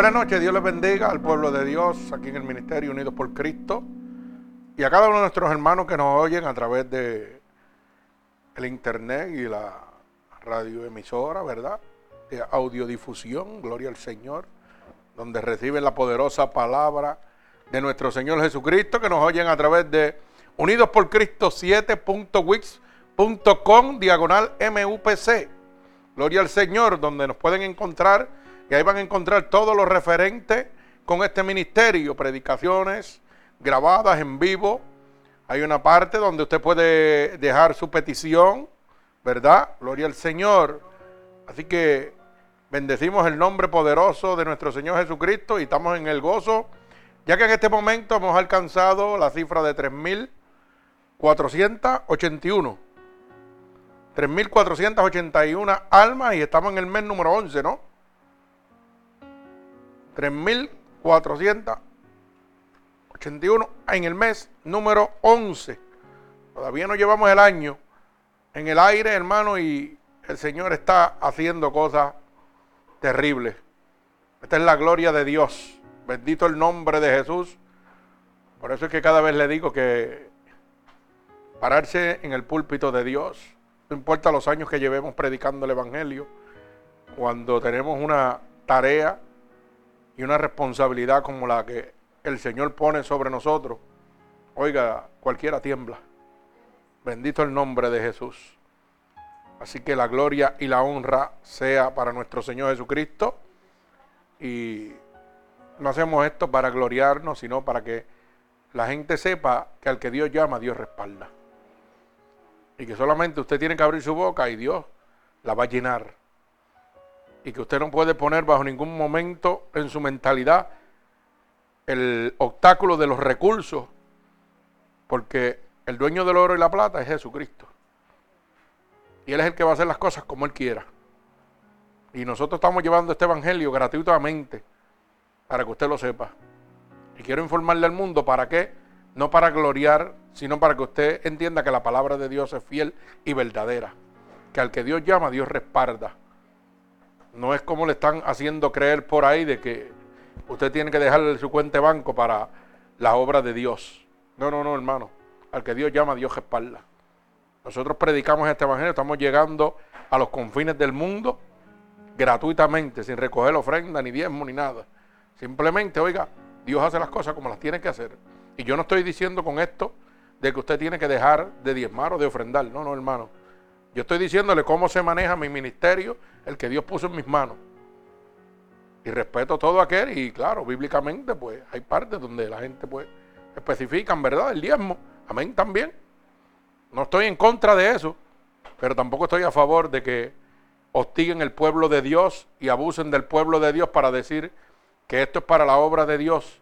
Buenas noches, Dios les bendiga al pueblo de Dios aquí en el Ministerio Unidos por Cristo y a cada uno de nuestros hermanos que nos oyen a través de el internet y la radioemisora, ¿verdad? De audiodifusión, gloria al Señor, donde reciben la poderosa palabra de nuestro Señor Jesucristo, que nos oyen a través de Unidos por Cristo 7.wix.com, diagonal MUPC. Gloria al Señor, donde nos pueden encontrar y ahí van a encontrar todo lo referente con este ministerio, predicaciones grabadas en vivo. Hay una parte donde usted puede dejar su petición, ¿verdad? Gloria al Señor. Así que bendecimos el nombre poderoso de nuestro Señor Jesucristo y estamos en el gozo, ya que en este momento hemos alcanzado la cifra de 3.481. 3.481 almas y estamos en el mes número 11, ¿no? 3.481 en el mes número 11. Todavía no llevamos el año en el aire, hermano, y el Señor está haciendo cosas terribles. Esta es la gloria de Dios. Bendito el nombre de Jesús. Por eso es que cada vez le digo que pararse en el púlpito de Dios, no importa los años que llevemos predicando el Evangelio, cuando tenemos una tarea y una responsabilidad como la que el Señor pone sobre nosotros, oiga, cualquiera tiembla. Bendito el nombre de Jesús. Así que la gloria y la honra sea para nuestro Señor Jesucristo. Y no hacemos esto para gloriarnos, sino para que la gente sepa que al que Dios llama, Dios respalda. Y que solamente usted tiene que abrir su boca y Dios la va a llenar y que usted no puede poner bajo ningún momento en su mentalidad el obstáculo de los recursos, porque el dueño del oro y la plata es Jesucristo. Y Él es el que va a hacer las cosas como Él quiera. Y nosotros estamos llevando este Evangelio gratuitamente para que usted lo sepa. Y quiero informarle al mundo para qué, no para gloriar, sino para que usted entienda que la palabra de Dios es fiel y verdadera. Que al que Dios llama, Dios respalda. No es como le están haciendo creer por ahí de que usted tiene que dejarle su cuenta de banco para la obra de Dios. No, no, no, hermano. Al que Dios llama, Dios respalda. Nosotros predicamos este evangelio, estamos llegando a los confines del mundo gratuitamente, sin recoger ofrenda, ni diezmo, ni nada. Simplemente, oiga, Dios hace las cosas como las tiene que hacer. Y yo no estoy diciendo con esto de que usted tiene que dejar de diezmar o de ofrendar. No, no, hermano. Yo estoy diciéndole cómo se maneja mi ministerio, el que Dios puso en mis manos. Y respeto todo aquel, y claro, bíblicamente, pues hay partes donde la gente, pues, especifican, ¿verdad? El diezmo. Amén también. No estoy en contra de eso, pero tampoco estoy a favor de que hostiguen el pueblo de Dios y abusen del pueblo de Dios para decir que esto es para la obra de Dios.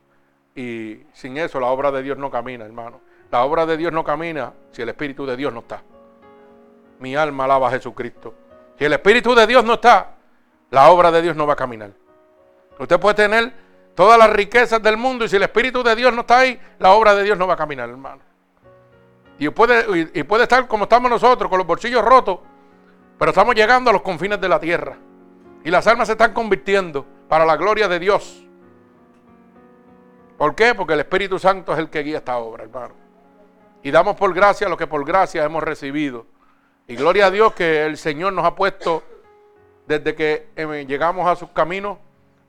Y sin eso la obra de Dios no camina, hermano. La obra de Dios no camina si el Espíritu de Dios no está mi alma alaba a Jesucristo. Si el Espíritu de Dios no está, la obra de Dios no va a caminar. Usted puede tener todas las riquezas del mundo y si el Espíritu de Dios no está ahí, la obra de Dios no va a caminar, hermano. Y puede, y puede estar como estamos nosotros, con los bolsillos rotos, pero estamos llegando a los confines de la tierra. Y las almas se están convirtiendo para la gloria de Dios. ¿Por qué? Porque el Espíritu Santo es el que guía esta obra, hermano. Y damos por gracia lo que por gracia hemos recibido. Y gloria a Dios que el Señor nos ha puesto desde que eh, llegamos a sus caminos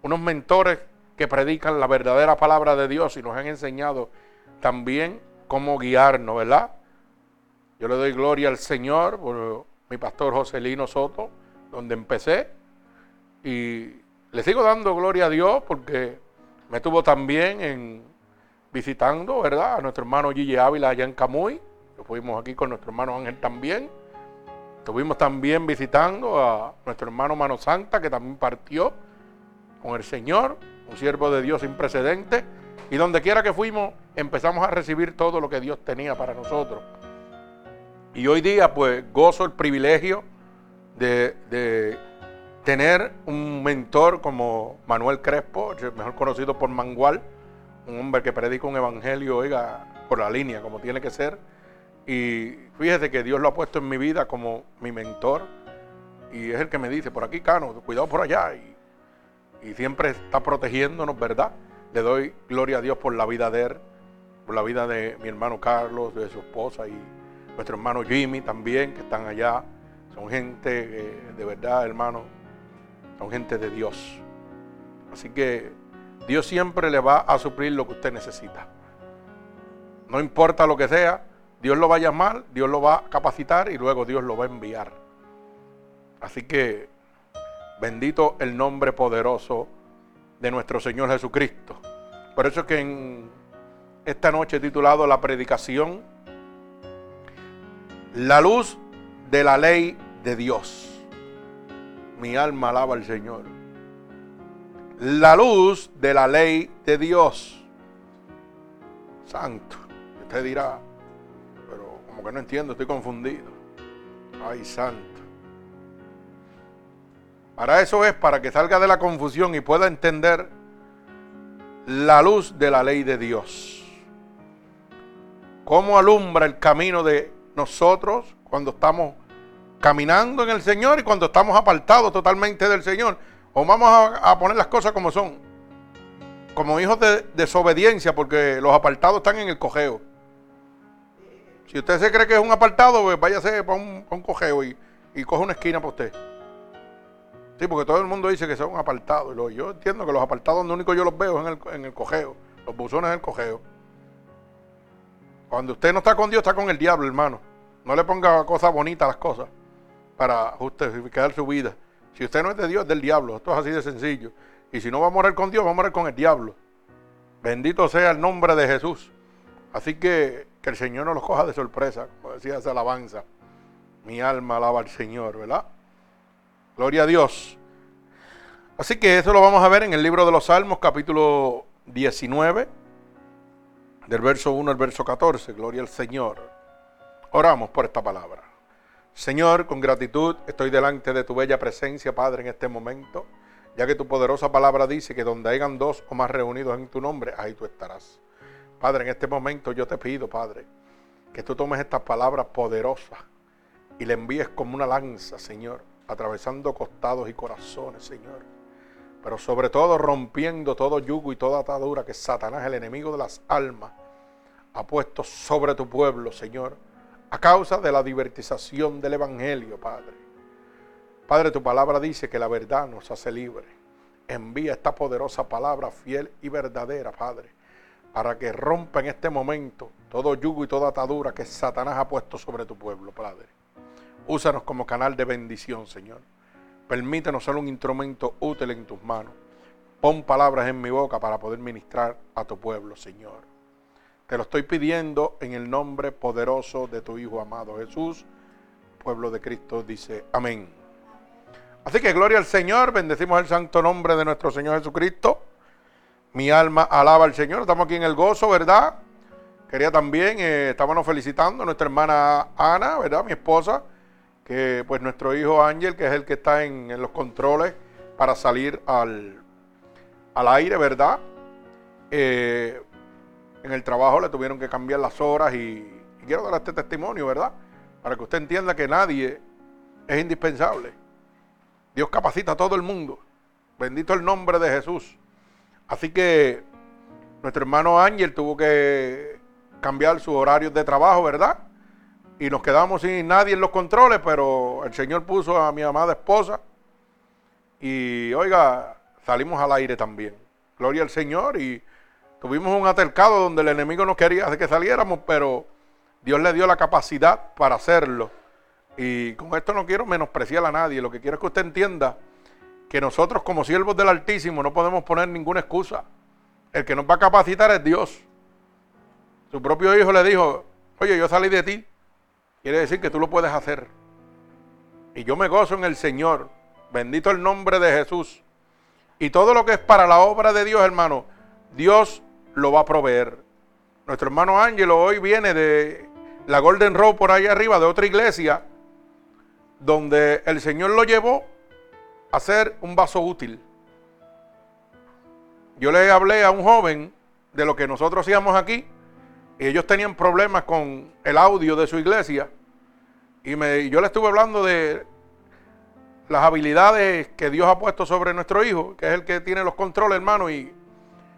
unos mentores que predican la verdadera palabra de Dios y nos han enseñado también cómo guiarnos, ¿verdad? Yo le doy gloria al Señor por mi pastor Joselino Soto, donde empecé. Y le sigo dando gloria a Dios porque me tuvo también en visitando, ¿verdad? A nuestro hermano Gigi Ávila allá en Camuy. fuimos aquí con nuestro hermano Ángel también. Estuvimos también visitando a nuestro hermano Mano Santa, que también partió con el Señor, un siervo de Dios sin precedentes. Y donde quiera que fuimos, empezamos a recibir todo lo que Dios tenía para nosotros. Y hoy día, pues, gozo el privilegio de, de tener un mentor como Manuel Crespo, mejor conocido por Mangual, un hombre que predica un evangelio, oiga, por la línea, como tiene que ser y fíjese que Dios lo ha puesto en mi vida como mi mentor. Y es el que me dice, por aquí, Cano, cuidado por allá. Y, y siempre está protegiéndonos, ¿verdad? Le doy gloria a Dios por la vida de él, por la vida de mi hermano Carlos, de su esposa y nuestro hermano Jimmy también, que están allá. Son gente eh, de verdad, hermano, son gente de Dios. Así que Dios siempre le va a suplir lo que usted necesita. No importa lo que sea, Dios lo va a llamar, Dios lo va a capacitar y luego Dios lo va a enviar. Así que bendito el nombre poderoso de nuestro Señor Jesucristo. Por eso es que en esta noche he titulado la predicación La luz de la ley de Dios. Mi alma alaba al Señor. La luz de la ley de Dios. Santo. Usted dirá, que no entiendo, estoy confundido. Ay, santo. Para eso es, para que salga de la confusión y pueda entender la luz de la ley de Dios. Cómo alumbra el camino de nosotros cuando estamos caminando en el Señor y cuando estamos apartados totalmente del Señor. O vamos a, poner las cosas como son. Como hijos de desobediencia, porque los apartados están en el cojeo. Si usted se cree que es un apartado, pues váyase para un, cojeo y, y coge una esquina para usted. Sí, porque todo el mundo dice que son apartados. Yo entiendo que los apartados, lo único yo los veo en el, en el cojeo. Los buzones del cojeo. Cuando usted no está con Dios, está con el diablo, hermano. No le ponga cosas bonitas a las cosas para justificar su vida. Si usted no es de Dios, es del diablo. Esto es así de sencillo. Y si no va a morir con Dios, va a morir con el diablo. Bendito sea el nombre de Jesús. Así que que el Señor no los coja de sorpresa, como decía esa alabanza. Mi alma alaba al Señor, ¿verdad? Gloria a Dios. Así que eso lo vamos a ver en el libro de los Salmos, capítulo 19, del verso 1 al verso 14. Gloria al Señor. Oramos por esta palabra. Señor, con gratitud estoy delante de tu bella presencia, Padre, en este momento, ya que tu poderosa palabra dice que donde hayan dos o más reunidos en tu nombre, ahí tú estarás. Padre, en este momento yo te pido, Padre, que tú tomes estas palabras poderosas y le envíes como una lanza, Señor, atravesando costados y corazones, Señor. Pero sobre todo rompiendo todo yugo y toda atadura que Satanás, el enemigo de las almas, ha puesto sobre tu pueblo, Señor, a causa de la divertización del Evangelio, Padre. Padre, tu palabra dice que la verdad nos hace libre. Envía esta poderosa palabra fiel y verdadera, Padre para que rompa en este momento todo yugo y toda atadura que Satanás ha puesto sobre tu pueblo, Padre. Úsanos como canal de bendición, Señor. Permítenos ser un instrumento útil en tus manos. Pon palabras en mi boca para poder ministrar a tu pueblo, Señor. Te lo estoy pidiendo en el nombre poderoso de tu Hijo amado Jesús. Pueblo de Cristo dice amén. Así que gloria al Señor, bendecimos el santo nombre de nuestro Señor Jesucristo. Mi alma alaba al Señor. Estamos aquí en el gozo, ¿verdad? Quería también, eh, estábamos felicitando a nuestra hermana Ana, ¿verdad? Mi esposa, que pues nuestro hijo Ángel, que es el que está en, los controles para salir al, al aire, ¿verdad? Eh, en el trabajo le tuvieron que cambiar las horas y, y quiero dar este testimonio, ¿verdad? Para que usted entienda que nadie es indispensable. Dios capacita a todo el mundo. Bendito el nombre de Jesús. Así que nuestro hermano Ángel tuvo que cambiar su horario de trabajo, ¿verdad? Y nos quedamos sin nadie en los controles, pero el Señor puso a mi amada esposa y, oiga, salimos al aire también. Gloria al Señor y tuvimos un altercado donde el enemigo no quería que saliéramos, pero Dios le dio la capacidad para hacerlo. Y con esto no quiero menospreciar a nadie, lo que quiero es que usted entienda que nosotros como siervos del Altísimo no podemos poner ninguna excusa. El que nos va a capacitar es Dios. Su propio hijo le dijo, oye, yo salí de ti. Quiere decir que tú lo puedes hacer. Y yo me gozo en el Señor. Bendito el nombre de Jesús. Y todo lo que es para la obra de Dios, hermano, Dios lo va a proveer. Nuestro hermano Ángelo hoy viene de la Golden Road por ahí arriba, de otra iglesia, donde el Señor lo llevó hacer un vaso útil. Yo le hablé a un joven de lo que nosotros hacíamos aquí y ellos tenían problemas con el audio de su iglesia y me, yo le estuve hablando de las habilidades que Dios ha puesto sobre nuestro hijo, que es el que tiene los controles, hermano, y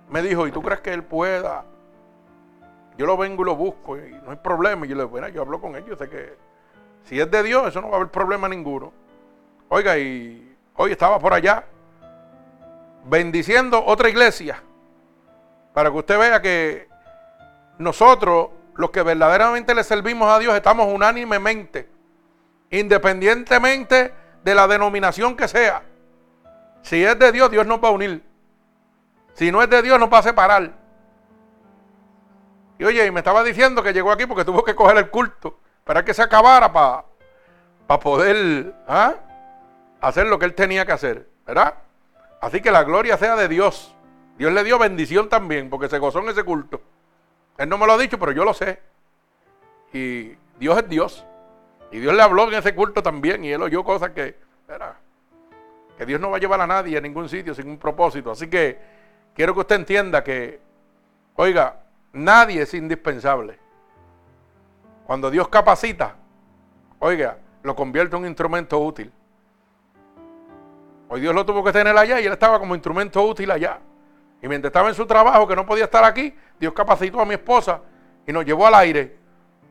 me dijo, ¿y tú crees que él pueda? Yo lo vengo y lo busco y no hay problema. Y yo le digo, bueno, yo hablo con él, yo sé que si es de Dios, eso no va a haber problema ninguno. Oiga, y hoy estaba por allá bendiciendo otra iglesia para que usted vea que nosotros, los que verdaderamente le servimos a Dios, estamos unánimemente, independientemente de la denominación que sea. Si es de Dios, Dios nos va a unir. Si no es de Dios, nos va a separar. Y oye, y me estaba diciendo que llegó aquí porque tuvo que coger el culto para que se acabara para poder ¿ah? Hacer lo que él tenía que hacer. ¿Verdad? Así que la gloria sea de Dios. Dios le dio bendición también porque se gozó en ese culto. Él no me lo ha dicho, pero yo lo sé. Y Dios es Dios. Y Dios le habló en ese culto también. Y él oyó cosas que, ¿verdad? que Dios no va a llevar a nadie a ningún sitio sin un propósito. Así que quiero que usted entienda que, oiga, nadie es indispensable. Cuando Dios capacita, oiga, lo convierte en un instrumento útil. Hoy Dios lo tuvo que tener allá y él estaba como instrumento útil allá. Y mientras estaba en su trabajo, que no podía estar aquí, Dios capacitó a mi esposa y nos llevó al aire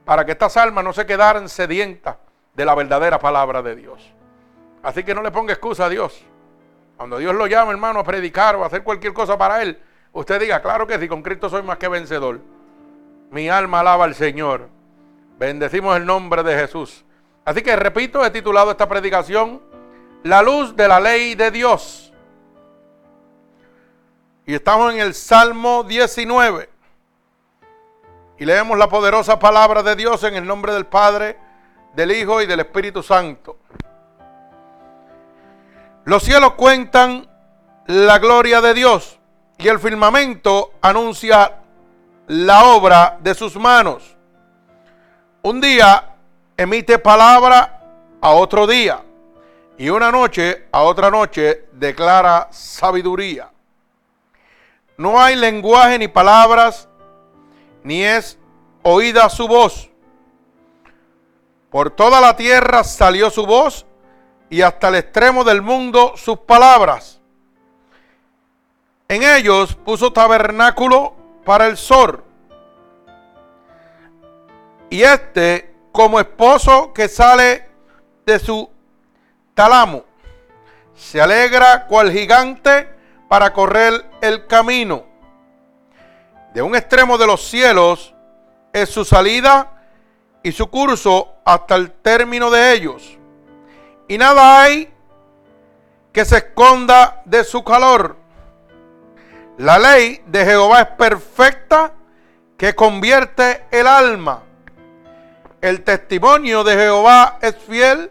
para que estas almas no se quedaran sedientas de la verdadera palabra de Dios. Así que no le ponga excusa a Dios. Cuando Dios lo llama, hermano, a predicar o a hacer cualquier cosa para Él, usted diga, claro que sí, con Cristo soy más que vencedor. Mi alma alaba al Señor. Bendecimos el nombre de Jesús. Así que repito, he titulado esta predicación la luz de la ley de Dios. Y estamos en el Salmo 19. Y leemos la poderosa palabra de Dios en el nombre del Padre, del Hijo y del Espíritu Santo. Los cielos cuentan la gloria de Dios y el firmamento anuncia la obra de sus manos. Un día emite palabra a otro día y una noche a otra noche declara sabiduría. No hay lenguaje ni palabras, ni es oída su voz. Por toda la tierra salió su voz y hasta el extremo del mundo sus palabras. En ellos puso tabernáculo para el sol. Y este como esposo que sale de su Talamo se alegra cual gigante para correr el camino. De un extremo de los cielos es su salida y su curso hasta el término de ellos. Y nada hay que se esconda de su calor. La ley de Jehová es perfecta que convierte el alma. El testimonio de Jehová es fiel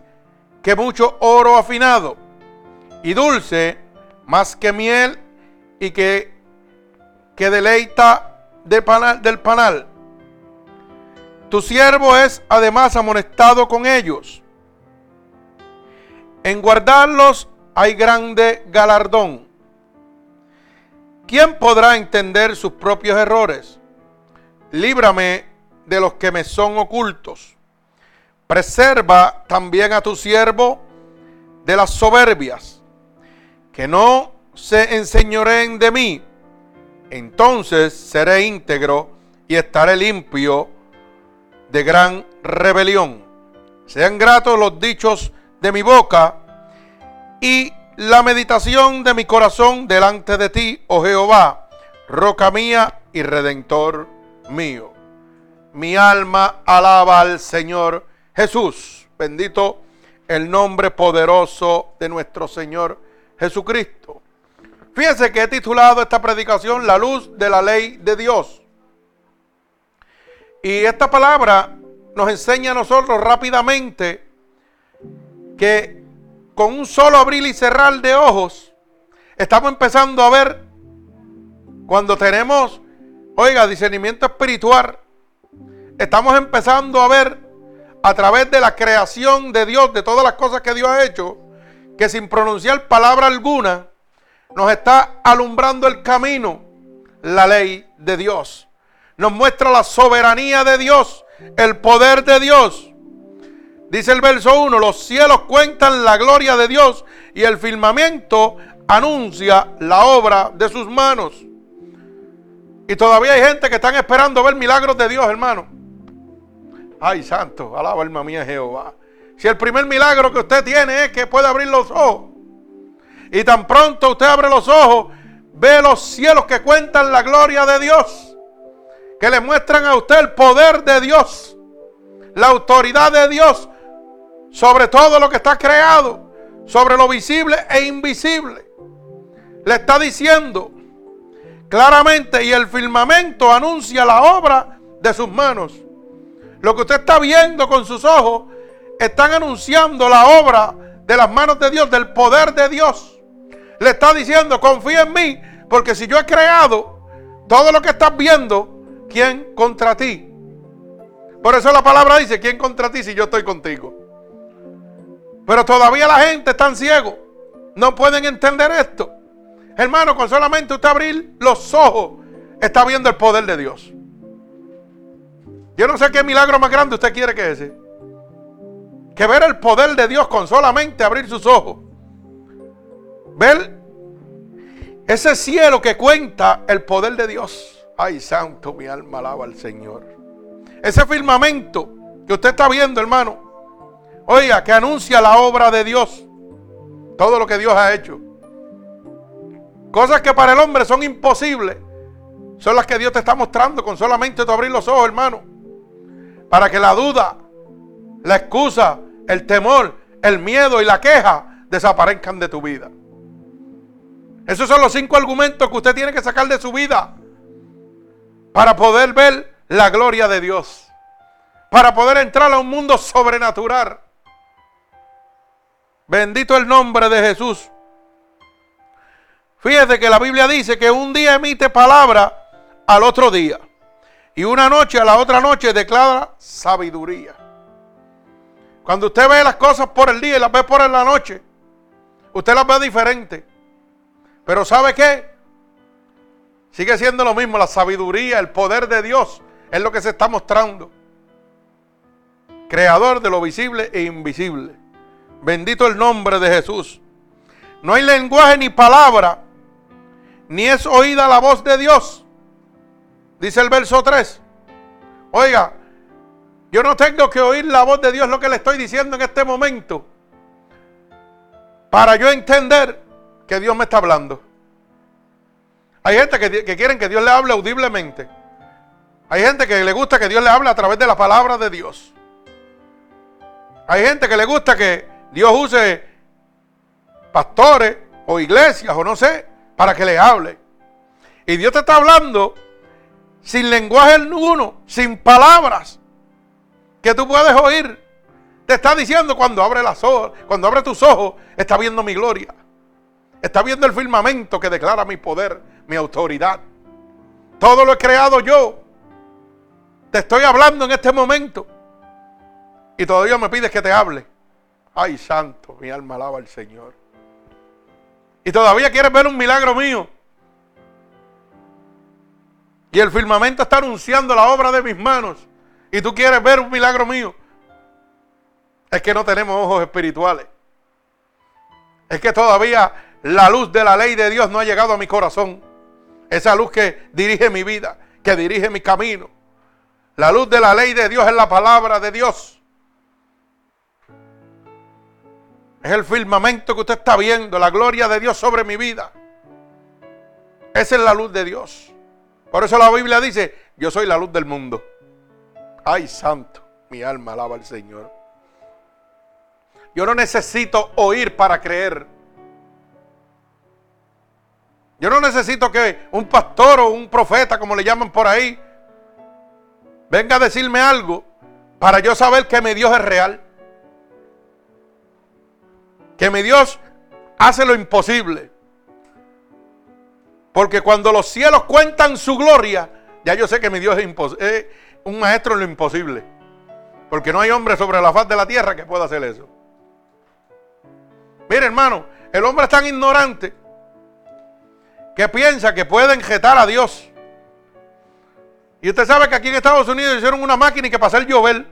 que mucho oro afinado, y dulce más que miel, y que, que deleita de panal, del panal. Tu siervo es además amonestado con ellos. En guardarlos hay grande galardón. ¿Quién podrá entender sus propios errores? Líbrame de los que me son ocultos. Preserva también a tu siervo de las soberbias, que no se enseñoreen de mí. Entonces seré íntegro y estaré limpio de gran rebelión. Sean gratos los dichos de mi boca y la meditación de mi corazón delante de ti, oh Jehová, roca mía y redentor mío. Mi alma alaba al Señor Jesús. Bendito el nombre poderoso de nuestro Señor Jesucristo. Fíjense que he titulado esta predicación La luz de la ley de Dios. Y esta palabra nos enseña a nosotros rápidamente que con un solo abrir y cerrar de ojos, estamos empezando a ver cuando tenemos, oiga, discernimiento espiritual, estamos empezando a ver a través de la creación de Dios, de todas las cosas que Dios ha hecho, que sin pronunciar palabra alguna, nos está alumbrando el camino, la ley de Dios. Nos muestra la soberanía de Dios, el poder de Dios. Dice el verso 1, los cielos cuentan la gloria de Dios y el firmamento anuncia la obra de sus manos. Y todavía hay gente que están esperando ver milagros de Dios, hermano. Ay, santo, alaba alma mía Jehová. Si el primer milagro que usted tiene es que puede abrir los ojos. Y tan pronto usted abre los ojos, ve los cielos que cuentan la gloria de Dios. Que le muestran a usted el poder de Dios. La autoridad de Dios sobre todo lo que está creado. Sobre lo visible e invisible. Le está diciendo claramente y el firmamento anuncia la obra de sus manos. Lo que usted está viendo con sus ojos están anunciando la obra de las manos de Dios, del poder de Dios. Le está diciendo, confía en mí, porque si yo he creado todo lo que estás viendo, ¿quién contra ti? Por eso la palabra dice, ¿quién contra ti si yo estoy contigo? Pero todavía la gente está ciego. No pueden entender esto. Hermano, con solamente usted abrir los ojos, está viendo el poder de Dios. Yo no sé qué milagro más grande usted quiere que ese. Que ver el poder de Dios con solamente abrir sus ojos. Ver ese cielo que cuenta el poder de Dios. Ay, santo, mi alma alaba al Señor. Ese firmamento que usted está viendo, hermano. Oiga, que anuncia la obra de Dios. Todo lo que Dios ha hecho. Cosas que para el hombre son imposibles. Son las que Dios te está mostrando con solamente tú abrir los ojos, hermano para que la duda, la excusa, el temor, el miedo y la queja desaparezcan de tu vida. Esos son los cinco argumentos que usted tiene que sacar de su vida para poder ver la gloria de Dios, para poder entrar a un mundo sobrenatural. Bendito el nombre de Jesús. Fíjese que la Biblia dice que un día emite palabra al otro día. Y una noche a la otra noche declara sabiduría. Cuando usted ve las cosas por el día y las ve por la noche, usted las ve diferente. Pero ¿sabe qué? Sigue siendo lo mismo, la sabiduría, el poder de Dios es lo que se está mostrando. Creador de lo visible e invisible. Bendito el nombre de Jesús. No hay lenguaje ni palabra, ni es oída la voz de Dios Dice el verso 3. Oiga, yo no tengo que oír la voz de Dios lo que le estoy diciendo en este momento. Para yo entender que Dios me está hablando. Hay gente que, que quieren que Dios le hable audiblemente. Hay gente que le gusta que Dios le hable a través de la palabra de Dios. Hay gente que le gusta que Dios use pastores o iglesias o no sé para que le hable. Y Dios te está hablando sin lenguaje alguno, sin palabras que tú puedes oír. Te está diciendo cuando abre las ojos, cuando abre tus ojos, está viendo mi gloria. Está viendo el firmamento que declara mi poder, mi autoridad. Todo lo he creado yo. Te estoy hablando en este momento. Y todavía me pides que te hable. Ay, santo, mi alma alaba al Señor. Y todavía quieres ver un milagro mío. Y el firmamento está anunciando la obra de mis manos. Y tú quieres ver un milagro mío. Es que no tenemos ojos espirituales. Es que todavía la luz de la ley de Dios no ha llegado a mi corazón. Esa luz que dirige mi vida, que dirige mi camino. La luz de la ley de Dios es la palabra de Dios. Es el firmamento que usted está viendo, la gloria de Dios sobre mi vida. Esa es la luz de Dios. Por eso la Biblia dice, yo soy la luz del mundo. Ay, santo, mi alma alaba al Señor. Yo no necesito oír para creer. Yo no necesito que un pastor o un profeta, como le llaman por ahí, venga a decirme algo para yo saber que mi Dios es real. que mi Dios hace lo imposible. Porque cuando los cielos cuentan su gloria, ya yo sé que mi Dios es, un maestro en lo imposible. Porque no hay hombre sobre la faz de la tierra que pueda hacer eso. Mire, hermano, el hombre es tan ignorante que piensa que puede enjetar a Dios. Y usted sabe que aquí en Estados Unidos hicieron una máquina y que pasó el llover.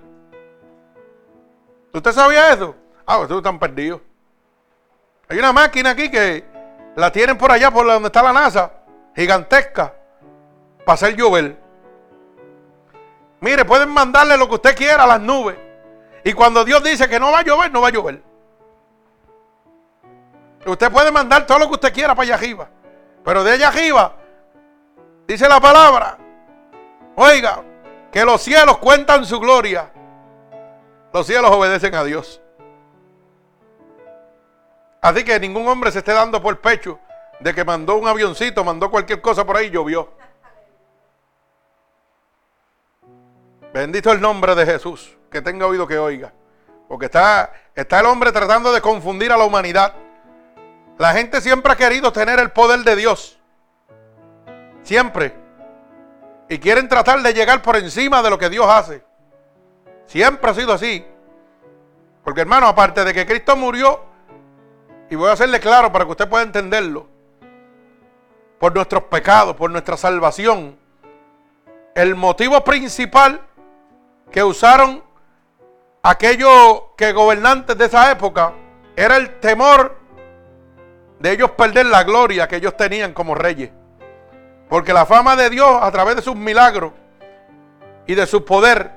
¿Usted sabía eso? Ah, ustedes están perdidos. Hay una máquina aquí que la tienen por allá, por donde está la NASA, gigantesca, para hacer llover. Mire, pueden mandarle lo que usted quiera a las nubes. Y cuando Dios dice que no va a llover, no va a llover. Usted puede mandar todo lo que usted quiera para allá arriba. Pero de allá arriba, dice la palabra, oiga, que los cielos cuentan su gloria. Los cielos obedecen a Dios. Así que ningún hombre se esté dando por pecho de que mandó un avioncito, mandó cualquier cosa por ahí llovió. Bendito el nombre de Jesús. Que tenga oído que oiga. Porque está, está el hombre tratando de confundir a la humanidad. La gente siempre ha querido tener el poder de Dios. Siempre. Y quieren tratar de llegar por encima de lo que Dios hace. Siempre ha sido así. Porque hermano, aparte de que Cristo murió, y voy a hacerle claro para que usted pueda entenderlo, por nuestros pecados, por nuestra salvación, el motivo principal que usaron aquellos que gobernantes de esa época era el temor de ellos perder la gloria que ellos tenían como reyes. Porque la fama de Dios a través de sus milagros y de su poder,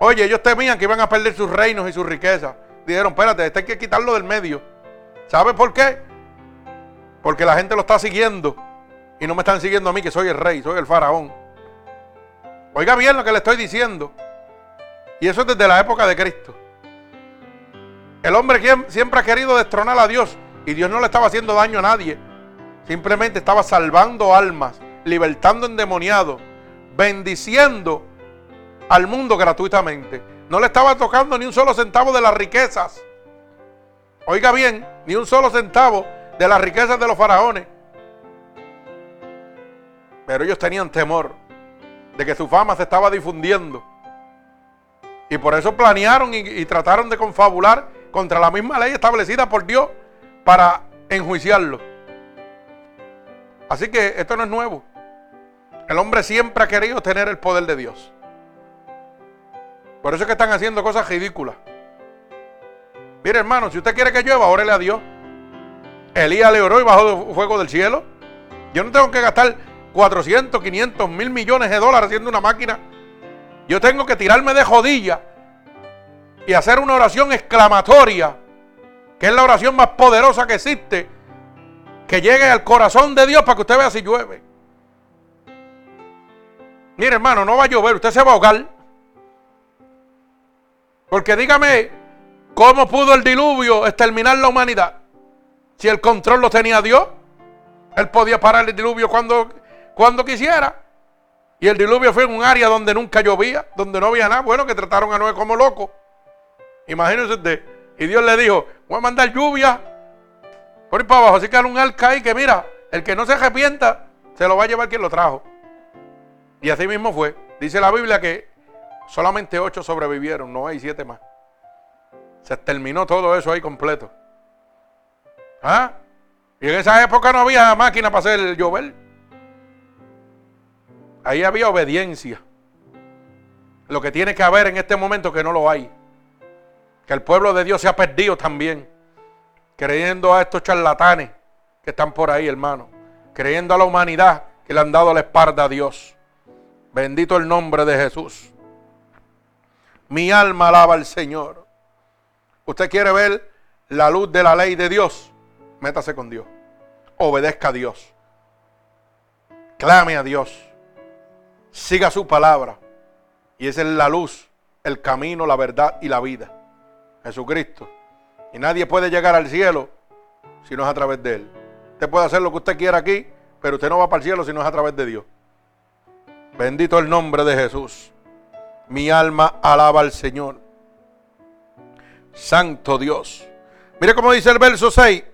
oye, ellos temían que iban a perder sus reinos y sus riquezas. Dijeron, espérate, este hay que quitarlo del medio. ¿Sabe por qué? Porque la gente lo está siguiendo y no me están siguiendo a mí que soy el rey, soy el faraón. Oiga bien lo que le estoy diciendo. Y eso es desde la época de Cristo. El hombre siempre ha querido destronar a Dios y Dios no le estaba haciendo daño a nadie. Simplemente estaba salvando almas, libertando endemoniados, bendiciendo al mundo gratuitamente. No le estaba tocando ni un solo centavo de las riquezas. Oiga bien, ni un solo centavo de las riquezas de los faraones. Pero ellos tenían temor de que su fama se estaba difundiendo. Y por eso planearon y, trataron de confabular contra la misma ley establecida por Dios para enjuiciarlo. Así que esto no es nuevo. El hombre siempre ha querido tener el poder de Dios. Por eso es que están haciendo cosas ridículas. Mire, hermano, si usted quiere que llueva, órele a Dios. Elías le oró y bajó fuego del cielo. Yo no tengo que gastar 400, 500, mil millones de dólares haciendo una máquina. Yo tengo que tirarme de jodilla y hacer una oración exclamatoria, que es la oración más poderosa que existe que llegue al corazón de Dios para que usted vea si llueve. Mire, hermano, no va a llover, usted se va a ahogar. Porque dígame, ¿cómo pudo el diluvio exterminar la humanidad? Si el control lo tenía Dios, Él podía parar el diluvio cuando, cuando quisiera. Y el diluvio fue en un área donde nunca llovía, donde no había nada. Bueno, que trataron a Noé como loco. Imagínese usted. Y Dios le dijo, voy a mandar lluvia por ir para abajo, así que un arca ahí que mira, el que no se arrepienta, se lo va a llevar quien lo trajo. Y así mismo fue. Dice la Biblia que solamente ocho sobrevivieron, no hay siete más. Se terminó todo eso ahí completo. ¿Ah? Y en esa época no había máquina para hacer el llover. Ahí había obediencia. Lo que tiene que haber en este momento que no lo hay. Que el pueblo de Dios se ha perdido también creyendo a estos charlatanes que están por ahí, hermano, creyendo a la humanidad que le han dado la espalda a Dios. Bendito el nombre de Jesús. Mi alma alaba al Señor. Usted quiere ver la luz de la ley de Dios, métase con Dios. Obedezca a Dios. Clame a Dios. Siga su palabra. Y esa es la luz, el camino, la verdad y la vida. Jesucristo. Y nadie puede llegar al cielo si no es a través de Él. Usted puede hacer lo que usted quiera aquí, pero usted no va para el cielo si no es a través de Dios. Bendito el nombre de Jesús. Mi alma alaba al Señor. Santo Dios. Mire cómo dice el verso 6.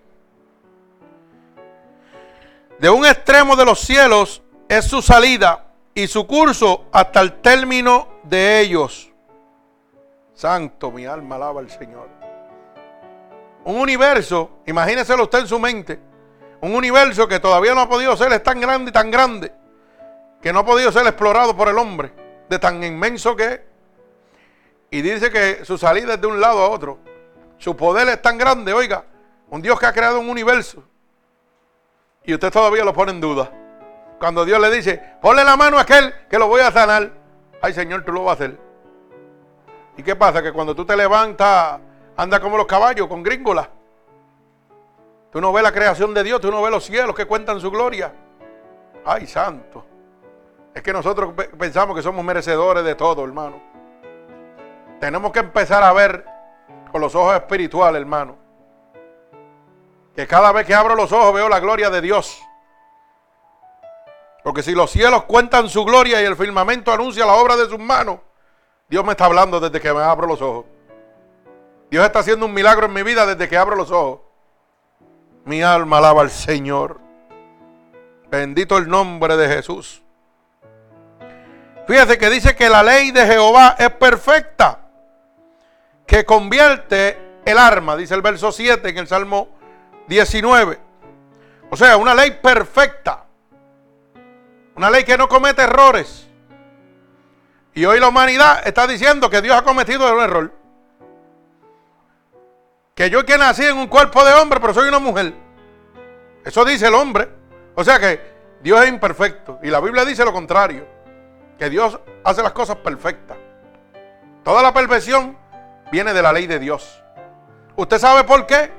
De un extremo de los cielos es su salida y su curso hasta el término de ellos. Santo, mi alma alaba al Señor. Un universo, imagíneselo usted en su mente, un universo que todavía no ha podido ser, es tan grande y tan grande, que no ha podido ser explorado por el hombre, de tan inmenso que es. Y dice que su salida es de un lado a otro. Su poder es tan grande, oiga, un Dios que ha creado un universo. Y usted todavía lo pone en duda. Cuando Dios le dice, ponle la mano a aquel que lo voy a sanar. Ay Señor, tú lo vas a hacer. ¿Y qué pasa? Que cuando tú te levantas, anda como los caballos, con gringola. Tú no ves la creación de Dios, tú no ves los cielos que cuentan su gloria. Ay, santo. Es que nosotros pensamos que somos merecedores de todo, hermano. Tenemos que empezar a ver con los ojos espirituales, hermano. Que cada vez que abro los ojos veo la gloria de Dios. Porque si los cielos cuentan su gloria y el firmamento anuncia la obra de sus manos, Dios me está hablando desde que me abro los ojos. Dios está haciendo un milagro en mi vida desde que abro los ojos. Mi alma alaba al Señor. Bendito el nombre de Jesús. Fíjese que dice que la ley de Jehová es perfecta, que convierte el arma, dice el verso 7 en el Salmo 19. O sea, una ley perfecta. Una ley que no comete errores. Y hoy la humanidad está diciendo que Dios ha cometido un error. Que yo que nací en un cuerpo de hombre, pero soy una mujer. Eso dice el hombre. O sea que Dios es imperfecto. Y la Biblia dice lo contrario. Que Dios hace las cosas perfectas. Toda la perfección viene de la ley de Dios. ¿Usted sabe por qué?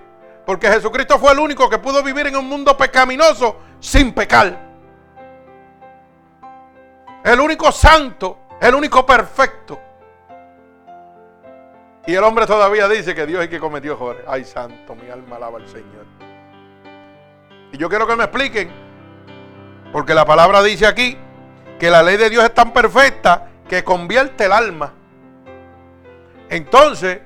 Porque Jesucristo fue el único que pudo vivir en un mundo pecaminoso sin pecar. El único santo, el único perfecto. Y el hombre todavía dice que Dios es el que cometió errores. Ay, santo, mi alma alaba al Señor. Y yo quiero que me expliquen, porque la palabra dice aquí que la ley de Dios es tan perfecta que convierte el alma. Entonces,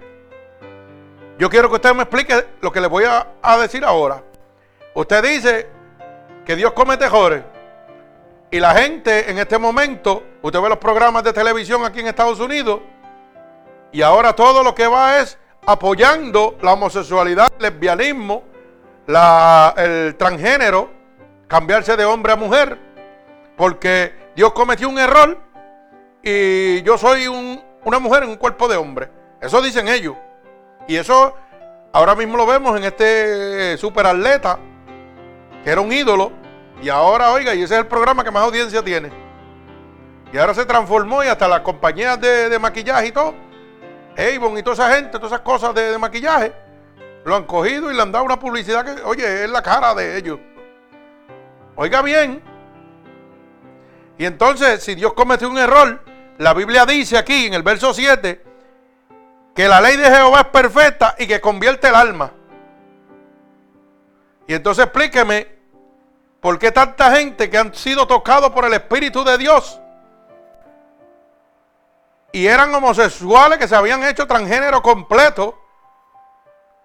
yo quiero que usted me explique lo que le voy a, decir ahora. Usted dice que Dios comete errores. Y la gente en este momento, usted ve los programas de televisión aquí en Estados Unidos, y ahora todo lo que va es apoyando la homosexualidad, el lesbianismo, el transgénero, cambiarse de hombre a mujer, porque Dios cometió un error y yo soy una mujer en un cuerpo de hombre. Eso dicen ellos. Y eso ahora mismo lo vemos en este super atleta, que era un ídolo, y ahora, oiga, y ese es el programa que más audiencia tiene. Y ahora se transformó y hasta las compañías de, de maquillaje y todo Avon y toda esa gente, todas esas cosas de, maquillaje, lo han cogido y le han dado una publicidad que, oye, es la cara de ellos. Oiga bien. Y entonces, si Dios cometió un error, la Biblia dice aquí en el verso 7 que la ley de Jehová es perfecta y que convierte el alma. Y entonces explíqueme por qué tanta gente que han sido tocados por el Espíritu de Dios y eran homosexuales que se habían hecho transgénero completo,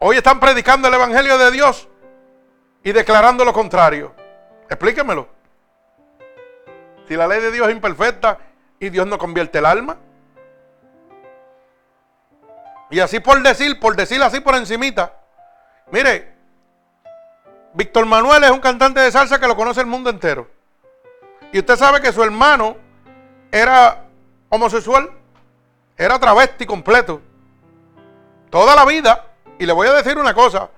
hoy están predicando el Evangelio de Dios y declarando lo contrario. Explíquemelo. Si la ley de Dios es imperfecta y Dios no convierte el alma. Y así por decir, por decir así por encimita. Mire, Víctor Manuel es un cantante de salsa que lo conoce el mundo entero. Y usted sabe que su hermano era homosexual. Era travesti completo. Toda la vida. Y le voy a decir una cosa.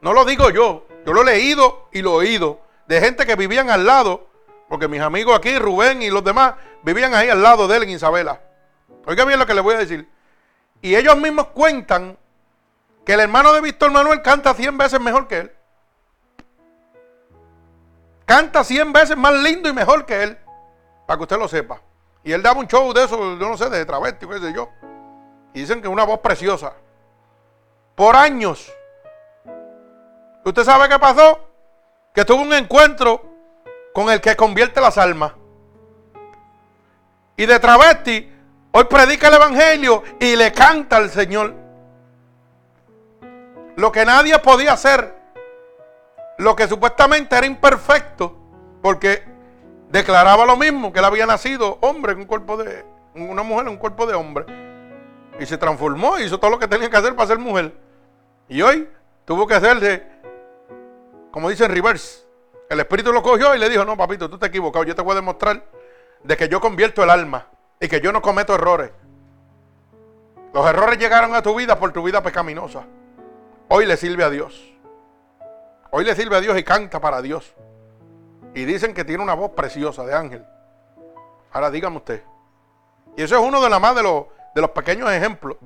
No lo digo yo. Yo lo he leído y lo he oído. De gente que vivían al lado. Porque mis amigos aquí, Rubén y los demás, vivían ahí al lado de él en Isabela. Oiga bien lo que le voy a decir. Y ellos mismos cuentan que el hermano de Víctor Manuel canta 100 veces mejor que él. Canta 100 veces más lindo y mejor que él. Para que usted lo sepa. Y él daba un show de eso, yo no sé, de travesti, qué sé yo. Y dicen que es una voz preciosa. Por años. ¿Usted sabe qué pasó? Que tuvo un encuentro con el que convierte las almas. Y de travesti, hoy predica el Evangelio y le canta al Señor. lo que nadie podía hacer, lo que supuestamente era imperfecto, porque declaraba lo mismo, que él había nacido hombre en un cuerpo de, una mujer en un cuerpo de hombre. Y se transformó, hizo todo lo que tenía que hacer para ser mujer. Y hoy tuvo que hacerse, como dicen reverse. El espíritu lo cogió y le dijo, no, papito, tú te equivocado. Yo te voy a demostrar de que yo convierto el alma y que yo no cometo errores. Los errores llegaron a tu vida por tu vida pecaminosa. Hoy le sirve a Dios. Hoy le sirve a Dios y canta para Dios. Y dicen que tiene una voz preciosa de ángel. Ahora dígame usted. Y eso es uno de la más de los, de los pequeños ejemplos.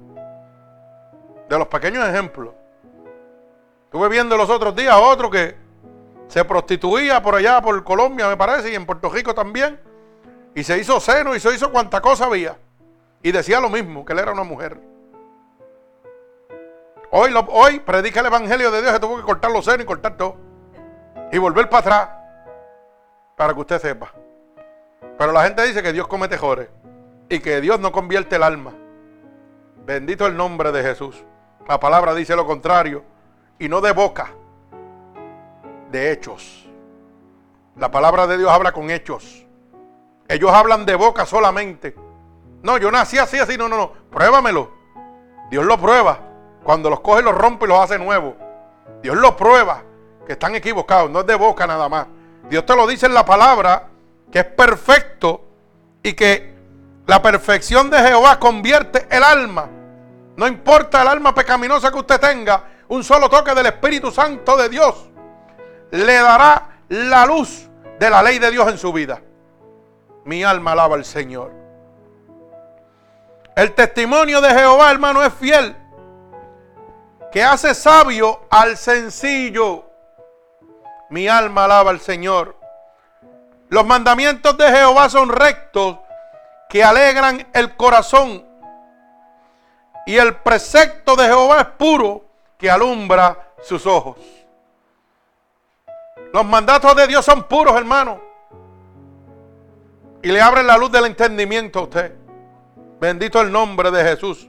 De los pequeños ejemplos. Estuve viendo los otros días otro que se prostituía por allá, por Colombia, me parece, y en Puerto Rico también. Y se hizo seno y se hizo cuanta cosa había. Y decía lo mismo, que él era una mujer. Hoy, lo, hoy predica el Evangelio de Dios, se tuvo que cortar los senos y cortar todo. Y volver para atrás. Para que usted sepa. Pero la gente dice que Dios comete jores. Y que Dios no convierte el alma. Bendito el nombre de Jesús. La palabra dice lo contrario. Y no de boca. De hechos. La palabra de Dios habla con hechos. Ellos hablan de boca solamente. No, yo nací así, así. No, no, no. Pruébamelo. Dios lo prueba. Cuando los coge, los rompe y los hace nuevos. Dios lo prueba. Que están equivocados. No es de boca nada más. Dios te lo dice en la palabra. Que es perfecto. Y que la perfección de Jehová convierte el alma. No importa el alma pecaminosa que usted tenga. Un solo toque del Espíritu Santo de Dios le dará la luz de la ley de Dios en su vida. Mi alma alaba al Señor. El testimonio de Jehová, hermano, es fiel. Que hace sabio al sencillo. Mi alma alaba al Señor. Los mandamientos de Jehová son rectos que alegran el corazón. Y el precepto de Jehová es puro que alumbra sus ojos. Los mandatos de Dios son puros, hermano. Y le abren la luz del entendimiento a usted. Bendito el nombre de Jesús.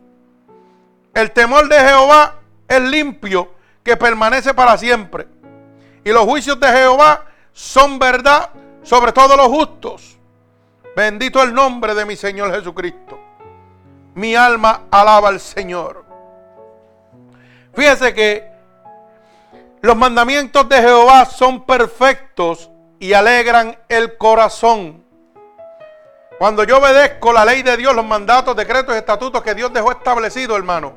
El temor de Jehová es limpio, que permanece para siempre. Y los juicios de Jehová son verdad sobre todos los justos. Bendito el nombre de mi Señor Jesucristo. Mi alma alaba al Señor. Fíjese que los mandamientos de Jehová son perfectos y alegran el corazón. Cuando yo obedezco la ley de Dios, los mandatos, decretos y estatutos que Dios dejó establecido, hermano,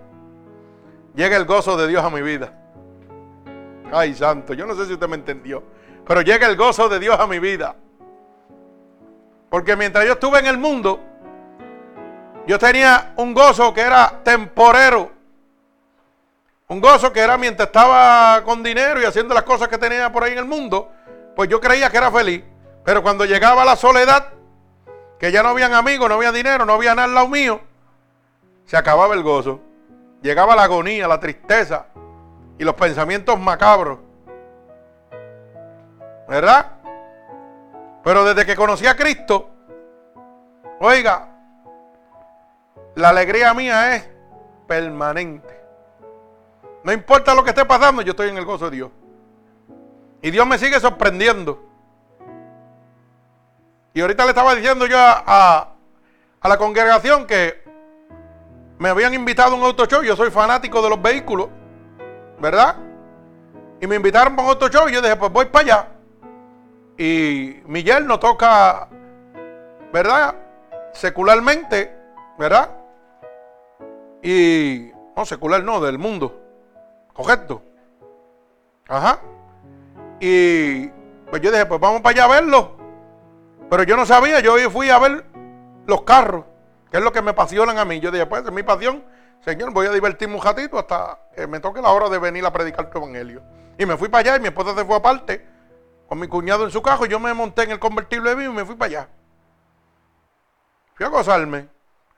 llega el gozo de Dios a mi vida. Ay, santo, yo no sé si usted me entendió, pero llega el gozo de Dios a mi vida. Porque mientras yo estuve en el mundo, yo tenía un gozo que era temporero. Un gozo que era mientras estaba con dinero y haciendo las cosas que tenía por ahí en el mundo, pues yo creía que era feliz. Pero cuando llegaba la soledad, que ya no habían amigos, no había dinero, no había nada al lado mío, se acababa el gozo. Llegaba la agonía, la tristeza y los pensamientos macabros. ¿Verdad? Pero desde que conocí a Cristo, oiga, la alegría mía es permanente. No importa lo que esté pasando, yo estoy en el gozo de Dios. Y Dios me sigue sorprendiendo. Y ahorita le estaba diciendo yo a, la congregación que me habían invitado a un auto show. Yo soy fanático de los vehículos, ¿verdad? Y me invitaron para un auto show y yo dije, pues voy para allá. Y mi yerno toca, ¿verdad? Secularmente, ¿verdad? Y, no, secular no, del mundo. Correcto. Ajá. Y pues yo dije, pues vamos para allá a verlo. Pero yo no sabía, yo fui a ver los carros, que es lo que me apasionan a mí. Yo dije, pues es mi pasión, Señor, voy a divertirme un ratito hasta que me toque la hora de venir a predicar tu evangelio. Y me fui para allá y mi esposa se fue aparte con mi cuñado en su carro. Yo me monté en el convertible de mí y me fui para allá. Fui a gozarme.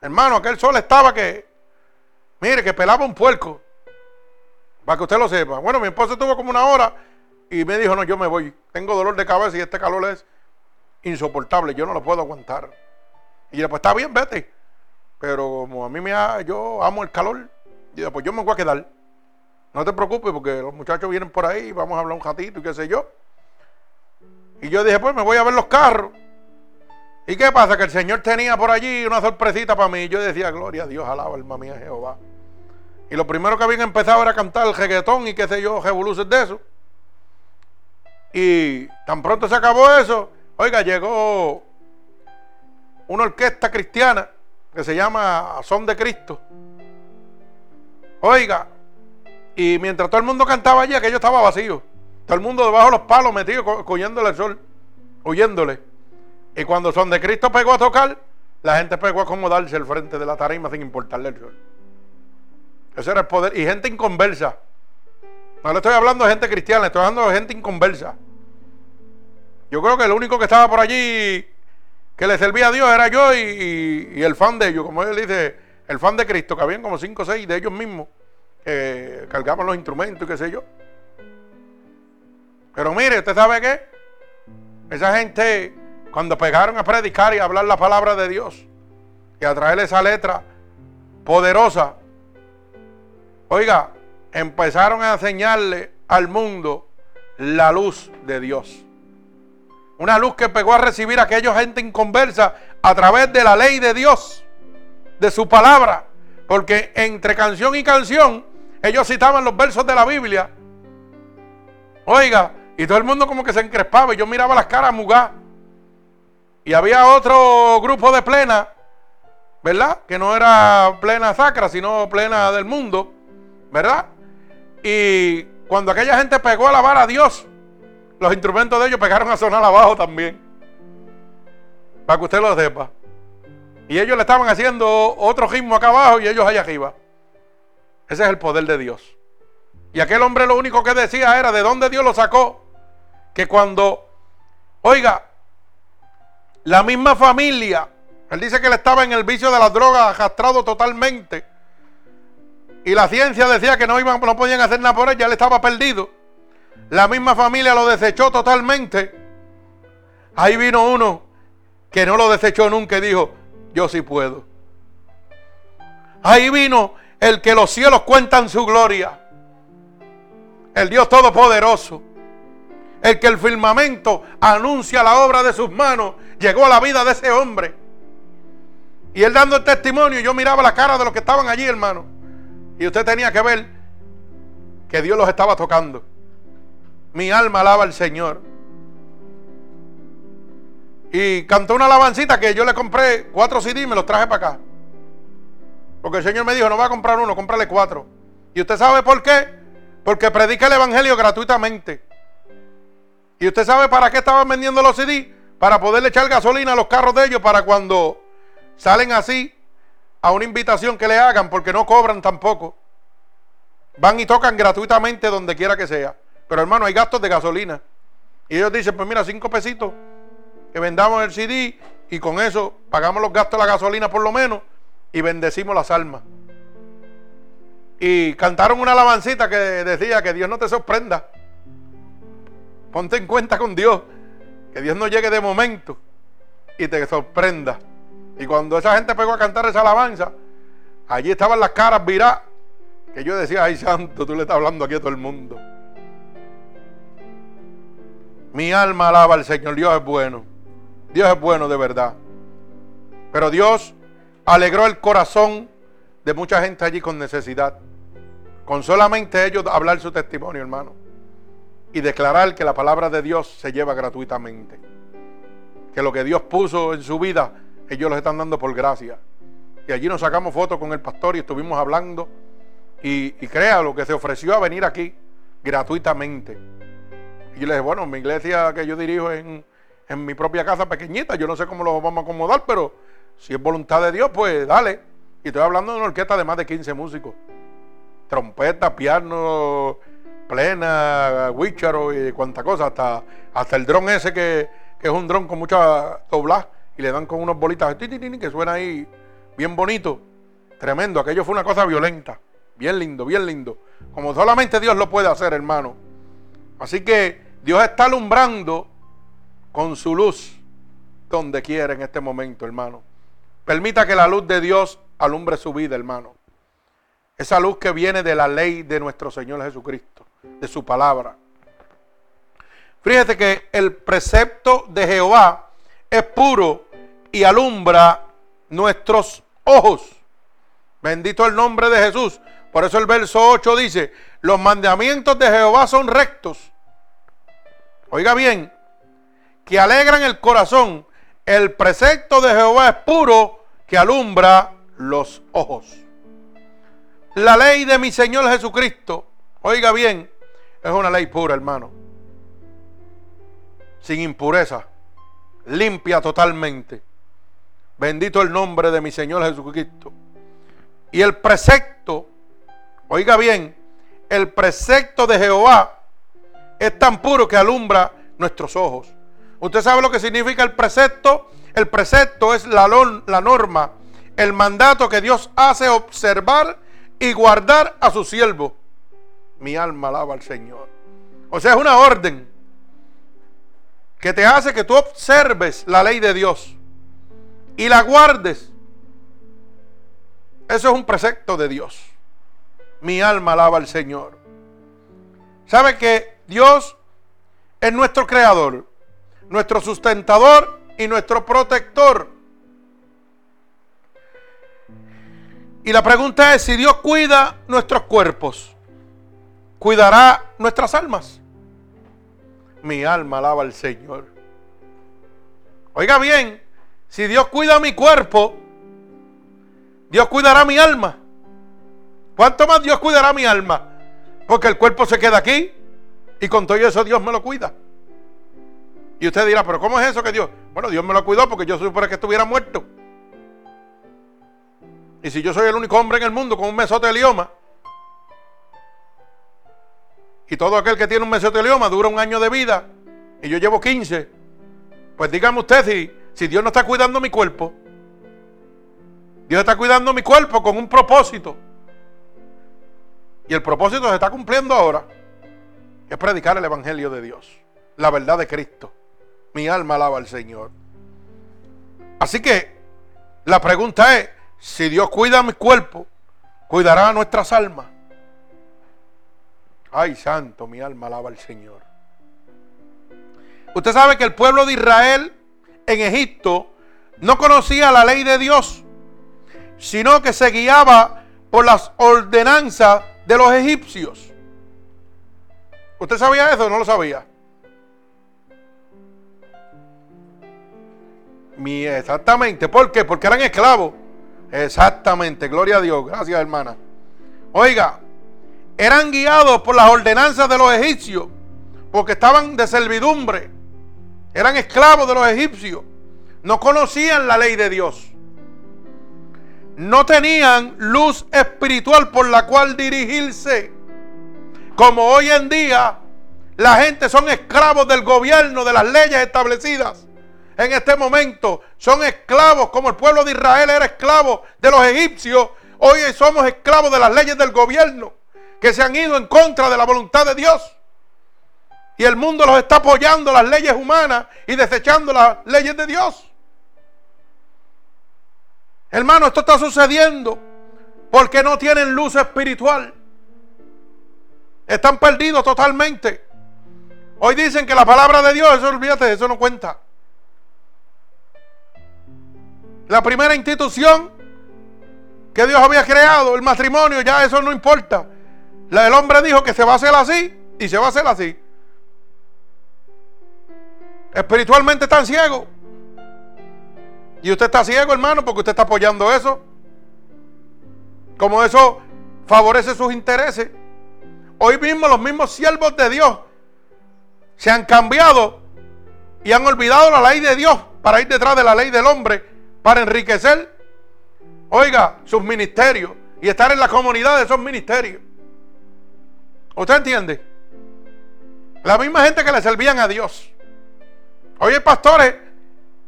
Hermano, aquel sol estaba que, mire, que pelaba un puerco. Para que usted lo sepa. Bueno, mi esposa estuvo como una hora y me dijo, no, yo me voy. Tengo dolor de cabeza y este calor es insoportable, yo no lo puedo aguantar. Y yo, pues está bien, vete. Pero como a mí me ha, yo amo el calor, y yo, pues yo me voy a quedar. No te preocupes porque los muchachos vienen por ahí, vamos a hablar un ratito y qué sé yo. Y yo dije, pues me voy a ver los carros. ¿Y qué pasa? Que el Señor tenía por allí una sorpresita para mí. Yo decía, gloria a Dios, alaba alma mía Jehová. Y lo primero que habían empezado era cantar el reggaetón y qué sé yo, revoluces de eso. Y tan pronto se acabó eso, oiga, llegó una orquesta cristiana que se llama Son de Cristo. Oiga, y mientras todo el mundo cantaba allí, aquello estaba vacío. Todo el mundo debajo de los palos metido, cogiéndole el sol, huyéndole. Y cuando Son de Cristo pegó a tocar, la gente pegó a acomodarse al frente de la tarima sin importarle el sol. Ese era el poder. Y gente inconversa. No le estoy hablando de gente cristiana, le estoy hablando de gente inconversa. Yo creo que el único que estaba por allí que le servía a Dios era yo y, el fan de ellos, como él dice, el fan de Cristo, que habían como cinco o seis de ellos mismos que cargaban los instrumentos y qué sé yo. Pero mire, ¿usted sabe qué? Esa gente, cuando pegaron a predicar y a hablar la palabra de Dios y a traer esa letra poderosa, oiga, empezaron a enseñarle al mundo la luz de Dios. Una luz que pegó a recibir a aquella gente inconversa a través de la ley de Dios, de su palabra. Porque entre canción y canción, ellos citaban los versos de la Biblia. Oiga, y todo el mundo como que se encrespaba y yo miraba las caras mugá. Y había otro grupo de plena, ¿verdad? Que no era plena sacra, sino plena del mundo, ¿verdad? Y cuando aquella gente pegó a alabar a Dios, los instrumentos de ellos pegaron a sonar abajo también. Para que usted lo sepa. Y ellos le estaban haciendo otro ritmo acá abajo y ellos allá arriba. Ese es el poder de Dios. Y aquel hombre lo único que decía era de dónde Dios lo sacó. Que cuando, oiga, la misma familia, él dice que él estaba en el vicio de las drogas, arrastrado totalmente. Y la ciencia decía que no, iban, no podían hacer nada por él, ya él estaba perdido. La misma familia lo desechó totalmente. Ahí vino uno que no lo desechó nunca y dijo, yo sí puedo. Ahí vino el que los cielos cuentan su gloria. El Dios Todopoderoso. El que el firmamento anuncia la obra de sus manos. Llegó a la vida de ese hombre. Y él dando el testimonio, yo miraba la cara de los que estaban allí, hermano. Y usted tenía que ver que Dios los estaba tocando. Mi alma alaba al Señor. Y cantó una alabancita que yo le compré cuatro CD y me los traje para acá. Porque el Señor me dijo, no va a comprar uno, cómprale cuatro. ¿Y usted sabe por qué? Porque predica el Evangelio gratuitamente. ¿Y usted sabe para qué estaban vendiendo los CD? Para poderle echar gasolina a los carros de ellos para cuando salen así a una invitación que le hagan, porque no cobran tampoco. Van y tocan gratuitamente donde quiera que sea. Pero hermano, hay gastos de gasolina. Y ellos dicen, pues mira, cinco pesitos, que vendamos el CD y con eso pagamos los gastos de la gasolina por lo menos y bendecimos las almas. Y cantaron una alabancita que decía que Dios no te sorprenda. Ponte en cuenta con Dios. Que Dios no llegue de momento y te sorprenda. Y cuando esa gente pegó a cantar esa alabanza, allí estaban las caras viradas. Que yo decía, ay santo, tú le estás hablando aquí a todo el mundo. Mi alma alaba al Señor. Dios es bueno. Dios es bueno de verdad. Pero Dios alegró el corazón de mucha gente allí con necesidad. Con solamente ellos hablar su testimonio, hermano. Y declarar que la palabra de Dios se lleva gratuitamente. Que lo que Dios puso en su vida, ellos lo están dando por gracia. Y allí nos sacamos fotos con el pastor y estuvimos hablando. Y, y crea lo que se ofreció a venir aquí gratuitamente. Y yo le dije, bueno, mi iglesia que yo dirijo en, en mi propia casa pequeñita, yo no sé cómo lo vamos a acomodar, pero si es voluntad de Dios, pues dale. Y estoy hablando de una orquesta de más de 15 músicos. Trompeta, piano, plena, huícharo y cuanta cosa. Hasta, hasta el dron ese que, es un dron con mucha doblaje y le dan con unos bolitas que suena ahí bien bonito. Tremendo. Aquello fue una cosa violenta. Bien lindo, bien lindo. Como solamente Dios lo puede hacer, hermano. Así que Dios está alumbrando con su luz donde quiera en este momento, hermano. Permita que la luz de Dios alumbre su vida, hermano. Esa luz que viene de la ley de nuestro Señor Jesucristo, de su palabra. Fíjate que el precepto de Jehová es puro y alumbra nuestros ojos. Bendito el nombre de Jesús. Por eso el verso 8 dice, los mandamientos de Jehová son rectos. Oiga bien, que alegran el corazón. El precepto de Jehová es puro que alumbra los ojos. La ley de mi Señor Jesucristo, oiga bien, es una ley pura, hermano. Sin impureza, limpia totalmente. Bendito el nombre de mi Señor Jesucristo. Y el precepto, oiga bien, el precepto de Jehová es tan puro que alumbra nuestros ojos. ¿Usted sabe lo que significa el precepto? El precepto es la, norma, el mandato que Dios hace observar y guardar a su siervo. Mi alma alaba al Señor. O sea, es una orden que te hace que tú observes la ley de Dios y la guardes. Eso es un precepto de Dios. Mi alma alaba al Señor. ¿Sabe que Dios es nuestro creador, nuestro sustentador y nuestro protector? Y la pregunta es, si Dios cuida nuestros cuerpos, ¿cuidará nuestras almas? Mi alma alaba al Señor. Oiga bien, si Dios cuida mi cuerpo, Dios cuidará mi alma. ¿Cuánto más Dios cuidará mi alma? Porque el cuerpo se queda aquí y con todo eso Dios me lo cuida. Y usted dirá, pero ¿cómo es eso que Dios? Bueno, Dios me lo cuidó porque yo supone que estuviera muerto. Y si yo soy el único hombre en el mundo con un mesotelioma, y todo aquel que tiene un mesotelioma dura un año de vida, y yo llevo 15, pues dígame usted si, si Dios no está cuidando mi cuerpo. Dios está cuidando mi cuerpo con un propósito. Y el propósito se está cumpliendo ahora. es predicar el Evangelio de Dios. La verdad de Cristo. Mi alma alaba al Señor. Así que la pregunta es, si Dios cuida mi cuerpo, cuidará a nuestras almas. Ay, santo, mi alma alaba al Señor. Usted sabe que el pueblo de Israel en Egipto no conocía la ley de Dios, sino que se guiaba por las ordenanzas de los egipcios. ¿Usted sabía eso o no lo sabía? Exactamente. ¿Por qué? Porque eran esclavos. Exactamente, gloria a Dios. Gracias, hermana. Oiga, eran guiados por las ordenanzas de los egipcios, porque estaban de servidumbre. Eran esclavos de los egipcios. No conocían la ley de Dios. No tenían luz espiritual por la cual dirigirse. Como hoy en día la gente son esclavos del gobierno, de las leyes establecidas en este momento son esclavos, como el pueblo de Israel era esclavo de los egipcios, hoy somos esclavos de las leyes del gobierno que se han ido en contra de la voluntad de Dios. Y el mundo los está apoyando las leyes humanas y desechando las leyes de Dios. Hermano, esto está sucediendo porque no tienen luz espiritual. Están perdidos totalmente. Hoy dicen que la palabra de Dios, eso olvídate, eso no cuenta. La primera institución que Dios había creado, el matrimonio, ya eso no importa. El hombre dijo que se va a hacer así y se va a hacer así. Espiritualmente están ciegos. Y usted está ciego, hermano, porque usted está apoyando eso. Como eso favorece sus intereses. Hoy mismo los mismos siervos de Dios se han cambiado y han olvidado la ley de Dios para ir detrás de la ley del hombre para enriquecer, oiga, sus ministerios y estar en la comunidad de esos ministerios. ¿Usted entiende? La misma gente que le servían a Dios. Hay pastores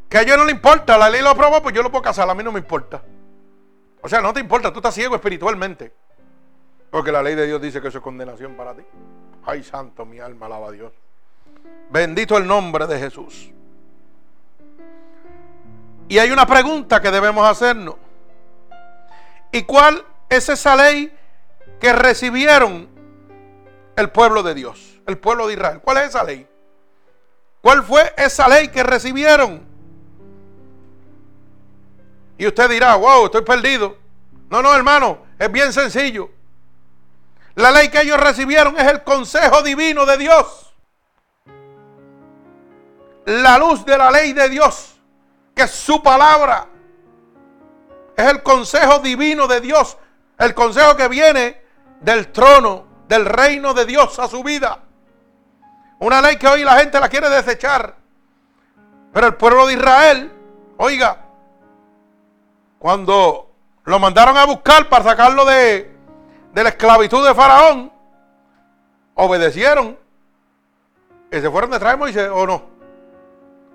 que a ellos no le importa, la ley lo aprobó, pues yo lo puedo casar, a mí no me importa. O sea, no te importa, tú estás ciego espiritualmente. Porque la ley de Dios dice que eso es condenación para ti. Ay, santo, mi alma alaba a Dios. Bendito el nombre de Jesús. Y hay una pregunta que debemos hacernos. ¿Y cuál es esa ley que recibieron el pueblo de Dios, el pueblo de Israel. ¿Cuál es esa ley? ¿Cuál fue esa ley que recibieron? Y usted dirá, wow, estoy perdido. No, no, hermano, es bien sencillo. La ley que ellos recibieron es el consejo divino de Dios. La luz de la ley de Dios, que es su palabra. Es el consejo divino de Dios. El consejo que viene del trono, del reino de Dios a su vida. Una ley que hoy la gente la quiere desechar. Pero el pueblo de Israel, oiga, cuando lo mandaron a buscar para sacarlo de, la esclavitud de Faraón, obedecieron y se fueron detrás de Moisés o no.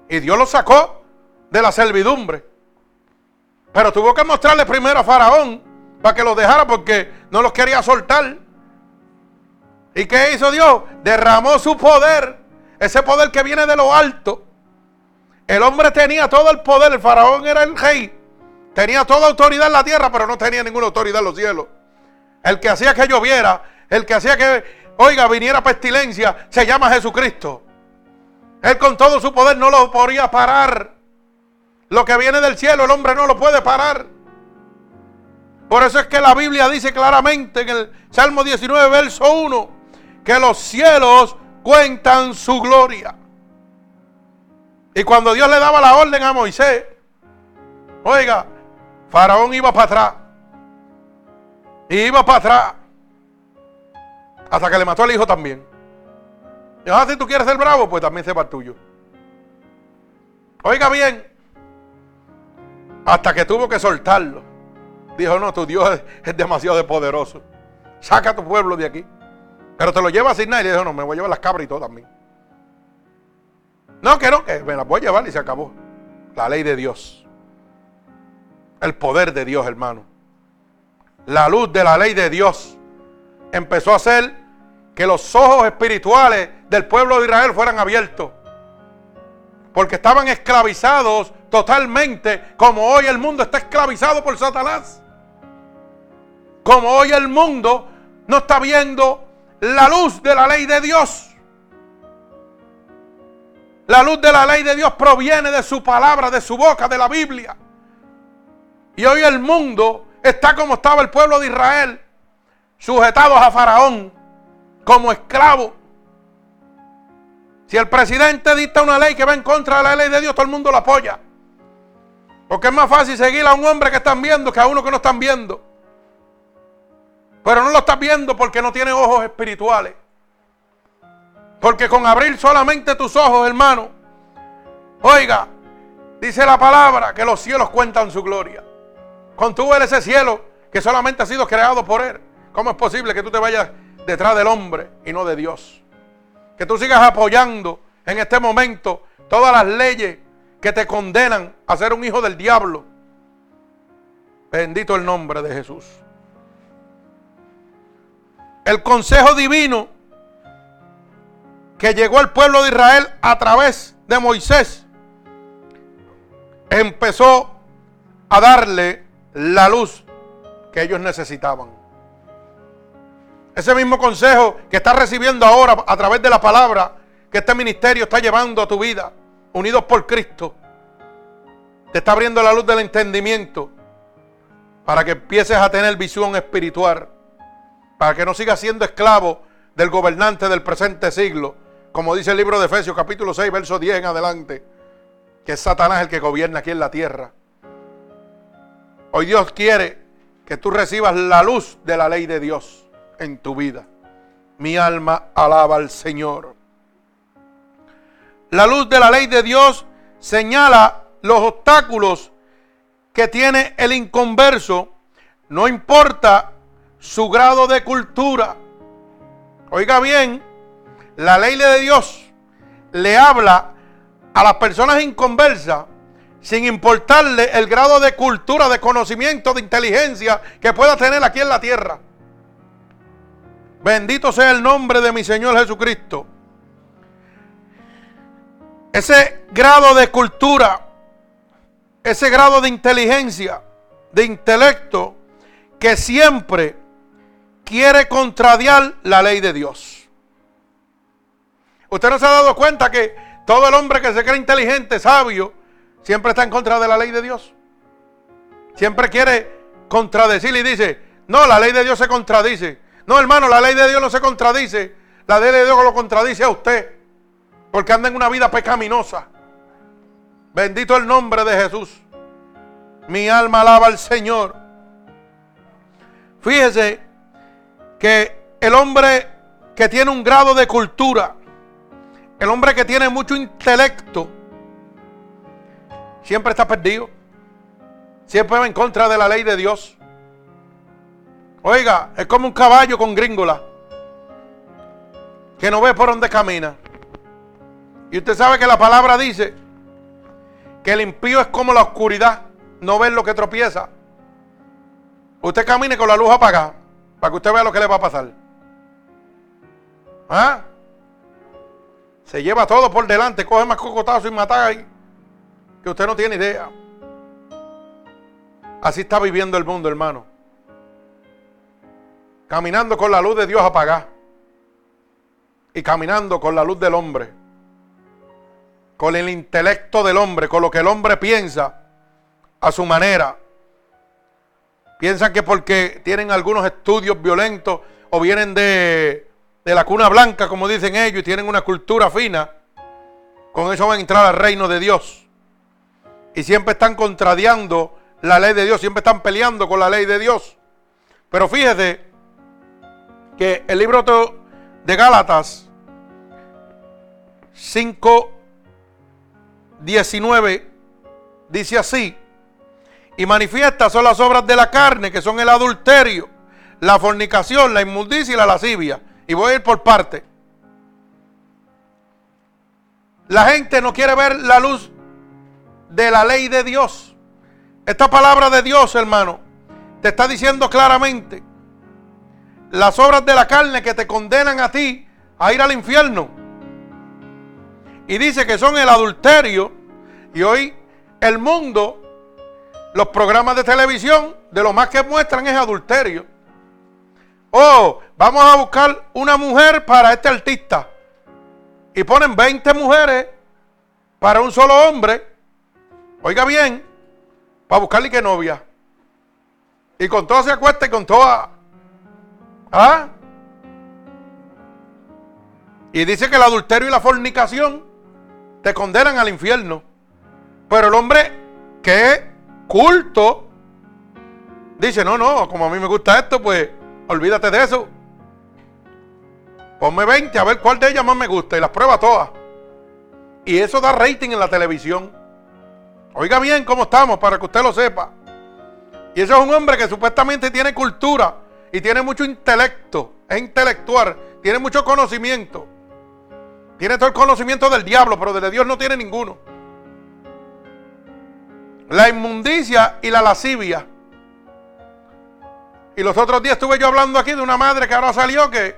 Y Dios los sacó de la servidumbre. Pero tuvo que mostrarle primero a Faraón para que los dejara porque no los quería soltar. ¿Y qué hizo Dios? Derramó su poder, ese poder que viene de lo alto. El hombre tenía todo el poder, el faraón era el rey. Tenía toda autoridad en la tierra, pero no tenía ninguna autoridad en los cielos. El que hacía que lloviera, el que hacía que, oiga, viniera pestilencia, se llama Jesucristo. Él con todo su poder no lo podía parar. Lo que viene del cielo, el hombre no lo puede parar. Por eso es que la Biblia dice claramente en el Salmo 19, verso 1, que los cielos cuentan su gloria. Y cuando Dios le daba la orden a Moisés, oiga, Faraón iba para atrás. Y iba para atrás. Hasta que le mató al hijo también. Y ahora si tú quieres ser bravo, pues también se va el tuyo. Oiga bien. Hasta que tuvo que soltarlo. Dijo, no, tu Dios es, demasiado poderoso. Saca a tu pueblo de aquí. Pero te lo lleva sin nadie. Y dijo, no, me voy a llevar las cabras y todo también. No, que no, que me las voy a llevar y se acabó. La ley de Dios. El poder de Dios, hermano. La luz de la ley de Dios empezó a hacer que los ojos espirituales del pueblo de Israel fueran abiertos. Porque estaban esclavizados totalmente como hoy el mundo está esclavizado por Satanás. Como hoy el mundo no está viendo la luz de la ley de Dios. La luz de la ley de Dios proviene de su palabra, de su boca, de la Biblia. Y hoy el mundo está como estaba el pueblo de Israel, sujetados a Faraón como esclavo. Si el presidente dicta una ley que va en contra de la ley de Dios, todo el mundo la apoya. Porque es más fácil seguir a un hombre que están viendo que a uno que no están viendo. Pero no lo estás viendo porque no tiene ojos espirituales. Porque con abrir solamente tus ojos, hermano, oiga, dice la palabra que los cielos cuentan su gloria. Con ese cielo que solamente ha sido creado por Él. ¿Cómo es posible que tú te vayas detrás del hombre y no de Dios? Que tú sigas apoyando en este momento todas las leyes que te condenan a ser un hijo del diablo. Bendito el nombre de Jesús. El consejo divino que llegó al pueblo de Israel a través de Moisés empezó a darle la luz que ellos necesitaban. Ese mismo consejo que estás recibiendo ahora a través de la palabra que este ministerio está llevando a tu vida, unidos por Cristo, te está abriendo la luz del entendimiento para que empieces a tener visión espiritual, para que no sigas siendo esclavo del gobernante del presente siglo, como dice el libro de Efesios capítulo 6, verso 10 en adelante, que es Satanás el que gobierna aquí en la tierra. Hoy Dios quiere que tú recibas la luz de la ley de Dios en tu vida. Mi alma alaba al Señor. La luz de la ley de Dios señala los obstáculos que tiene el inconverso, no importa su grado de cultura. Oiga bien, la ley de Dios le habla a las personas inconversas sin importarle el grado de cultura, de conocimiento, de inteligencia que pueda tener aquí en la tierra. Bendito sea el nombre de mi Señor Jesucristo. Ese grado de cultura, ese grado de inteligencia, de intelecto, que siempre quiere contradiar la ley de Dios. Usted no se ha dado cuenta que todo el hombre que se cree inteligente, sabio, siempre está en contra de la ley de Dios. Siempre quiere contradecir y dice, no, la ley de Dios se contradice. No, hermano, la ley de Dios no se contradice. La ley de Dios lo contradice a usted. Porque anda en una vida pecaminosa. Bendito el nombre de Jesús. Mi alma alaba al Señor. Fíjese que el hombre que tiene un grado de cultura, el hombre que tiene mucho intelecto, siempre está perdido. Siempre va en contra de la ley de Dios. Oiga, es como un caballo con gringola que no ve por dónde camina. Y usted sabe que la palabra dice que el impío es como la oscuridad, no ver lo que tropieza. Usted camine con la luz apagada para que usted vea lo que le va a pasar. ¿Ah? Se lleva todo por delante, coge más cocotazo y mata ahí que usted no tiene idea. Así está viviendo el mundo, hermano. Caminando con la luz de Dios apagada. Y caminando con la luz del hombre. Con el intelecto del hombre, con lo que el hombre piensa a su manera. Piensan que porque tienen algunos estudios violentos o vienen de, de la cuna blanca, como dicen ellos, y tienen una cultura fina, con eso van a entrar al reino de Dios. Y siempre están contradiando la ley de Dios, siempre están peleando con la ley de Dios. Pero fíjese que el libro de Gálatas 5, 19 dice así, y manifiestas son las obras de la carne, que son el adulterio, la fornicación, la inmundicia y la lascivia. Y voy a ir por parte. La gente no quiere ver la luz de la ley de Dios. Esta palabra de Dios, hermano, te está diciendo claramente las obras de la carne que te condenan a ti a ir al infierno. Y dice que son el adulterio. Y hoy el mundo los programas de televisión, de lo más que muestran es adulterio. Oh, vamos a buscar una mujer para este artista. Y ponen 20 mujeres para un solo hombre. Oiga bien, para buscarle que novia. Y con todo se acuesta y con toda. ¿Ah? Y dice que el adulterio y la fornicación te condenan al infierno. Pero el hombre que culto, dice, no, no, como a mí me gusta esto, pues olvídate de eso. Ponme 20 a ver cuál de ellas más me gusta y las prueba todas. Y eso da rating en la televisión. Oiga bien cómo estamos para que usted lo sepa. Y eso es un hombre que supuestamente tiene cultura y tiene mucho intelecto, es intelectual, tiene mucho conocimiento. Tiene todo el conocimiento del diablo, pero de Dios no tiene ninguno la inmundicia y la lascivia. Y los otros días estuve yo hablando aquí de una madre que ahora salió que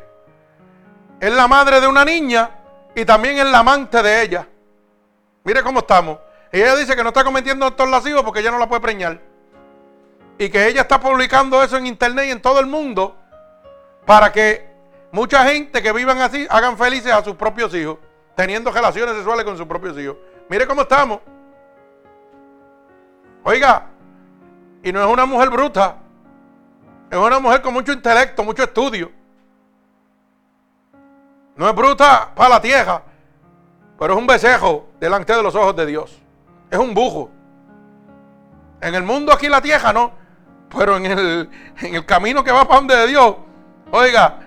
es la madre de una niña y también es la amante de ella. Mire cómo estamos. Y ella dice que no está cometiendo actos lascivos porque ella no la puede preñar. Y que ella está publicando eso en internet y en todo el mundo para que mucha gente que vivan así hagan felices a sus propios hijos, teniendo relaciones sexuales con sus propios hijos. Mire cómo estamos. Oiga, y no es una mujer bruta, es una mujer con mucho intelecto, mucho estudio. No es bruta para la tierra, pero es un besejo delante de los ojos de Dios. Es un bujo. En el mundo aquí la tierra no, pero en el, en el camino que va para donde de Dios. Oiga,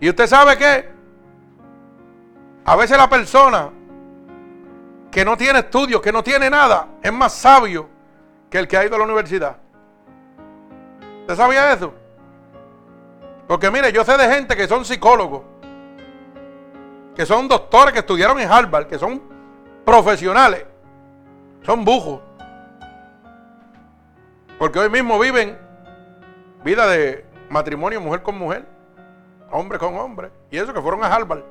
y usted sabe que a veces la persona que no tiene estudios, que no tiene nada, es más sabio que el que ha ido a la universidad. ¿Usted sabía eso? Porque mire, yo sé de gente que son psicólogos, que son doctores que estudiaron en Harvard, que son profesionales, son bujos. Porque hoy mismo viven vida de matrimonio mujer con mujer, hombre con hombre, y eso que fueron a Harvard.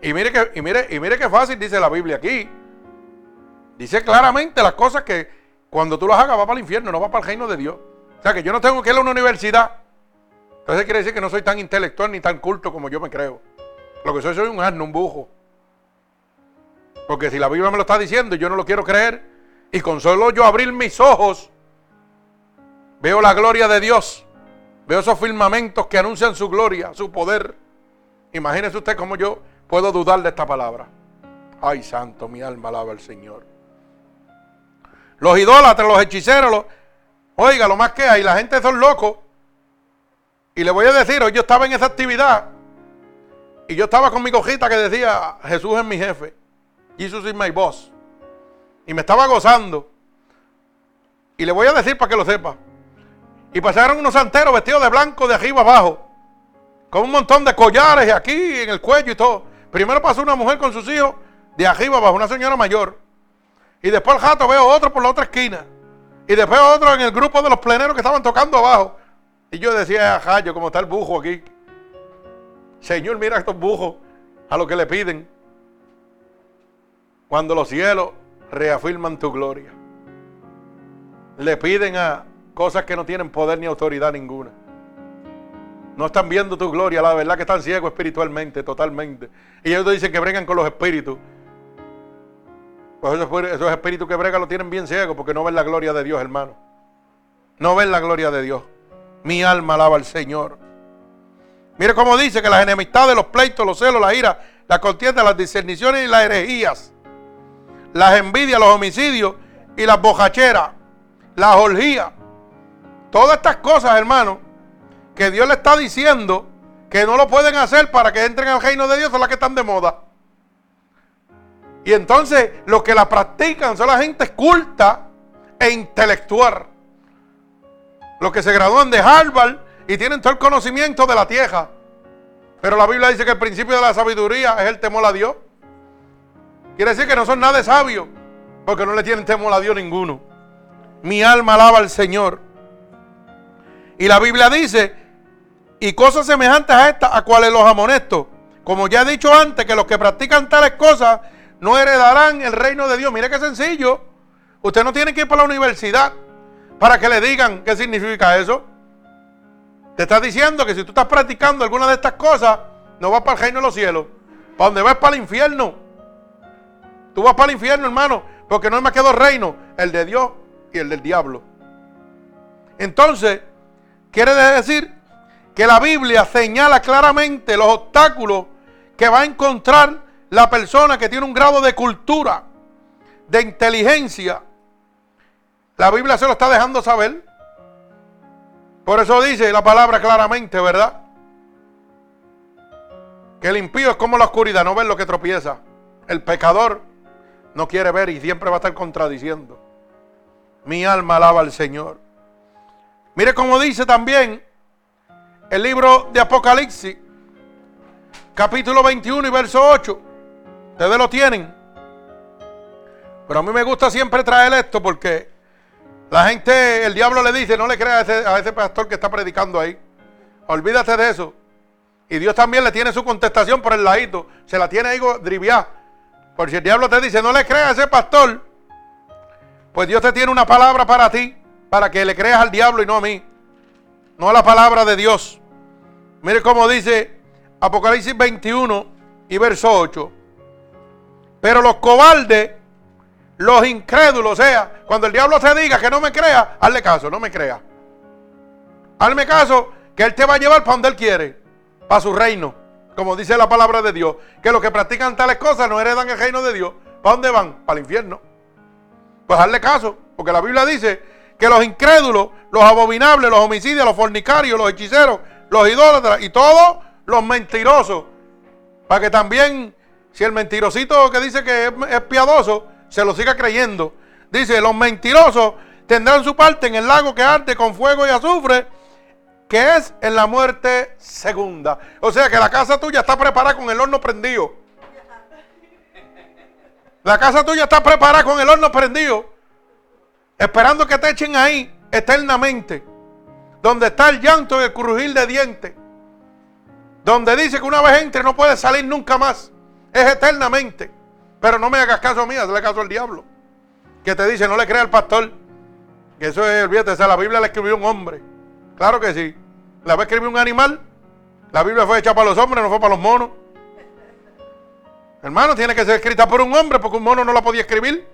Y mire que, y mire, y mire qué fácil dice la Biblia aquí. Dice claramente las cosas que, cuando tú lo hagas, va para el infierno, no va para el reino de Dios. O sea que yo no tengo que ir a una universidad Entonces quiere decir que no soy tan intelectual ni tan culto como yo me creo. Lo que soy soy un asno, un bujo. Porque si la Biblia me lo está diciendo, yo no lo quiero creer. Y con solo yo abrir mis ojos, veo la gloria de Dios. Veo esos firmamentos que anuncian su gloria, su poder. Imagínese usted cómo yo puedo dudar de esta palabra. Ay, santo, mi alma alaba al Señor. Los idólatras, los hechiceros, los... oiga, lo más que hay, la gente son locos. Y le voy a decir, hoy yo estaba en esa actividad y yo estaba con mi cojita que decía, Jesús es mi jefe, Jesus is my boss. Y me estaba gozando. Y le voy a decir para que lo sepa. Y pasaron unos santeros vestidos de blanco de arriba abajo, con un montón de collares aquí en el cuello y todo. Primero pasó una mujer con sus hijos de arriba abajo, una señora mayor. Y después el jato veo otro por la otra esquina. Y después otro en el grupo de los pleneros que estaban tocando abajo. Y yo decía, ajá, yo como está el bujo aquí. Señor, mira estos bujos a lo que le piden. Cuando los cielos reafirman tu gloria. Le piden a cosas que no tienen poder ni autoridad ninguna. No están viendo tu gloria, la verdad que están ciegos espiritualmente, totalmente. Y ellos dicen que bregan con los espíritus. Pues esos, espíritus que bregan lo tienen bien ciegos porque no ven la gloria de Dios, hermano. No ven la gloria de Dios. Mi alma alaba al Señor. Mire cómo dice que las enemistades, los pleitos, los celos, la ira, la contienda, las discerniciones y las herejías, las envidias, los homicidios y las bojacheras, las orgías. Todas estas cosas, hermano, que Dios le está diciendo que no lo pueden hacer para que entren al reino de Dios son las que están de moda. Y entonces los que la practican son la gente culta e intelectual los que se gradúan de Harvard y tienen todo el conocimiento de la tierra. Pero la Biblia dice que el principio de la sabiduría es el temor a Dios. Quiere decir que no son nada de sabios, porque no le tienen temor a Dios ninguno. Mi alma alaba al Señor. Y la Biblia dice, y cosas semejantes a estas, a cuales los amonesto. Como ya he dicho antes, que los que practican tales cosas no heredarán el reino de Dios. Mire qué sencillo. Usted no tiene que ir para la universidad para que le digan qué significa eso. Te está diciendo que si tú estás practicando alguna de estas cosas, no vas para el reino de los cielos. Para donde vas para el infierno. Tú vas para el infierno, hermano, porque no hay más que dos reinos, el de Dios y el del diablo. Entonces, quiere decir que la Biblia señala claramente los obstáculos que va a encontrar la persona que tiene un grado de cultura, de inteligencia la Biblia se lo está dejando saber. Por eso dice la palabra claramente, ¿verdad? Que el impío es como la oscuridad, no ver lo que tropieza. El pecador no quiere ver y siempre va a estar contradiciendo. Mi alma alaba al Señor. Mire cómo dice también el libro de Apocalipsis, capítulo 21 y verso 8. Ustedes lo tienen. Pero a mí me gusta siempre traer esto porque la gente, el diablo le dice, no le crea a ese, pastor que está predicando ahí. Olvídate de eso. Y Dios también le tiene su contestación por el ladito. Se la tiene ahí driviar. Por si el diablo te dice, no le creas a ese pastor, pues Dios te tiene una palabra para ti, para que le creas al diablo y no a mí. No a la palabra de Dios. Mire cómo dice Apocalipsis 21 y verso 8. Pero los cobardes los incrédulos, o sea, cuando el diablo te diga que no me crea, hazle caso, no me crea. Hazme caso que Él te va a llevar para donde Él quiere, para su reino, como dice la palabra de Dios, que los que practican tales cosas no heredan el reino de Dios. ¿Para dónde van? Para el infierno. Pues hazle caso, porque la Biblia dice que los incrédulos, los abominables, los homicidios, los fornicarios, los hechiceros, los idólatras y todos los mentirosos, para que también, si el mentirosito que dice que es piadoso, se lo siga creyendo. Dice, los mentirosos tendrán su parte en el lago que arde con fuego y azufre, que es en la muerte segunda. O sea que la casa tuya está preparada con el horno prendido. La casa tuya está preparada con el horno prendido, esperando que te echen ahí eternamente. Donde está el llanto y el crujir de dientes. Donde dice que una vez entre no puede salir nunca más. Es eternamente. Pero no me hagas caso a mí, hazle caso al diablo. Que te dice, no le crea al pastor. Que eso es, olvídate, esa la Biblia la escribió un hombre. Claro que sí. la va a escribir un animal. La Biblia fue hecha para los hombres, no fue para los monos. Hermano, tiene que ser escrita por un hombre porque un mono no la podía escribir.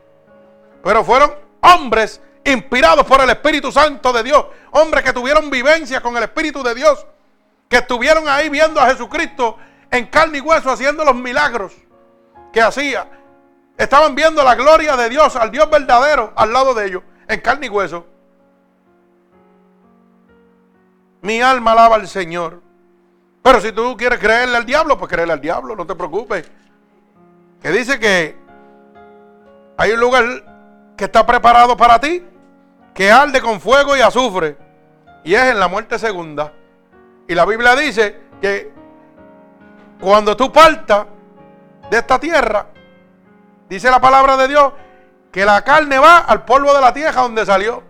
Pero fueron hombres inspirados por el Espíritu Santo de Dios. Hombres que tuvieron vivencia con el Espíritu de Dios. Que estuvieron ahí viendo a Jesucristo en carne y hueso haciendo los milagros que hacía. Estaban viendo la gloria de Dios, al Dios verdadero, al lado de ellos, en carne y hueso. Mi alma alaba al Señor. Pero si tú quieres creerle al diablo, pues creerle al diablo, no te preocupes. Que dice que hay un lugar que está preparado para ti, que arde con fuego y azufre. Y es en la muerte segunda. Y la Biblia dice que cuando tú partas de esta tierra, dice la palabra de Dios, que la carne va al polvo de la tierra donde salió.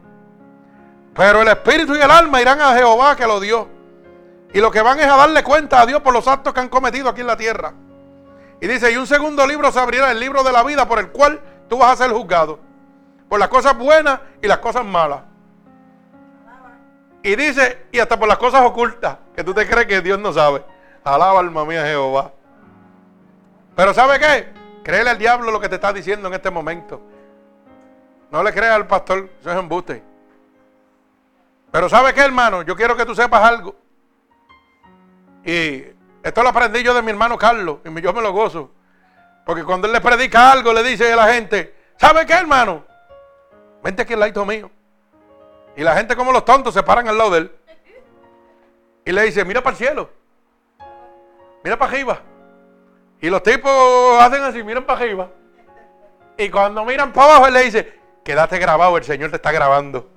Pero el espíritu y el alma irán a Jehová que lo dio. Y lo que van es a darle cuenta a Dios por los actos que han cometido aquí en la tierra. Y dice, y un segundo libro se abrirá, el libro de la vida, por el cual tú vas a ser juzgado. Por las cosas buenas y las cosas malas. Y dice, y hasta por las cosas ocultas, que tú te crees que Dios no sabe. Alaba alma mía Jehová. Pero ¿sabe qué? Créele al diablo lo que te está diciendo en este momento. No le creas al pastor, eso es embuste. Pero ¿sabe qué, hermano? Yo quiero que tú sepas algo. Y esto lo aprendí yo de mi hermano Carlos, y yo me lo gozo. Porque cuando él le predica algo, le dice a la gente, ¿sabe qué, hermano? Vente aquí al lado mío. Y la gente como los tontos se paran al lado de él. Y le dice, mira para el cielo. Mira para arriba. Y los tipos hacen así, miran para arriba. Y cuando miran para abajo, él le dice, quédate grabado, el Señor te está grabando.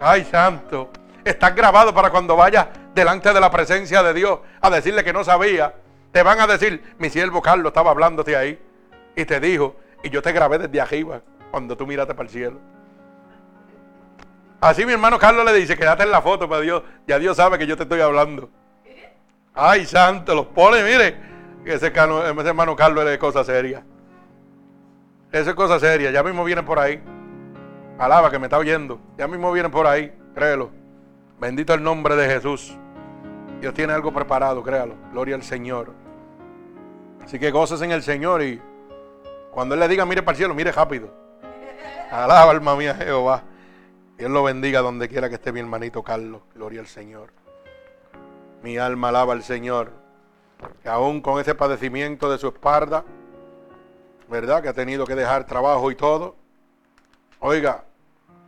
Ay, santo. Estás grabado para cuando vayas delante de la presencia de Dios a decirle que no sabía. Te van a decir, mi siervo Carlos estaba hablándote ahí. Y te dijo, y yo te grabé desde arriba cuando tú miraste para el cielo. Así mi hermano Carlos le dice, quédate en la foto, para Dios, ya Dios sabe que yo te estoy hablando. Ay, santo, los pone, mire. Ese, ese hermano Carlos es cosa seria. Eso es cosa seria. Ya mismo vienen por ahí. Alaba que me está oyendo. Ya mismo vienen por ahí. Créelo. Bendito el nombre de Jesús. Dios tiene algo preparado, créalo. Gloria al Señor. Así que goces en el Señor y cuando Él le diga mire para el cielo, mire rápido. Alaba alma mía Jehová. Dios lo bendiga donde quiera que esté mi hermanito Carlos. Gloria al Señor. Mi alma alaba al Señor que aún con ese padecimiento de su espalda, ¿verdad? Que ha tenido que dejar trabajo y todo. Oiga,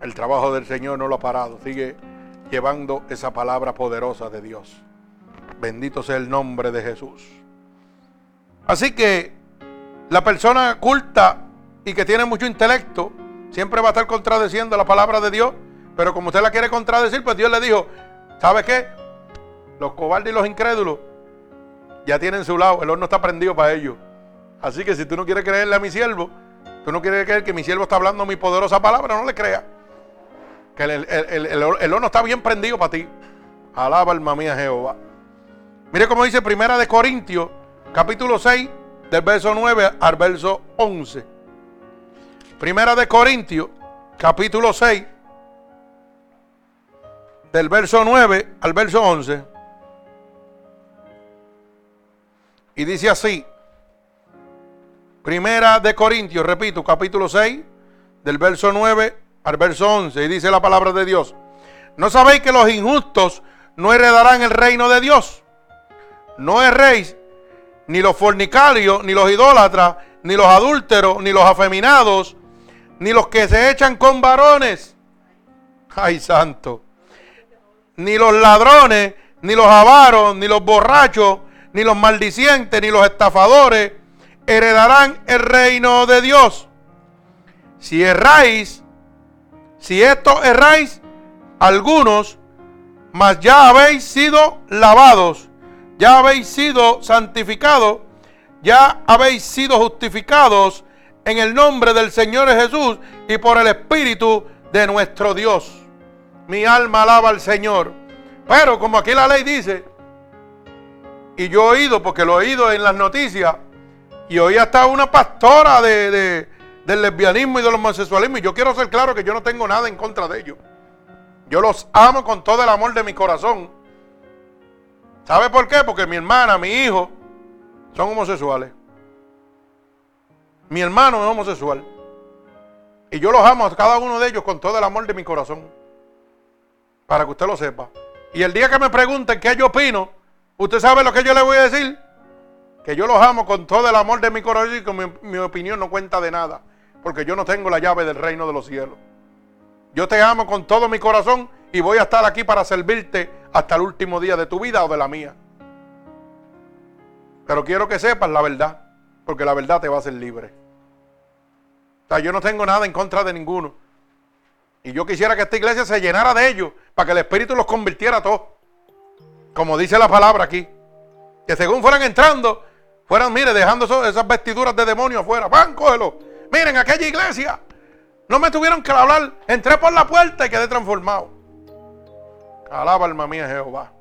el trabajo del Señor no lo ha parado, sigue llevando esa palabra poderosa de Dios. Bendito sea el nombre de Jesús. Así que la persona culta y que tiene mucho intelecto siempre va a estar contradeciendo la palabra de Dios, pero como usted la quiere contradecir, pues Dios le dijo, ¿sabe qué? Los cobardes y los incrédulos ya tienen su lado, el horno está prendido para ellos. Así que si tú no quieres creerle a mi siervo, tú no quieres creer que mi siervo está hablando mi poderosa palabra, no le creas. Que el, horno está bien prendido para ti. Alaba alma mía Jehová. Mire cómo dice Primera de Corintios, capítulo 6, del verso 9 al verso 11. Primera de Corintios, capítulo 6, del verso 9 al verso 11. Y dice así, Primera de Corintios, repito, capítulo 6, del verso 9 al verso 11, y dice la palabra de Dios, ¿no sabéis que los injustos no heredarán el reino de Dios? No erréis, ni los fornicarios, ni los idólatras, ni los adúlteros, ni los afeminados, ni los que se echan con varones. Ay, santo. Ni los ladrones, ni los avaros, ni los borrachos, ni los maldicientes, ni los estafadores heredarán el reino de Dios. Si erráis, si esto erráis, algunos, mas ya habéis sido lavados, ya habéis sido santificados, ya habéis sido justificados en el nombre del Señor Jesús y por el Espíritu de nuestro Dios. Mi alma alaba al Señor. Pero como aquí la ley dice, y yo he oído, porque lo he oído en las noticias, y hoy hasta una pastora de, del lesbianismo y del homosexualismo. Y yo quiero ser claro que yo no tengo nada en contra de ellos. Yo los amo con todo el amor de mi corazón. ¿Sabe por qué? Porque mi hermana, mi hijo, son homosexuales. Mi hermano es homosexual. Y yo los amo a cada uno de ellos con todo el amor de mi corazón. Para que usted lo sepa. Y el día que me pregunten qué yo opino, usted sabe lo que yo le voy a decir. Que yo los amo con todo el amor de mi corazón y que mi, mi opinión no cuenta de nada. Porque yo no tengo la llave del reino de los cielos. Yo te amo con todo mi corazón y voy a estar aquí para servirte hasta el último día de tu vida o de la mía. Pero quiero que sepas la verdad, porque la verdad te va a hacer libre. O sea, yo no tengo nada en contra de ninguno. Y yo quisiera que esta iglesia se llenara de ellos para que el Espíritu los convirtiera a todos. Como dice la palabra aquí. Que según fueran entrando, fueran, mire, dejando esas vestiduras de demonio afuera. ¡Van, cógelo! Miren, aquella iglesia no me tuvieron que hablar. Entré por la puerta y quedé transformado. Alaba alma mía Jehová.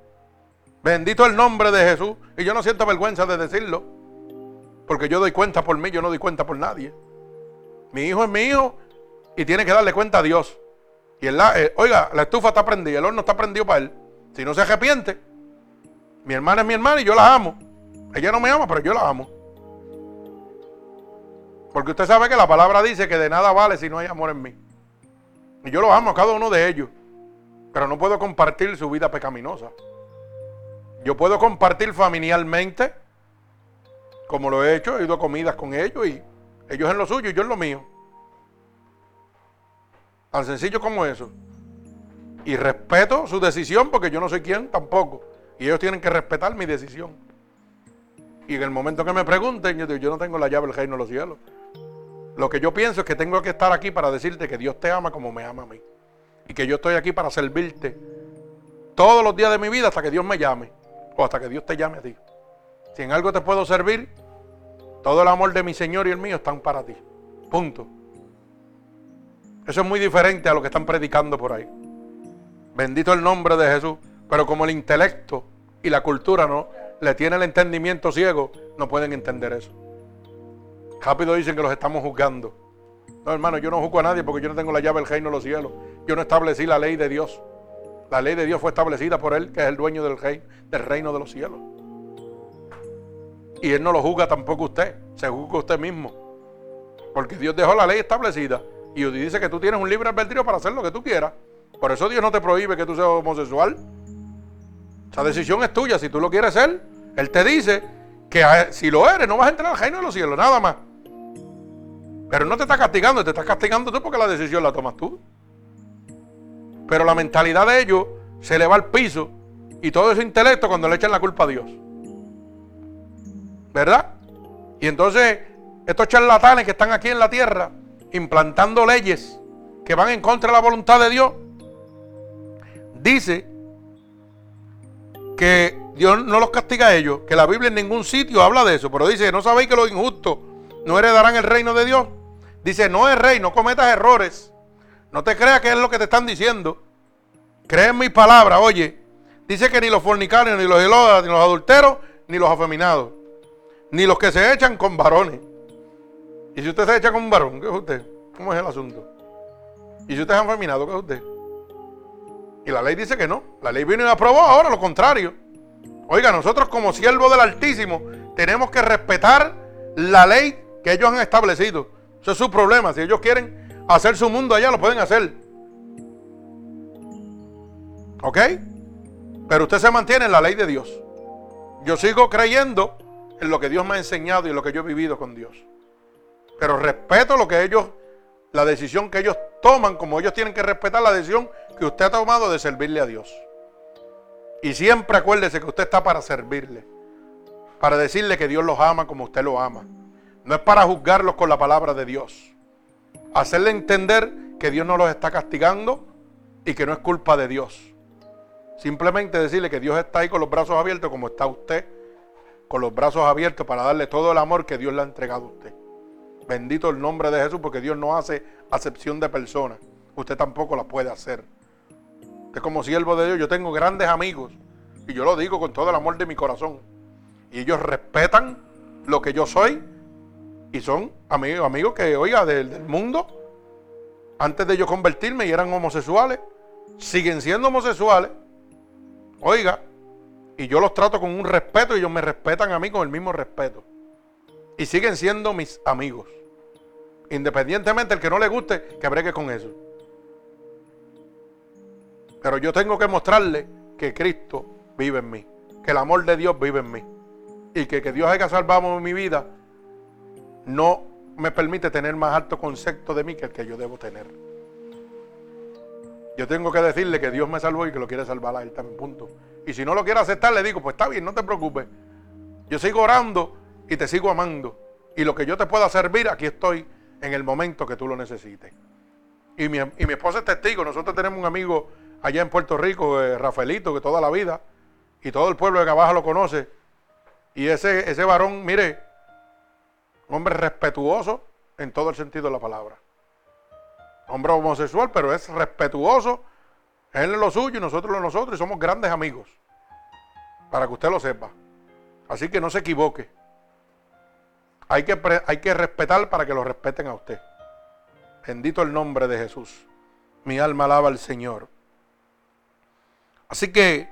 Bendito el nombre de Jesús. Y yo no siento vergüenza de decirlo. Porque yo doy cuenta por mí, yo no doy cuenta por nadie. Mi hijo es mi hijo y tiene que darle cuenta a Dios. Y eh, oiga, la estufa está prendida, el horno está prendido para él. Si no se arrepiente, mi hermana es mi hermana y yo la amo. Ella no me ama, pero yo la amo. Porque usted sabe que la palabra dice que de nada vale si no hay amor en mí. Y yo lo amo a cada uno de ellos. Pero no puedo compartir su vida pecaminosa. Yo puedo compartir familiarmente, como lo he hecho, he ido a comidas con ellos y ellos en lo suyo y yo en lo mío. Tan sencillo como eso. Y respeto su decisión porque yo no soy quien tampoco. Y ellos tienen que respetar mi decisión. Y en el momento que me pregunten, yo digo, yo no tengo la llave del reino de los cielos. Lo que yo pienso es que tengo que estar aquí para decirte que Dios te ama como me ama a mí. Y que yo estoy aquí para servirte todos los días de mi vida hasta que Dios me llame. O hasta que Dios te llame a ti. Si en algo te puedo servir, todo el amor de mi Señor y el mío están para ti. Punto. Eso es muy diferente a lo que están predicando por ahí. Bendito el nombre de Jesús. Pero como el intelecto y la cultura no le tiene el entendimiento ciego, no pueden entender eso. Rápido dicen que los estamos juzgando. No, hermano, yo no juzgo a nadie porque yo no tengo la llave del reino de los cielos. Yo no establecí la ley de Dios. La ley de Dios fue establecida por Él, que es el dueño del, rey, del reino de los cielos. Y Él no lo juzga tampoco usted, se juzga usted mismo. Porque Dios dejó la ley establecida y dice que tú tienes un libre albedrío para hacer lo que tú quieras. Por eso Dios no te prohíbe que tú seas homosexual. Esa decisión es tuya. Si tú lo quieres ser, Él te dice que si lo eres, no vas a entrar al reino de los cielos, nada más. Pero no te está castigando, te estás castigando tú porque la decisión la tomas tú. Pero la mentalidad de ellos se le va al piso y todo ese intelecto cuando le echan la culpa a Dios. ¿Verdad? Y entonces estos charlatanes que están aquí en la tierra implantando leyes que van en contra de la voluntad de Dios, dice que Dios no los castiga a ellos, que la Biblia en ningún sitio habla de eso, pero dice, ¿no sabéis que los injustos no heredarán el reino de Dios? Dice, no es rey, no cometas errores. No te creas que es lo que te están diciendo. Cree en mis palabras, oye. Dice que ni los fornicarios, ni los elódas, ni los adulteros, ni los afeminados. Ni los que se echan con varones. Y si usted se echa con un varón, ¿qué es usted? ¿Cómo es el asunto? Y si usted es afeminado, ¿qué es usted? Y la ley dice que no. La ley vino y aprobó ahora lo contrario. Oiga, nosotros como siervos del Altísimo tenemos que respetar la ley que ellos han establecido. Eso es su problema. Si ellos quieren hacer su mundo allá, lo pueden hacer. ¿Ok? Pero usted se mantiene en la ley de Dios. Yo sigo creyendo en lo que Dios me ha enseñado y en lo que yo he vivido con Dios. Pero respeto lo que ellos, la decisión que ellos toman, como ellos tienen que respetar la decisión que usted ha tomado de servirle a Dios. Y siempre acuérdese que usted está para servirle. Para decirle que Dios los ama como usted lo ama. No es para juzgarlos con la palabra de Dios. Hacerle entender que Dios no los está castigando y que no es culpa de Dios. Simplemente decirle que Dios está ahí con los brazos abiertos como está usted, con los brazos abiertos para darle todo el amor que Dios le ha entregado a usted. Bendito el nombre de Jesús porque Dios no hace acepción de personas. Usted tampoco la puede hacer. Como siervo de Dios, yo tengo grandes amigos y yo lo digo con todo el amor de mi corazón. Y ellos respetan lo que yo soy y son amigos, amigos que, oiga, del, mundo, antes de yo convertirme y eran homosexuales, siguen siendo homosexuales, oiga, Y yo los trato con un respeto y ellos me respetan a mí con el mismo respeto. Y siguen siendo mis amigos. Independientemente el que no le guste, que bregue con eso. Pero yo tengo que mostrarle que Cristo vive en mí. Que el amor de Dios vive en mí. Y que, que Dios haya salvado mi vida no me permite tener más alto concepto de mí que el que yo debo tener. Yo tengo que decirle que Dios me salvó y que lo quiere salvar a él también, punto. Y si no lo quiere aceptar, le digo, pues está bien, no te preocupes. Yo sigo orando y te sigo amando. Y lo que yo te pueda servir, aquí estoy en el momento que tú lo necesites. Y mi, y mi esposa es testigo. Nosotros tenemos un amigo allá en Puerto Rico, eh, Rafaelito, que toda la vida, y todo el pueblo de Cabaja lo conoce. Y ese, ese varón, mire, hombre respetuoso en todo el sentido de la palabra. Hombre homosexual, pero es respetuoso. Él es lo suyo y nosotros lo nosotros y somos grandes amigos. Para que usted lo sepa. Así que no se equivoque. Hay que, hay que respetar para que lo respeten a usted. Bendito el nombre de Jesús. Mi alma alaba al Señor. Así que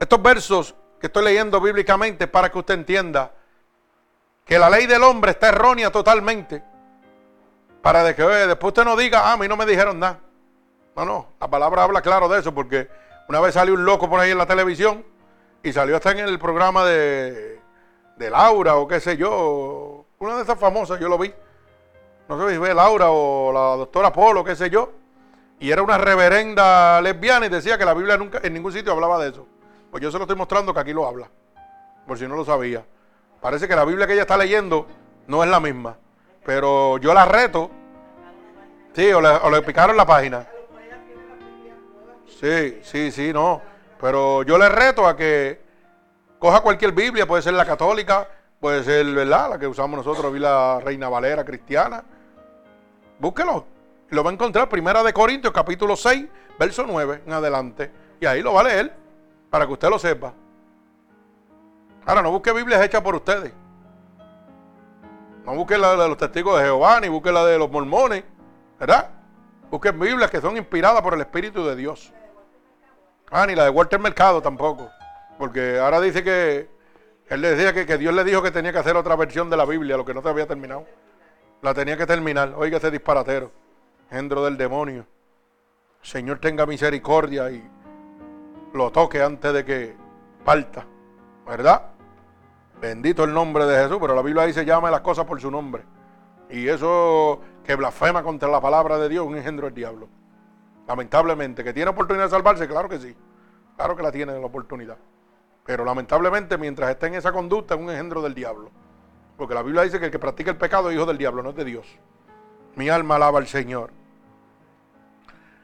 estos versos que estoy leyendo bíblicamente para que usted entienda que la ley del hombre está errónea totalmente. Para de que después usted no diga, ah, a mí no me dijeron nada. No, no, la palabra habla claro de eso, porque una vez salió un loco por ahí en la televisión y salió hasta en el programa de, de Laura o qué sé yo, una de esas famosas, yo lo vi. No sé si fue Laura o la doctora Polo, qué sé yo. Y era una reverenda lesbiana y decía que la Biblia nunca en ningún sitio hablaba de eso. Pues yo se lo estoy mostrando que aquí lo habla, por si no lo sabía. Parece que la Biblia que ella está leyendo no es la misma. Pero yo la reto. Sí, o le, picaron la página. Sí, sí, sí, no. Pero yo le reto a que coja cualquier Biblia, puede ser la católica, puede ser, ¿verdad? La que usamos nosotros, la Reina Valera cristiana. Búsquelo. Lo va a encontrar, Primera de Corintios, capítulo 6, verso 9 en adelante. Y ahí lo va a leer, para que usted lo sepa. Ahora, no busque Biblias hechas por ustedes. No busque la de los testigos de Jehová, ni busque la de los mormones, ¿verdad? Busque Biblias que son inspiradas por el Espíritu de Dios. Ah, ni la de Walter Mercado tampoco. Porque ahora dice que él le decía que, que, Dios le dijo que tenía que hacer otra versión de la Biblia, lo que no se había terminado. La tenía que terminar. Oiga ese disparatero. Gendro del demonio. Señor tenga misericordia y lo toque antes de que parta. ¿Verdad? Bendito el nombre de Jesús, pero la Biblia dice llame las cosas por su nombre. Y eso que blasfema contra la palabra de Dios un engendro del diablo. Lamentablemente, que tiene oportunidad de salvarse, claro que sí. Claro que la tiene la oportunidad. Pero lamentablemente, mientras esté en esa conducta, es un engendro del diablo. Porque la Biblia dice que el que practica el pecado es hijo del diablo, no es de Dios. Mi alma alaba al Señor.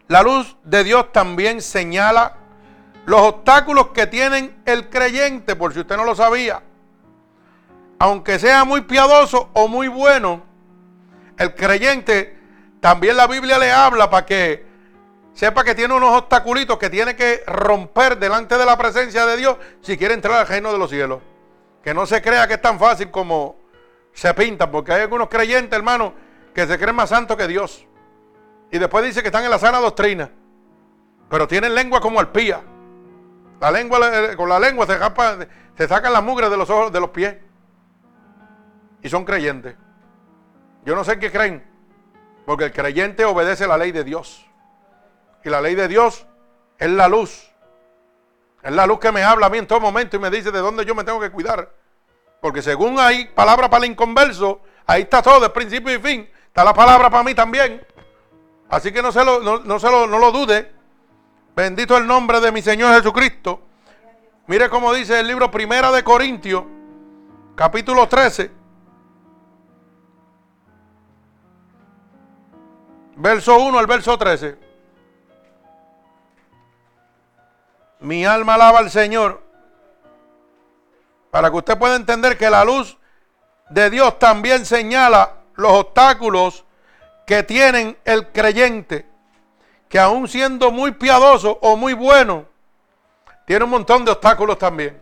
La luz de Dios también señala los obstáculos que tienen el creyente, por si usted no lo sabía aunque sea muy piadoso o muy bueno, el creyente también la Biblia le habla para que sepa que tiene unos obstaculitos que tiene que romper delante de la presencia de Dios si quiere entrar al reino de los cielos. Que no se crea que es tan fácil como se pinta, porque hay algunos creyentes, hermano, que se creen más santos que Dios. Y después dice que están en la sana doctrina, pero tienen lengua como alpía. La lengua, con la lengua se, se sacan las mugres de los ojos, de los pies y son creyentes. Yo no sé qué creen, porque el creyente obedece la ley de Dios. Y la ley de Dios es la luz. Es la luz que me habla a mí en todo momento y me dice de dónde yo me tengo que cuidar. Porque según hay palabra para el inconverso, ahí está todo, de principio y fin. Está la palabra para mí también. Así que no se lo, no, se lo, no lo dude. Bendito el nombre de mi Señor Jesucristo. Mire cómo dice el libro Primera de Corintios, capítulo 13. Verso 1 al verso 13. Mi alma alaba al Señor. Para que usted pueda entender que la luz de Dios también señala los obstáculos que tienen el creyente. Que aún siendo muy piadoso o muy bueno, tiene un montón de obstáculos también.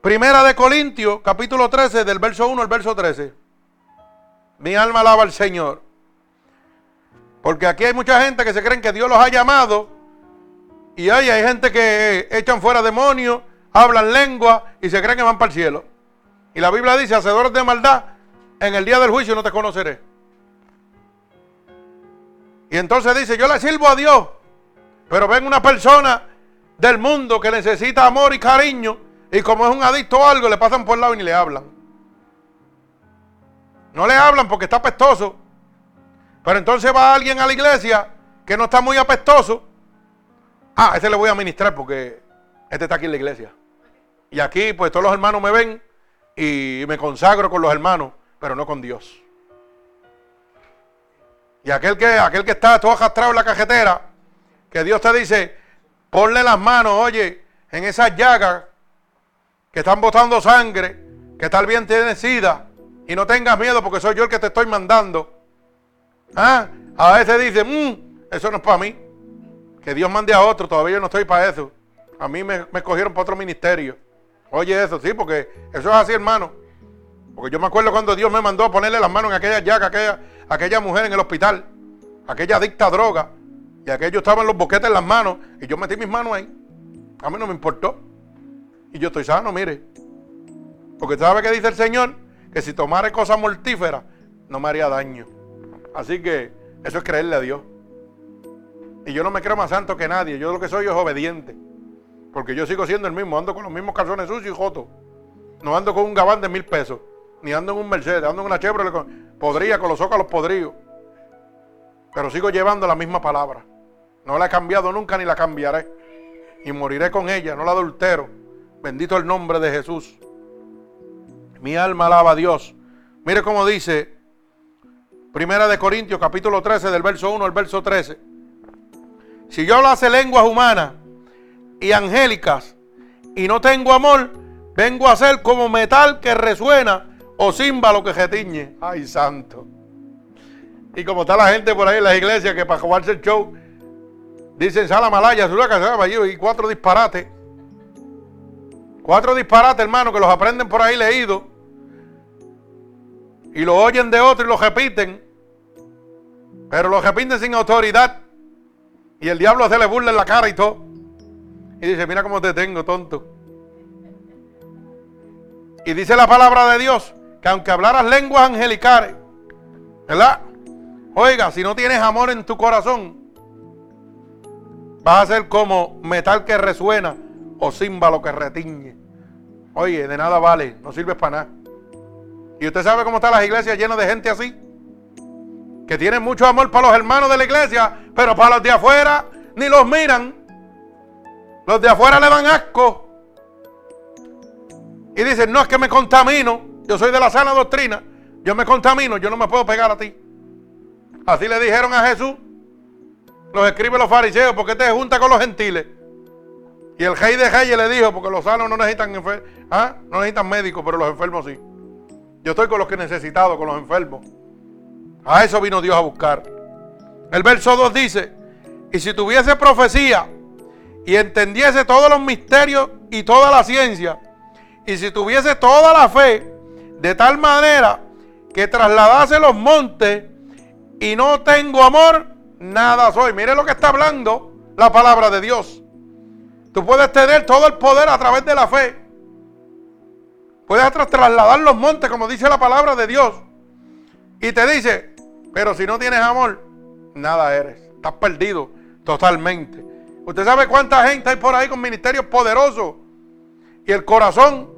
Primera de Corintios, capítulo 13, del verso 1 al verso 13. Mi alma alaba al Señor. Porque aquí hay mucha gente que se creen que Dios los ha llamado Y hay, hay gente que echan fuera demonios, hablan lengua y se creen que van para el cielo. Y la Biblia dice, hacedores de maldad, en el día del juicio no te conoceré. Y entonces dice, yo le sirvo a Dios, pero ven una persona del mundo que necesita amor y cariño, y como es un adicto a algo, le pasan por el lado y ni le hablan. No le hablan porque está apestoso. Pero entonces va alguien a la iglesia que no está muy apestoso. Ah, ese le voy a ministrar porque este está aquí en la iglesia. Y aquí pues todos los hermanos me ven y me consagro con los hermanos, pero no con Dios. Y aquel que, aquel que está todo arrastrado en la cajetera, que Dios te dice, ponle las manos, oye, en esas llagas que están botando sangre, que tal bien tiene sida, y no tengas miedo porque soy yo el que te estoy mandando. ¿Ah? A veces dice, mmm, eso no es para mí. Que Dios mande a otro, todavía yo no estoy para eso. A mí me, me escogieron para otro ministerio. Oye eso, sí, porque eso es así, hermano. Porque yo me acuerdo cuando Dios me mandó a ponerle las manos en aquella llaga, aquella, aquella mujer en el hospital, aquella adicta a droga, y aquello estaba en los boquetes en las manos, y yo metí mis manos ahí. A mí no me importó. Y yo estoy sano, mire. Porque ¿sabe qué dice el Señor? Que si tomara cosas mortíferas, no me haría daño. Así que eso es creerle a Dios. Y yo no me creo más santo que nadie. Yo lo que soy es obediente. Porque yo sigo siendo el mismo. Ando con los mismos calzones sucios y jotos. No ando con un gabán de mil pesos. Ni ando en un Mercedes. Ando en una Chevrolet podría con los zócalos podridos. Pero sigo llevando la misma palabra. No la he cambiado nunca ni la cambiaré. Y moriré con ella. No la adultero. Bendito el nombre de Jesús. Mi alma alaba a Dios. Mire cómo dice Primera de Corintios capítulo 13 del verso 1 al verso 13. Si yo hablase lenguas humanas y angélicas y no tengo amor, vengo a ser como metal que resuena o címbalo que retiñe. Ay, santo. Y como está la gente por ahí en las iglesias que para jugarse el show dicen sala malaya, y cuatro disparates. Cuatro disparates, hermano, que los aprenden por ahí leídos. Y lo oyen de otro y lo repiten. Pero lo repiten sin autoridad. Y el diablo se le burla en la cara y todo. Y dice, mira cómo te tengo, tonto. Y dice la palabra de Dios que aunque hablaras lenguas angelicales, ¿verdad? Oiga, si no tienes amor en tu corazón, vas a ser como metal que resuena o címbalo que retiñe. Oye, de nada vale, no sirves para nada. Y usted sabe cómo están las iglesias llenas de gente así. Que tienen mucho amor para los hermanos de la iglesia, pero para los de afuera ni los miran. Los de afuera le dan asco. Y dicen, no es que me contamino. Yo soy de la sana doctrina. Yo me contamino, yo no me puedo pegar a ti. Así le dijeron a Jesús. Los escribe los fariseos, porque te junta con los gentiles? Y el rey de reyes le dijo, porque los sanos no necesitan, ¿ah? no necesitan médicos, pero los enfermos sí. Yo estoy con los que necesitados, con los enfermos. A eso vino Dios a buscar. El verso 2 dice, y si tuviese profecía y entendiese todos los misterios y toda la ciencia, y si tuviese toda la fe, de tal manera que trasladase los montes y no tengo amor, nada soy. Mire lo que está hablando la palabra de Dios. Tú puedes tener todo el poder a través de la fe, Puedes trasladar los montes, como dice la palabra de Dios. Y te dice, pero si no tienes amor, nada eres. Estás perdido totalmente. Usted sabe cuánta gente hay por ahí con ministerios poderosos. Y el corazón,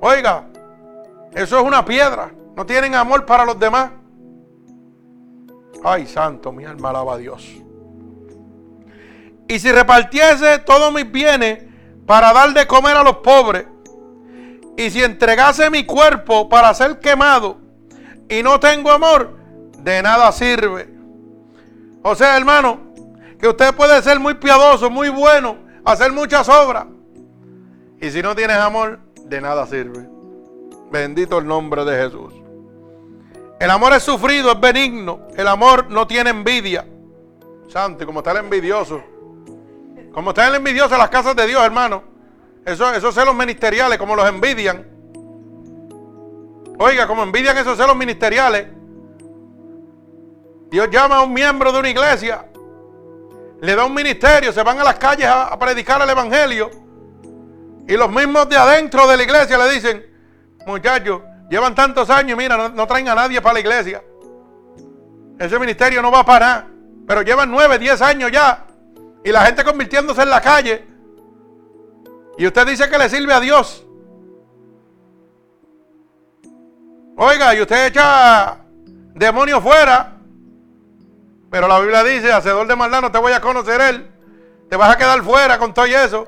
oiga, eso es una piedra. No tienen amor para los demás. Ay, santo, mi alma alaba a Dios. Y si repartiese todos mis bienes para dar de comer a los pobres, y si entregase mi cuerpo para ser quemado y no tengo amor, de nada sirve. O sea, hermano, que usted puede ser muy piadoso, muy bueno, hacer muchas obras. Y si no tienes amor, de nada sirve. Bendito el nombre de Jesús. El amor es sufrido, es benigno. El amor no tiene envidia. Santo, y como está el envidioso. Como está el envidioso en las casas de Dios, hermano. Eso, esos celos ministeriales, como los envidian. Oiga, como envidian esos celos ministeriales. Dios llama a un miembro de una iglesia. le da un ministerio, se van a las calles a, predicar el Evangelio. Y los mismos de adentro de la iglesia le dicen, muchachos, llevan tantos años, mira, no, traen a nadie para la iglesia. Ese ministerio no va a parar. Pero llevan nueve, diez años ya. Y la gente convirtiéndose en la calle. Y usted dice que le sirve a Dios. Oiga, y usted echa demonios fuera. Pero la Biblia dice, hacedor de maldad, no te voy a conocer él. Te vas a quedar fuera con todo eso.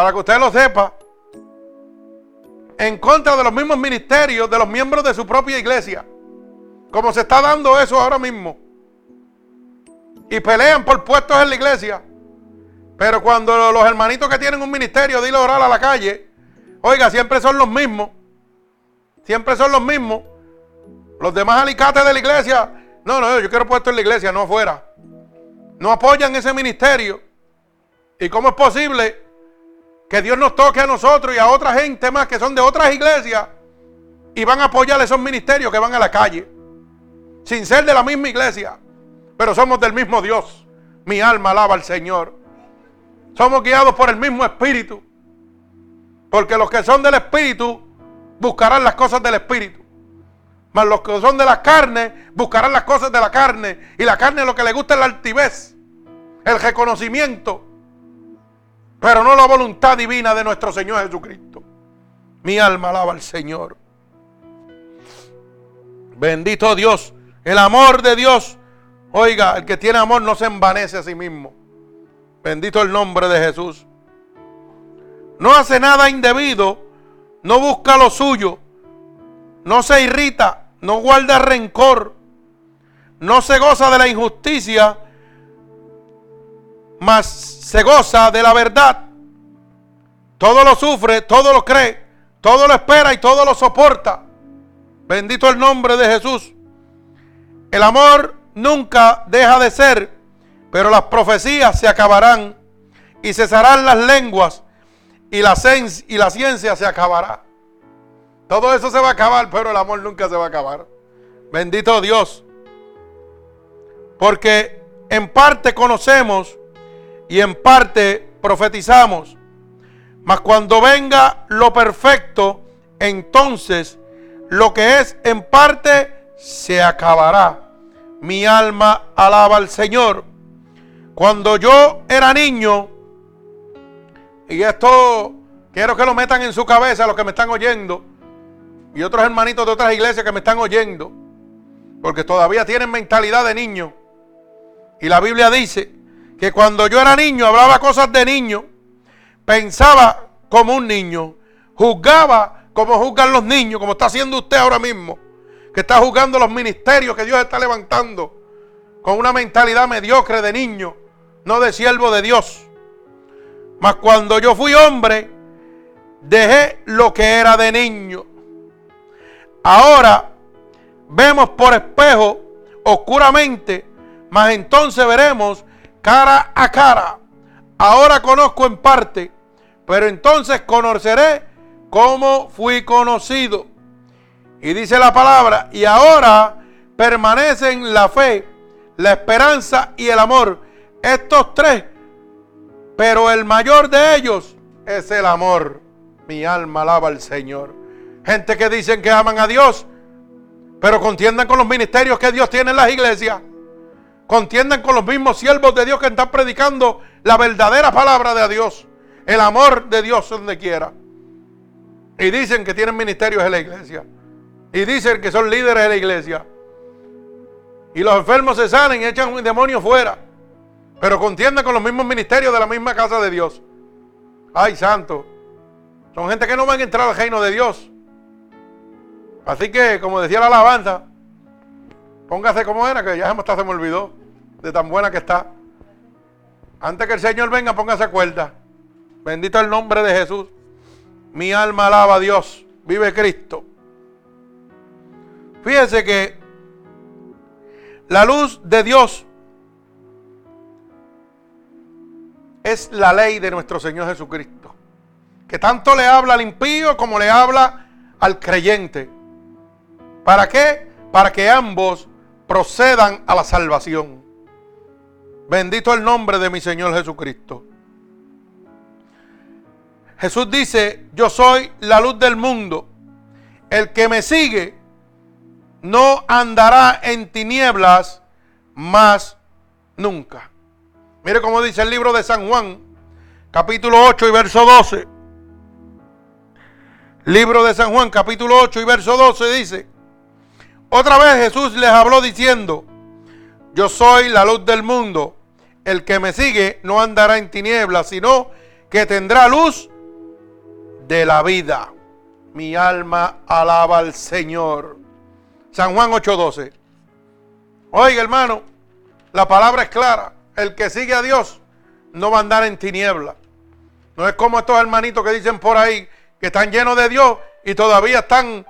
Para que usted lo sepa. En contra de los mismos ministerios de los miembros de su propia iglesia. Como se está dando eso ahora mismo. Y pelean por puestos en la iglesia. Pero cuando los hermanitos que tienen un ministerio a orar a la calle, oiga, siempre son los mismos. Siempre son los mismos. Los demás alicates de la iglesia, no, no, yo quiero puesto en la iglesia, no afuera. No apoyan ese ministerio. ¿Y cómo es posible que Dios nos toque a nosotros y a otra gente más que son de otras iglesias y van a apoyar esos ministerios que van a la calle? sin ser de la misma iglesia, pero somos del mismo Dios. Mi alma alaba al Señor. Somos guiados por el mismo Espíritu. Porque los que son del Espíritu buscarán las cosas del Espíritu. Mas los que son de la carne buscarán las cosas de la carne. Y la carne lo que le gusta es la altivez, el reconocimiento. Pero no la voluntad divina de nuestro Señor Jesucristo. Mi alma alaba al Señor. Bendito Dios. El amor de Dios, oiga, el que tiene amor no se envanece a sí mismo. Bendito el nombre de Jesús. No hace nada indebido, no busca lo suyo, no se irrita, no guarda rencor, no se goza de la injusticia, mas se goza de la verdad. Todo lo sufre, todo lo cree, todo lo espera y todo lo soporta. Bendito el nombre de Jesús. El amor nunca deja de ser, pero las profecías se acabarán y cesarán las lenguas y la, y la ciencia se acabará. Todo eso se va a acabar, pero el amor nunca se va a acabar. Bendito Dios. Porque en parte conocemos y en parte profetizamos. Mas cuando venga lo perfecto, entonces lo que es en parte se acabará. Mi alma alaba al Señor. Cuando yo era niño, y esto quiero que lo metan en su cabeza los que me están oyendo, y otros hermanitos de otras iglesias que me están oyendo, porque todavía tienen mentalidad de niño. Y la Biblia dice que cuando yo era niño hablaba cosas de niño, pensaba como un niño, juzgaba como juzgan los niños, como está haciendo usted ahora mismo que está jugando los ministerios que Dios está levantando con una mentalidad mediocre de niño, no de siervo de Dios. Mas cuando yo fui hombre, dejé lo que era de niño. Ahora vemos por espejo oscuramente, mas entonces veremos cara a cara. Ahora conozco en parte, pero entonces conoceré cómo fui conocido. Y dice la palabra, y ahora permanecen la fe, la esperanza y el amor. Estos tres, pero el mayor de ellos es el amor. Mi alma alaba al Señor. Gente que dicen que aman a Dios, pero contiendan con los ministerios que Dios tiene en las iglesias. Contiendan con los mismos siervos de Dios que están predicando la verdadera palabra de Dios. El amor de Dios donde quiera. Y dicen que tienen ministerios en la iglesia. Y dicen que son líderes de la iglesia. Y los enfermos se salen y echan un demonio fuera. Pero contienden con los mismos ministerios de la misma casa de Dios. Ay, santo. Son gente que no van a entrar al reino de Dios. Así que, como decía la alabanza, póngase como era, que ya se me olvidó de tan buena que está. Antes que el Señor venga, póngase cuerda. Bendito el nombre de Jesús. Mi alma alaba a Dios. Vive Cristo. Fíjense que la luz de Dios es la ley de nuestro Señor Jesucristo, que tanto le habla al impío como le habla al creyente. ¿Para qué? Para que ambos procedan a la salvación. Bendito el nombre de mi Señor Jesucristo. Jesús dice, yo soy la luz del mundo. El que me sigue no andará en tinieblas más nunca. Mire cómo dice el libro de San Juan, capítulo 8 y verso 12. Libro de San Juan, capítulo 8 y verso 12 dice, otra vez Jesús les habló diciendo, yo soy la luz del mundo, el que me sigue no andará en tinieblas, sino que tendrá luz de la vida. Mi alma alaba al Señor. San Juan 8:12. Oiga hermano, la palabra es clara. El que sigue a Dios no va a andar en tinieblas. No es como estos hermanitos que dicen por ahí que están llenos de Dios y todavía están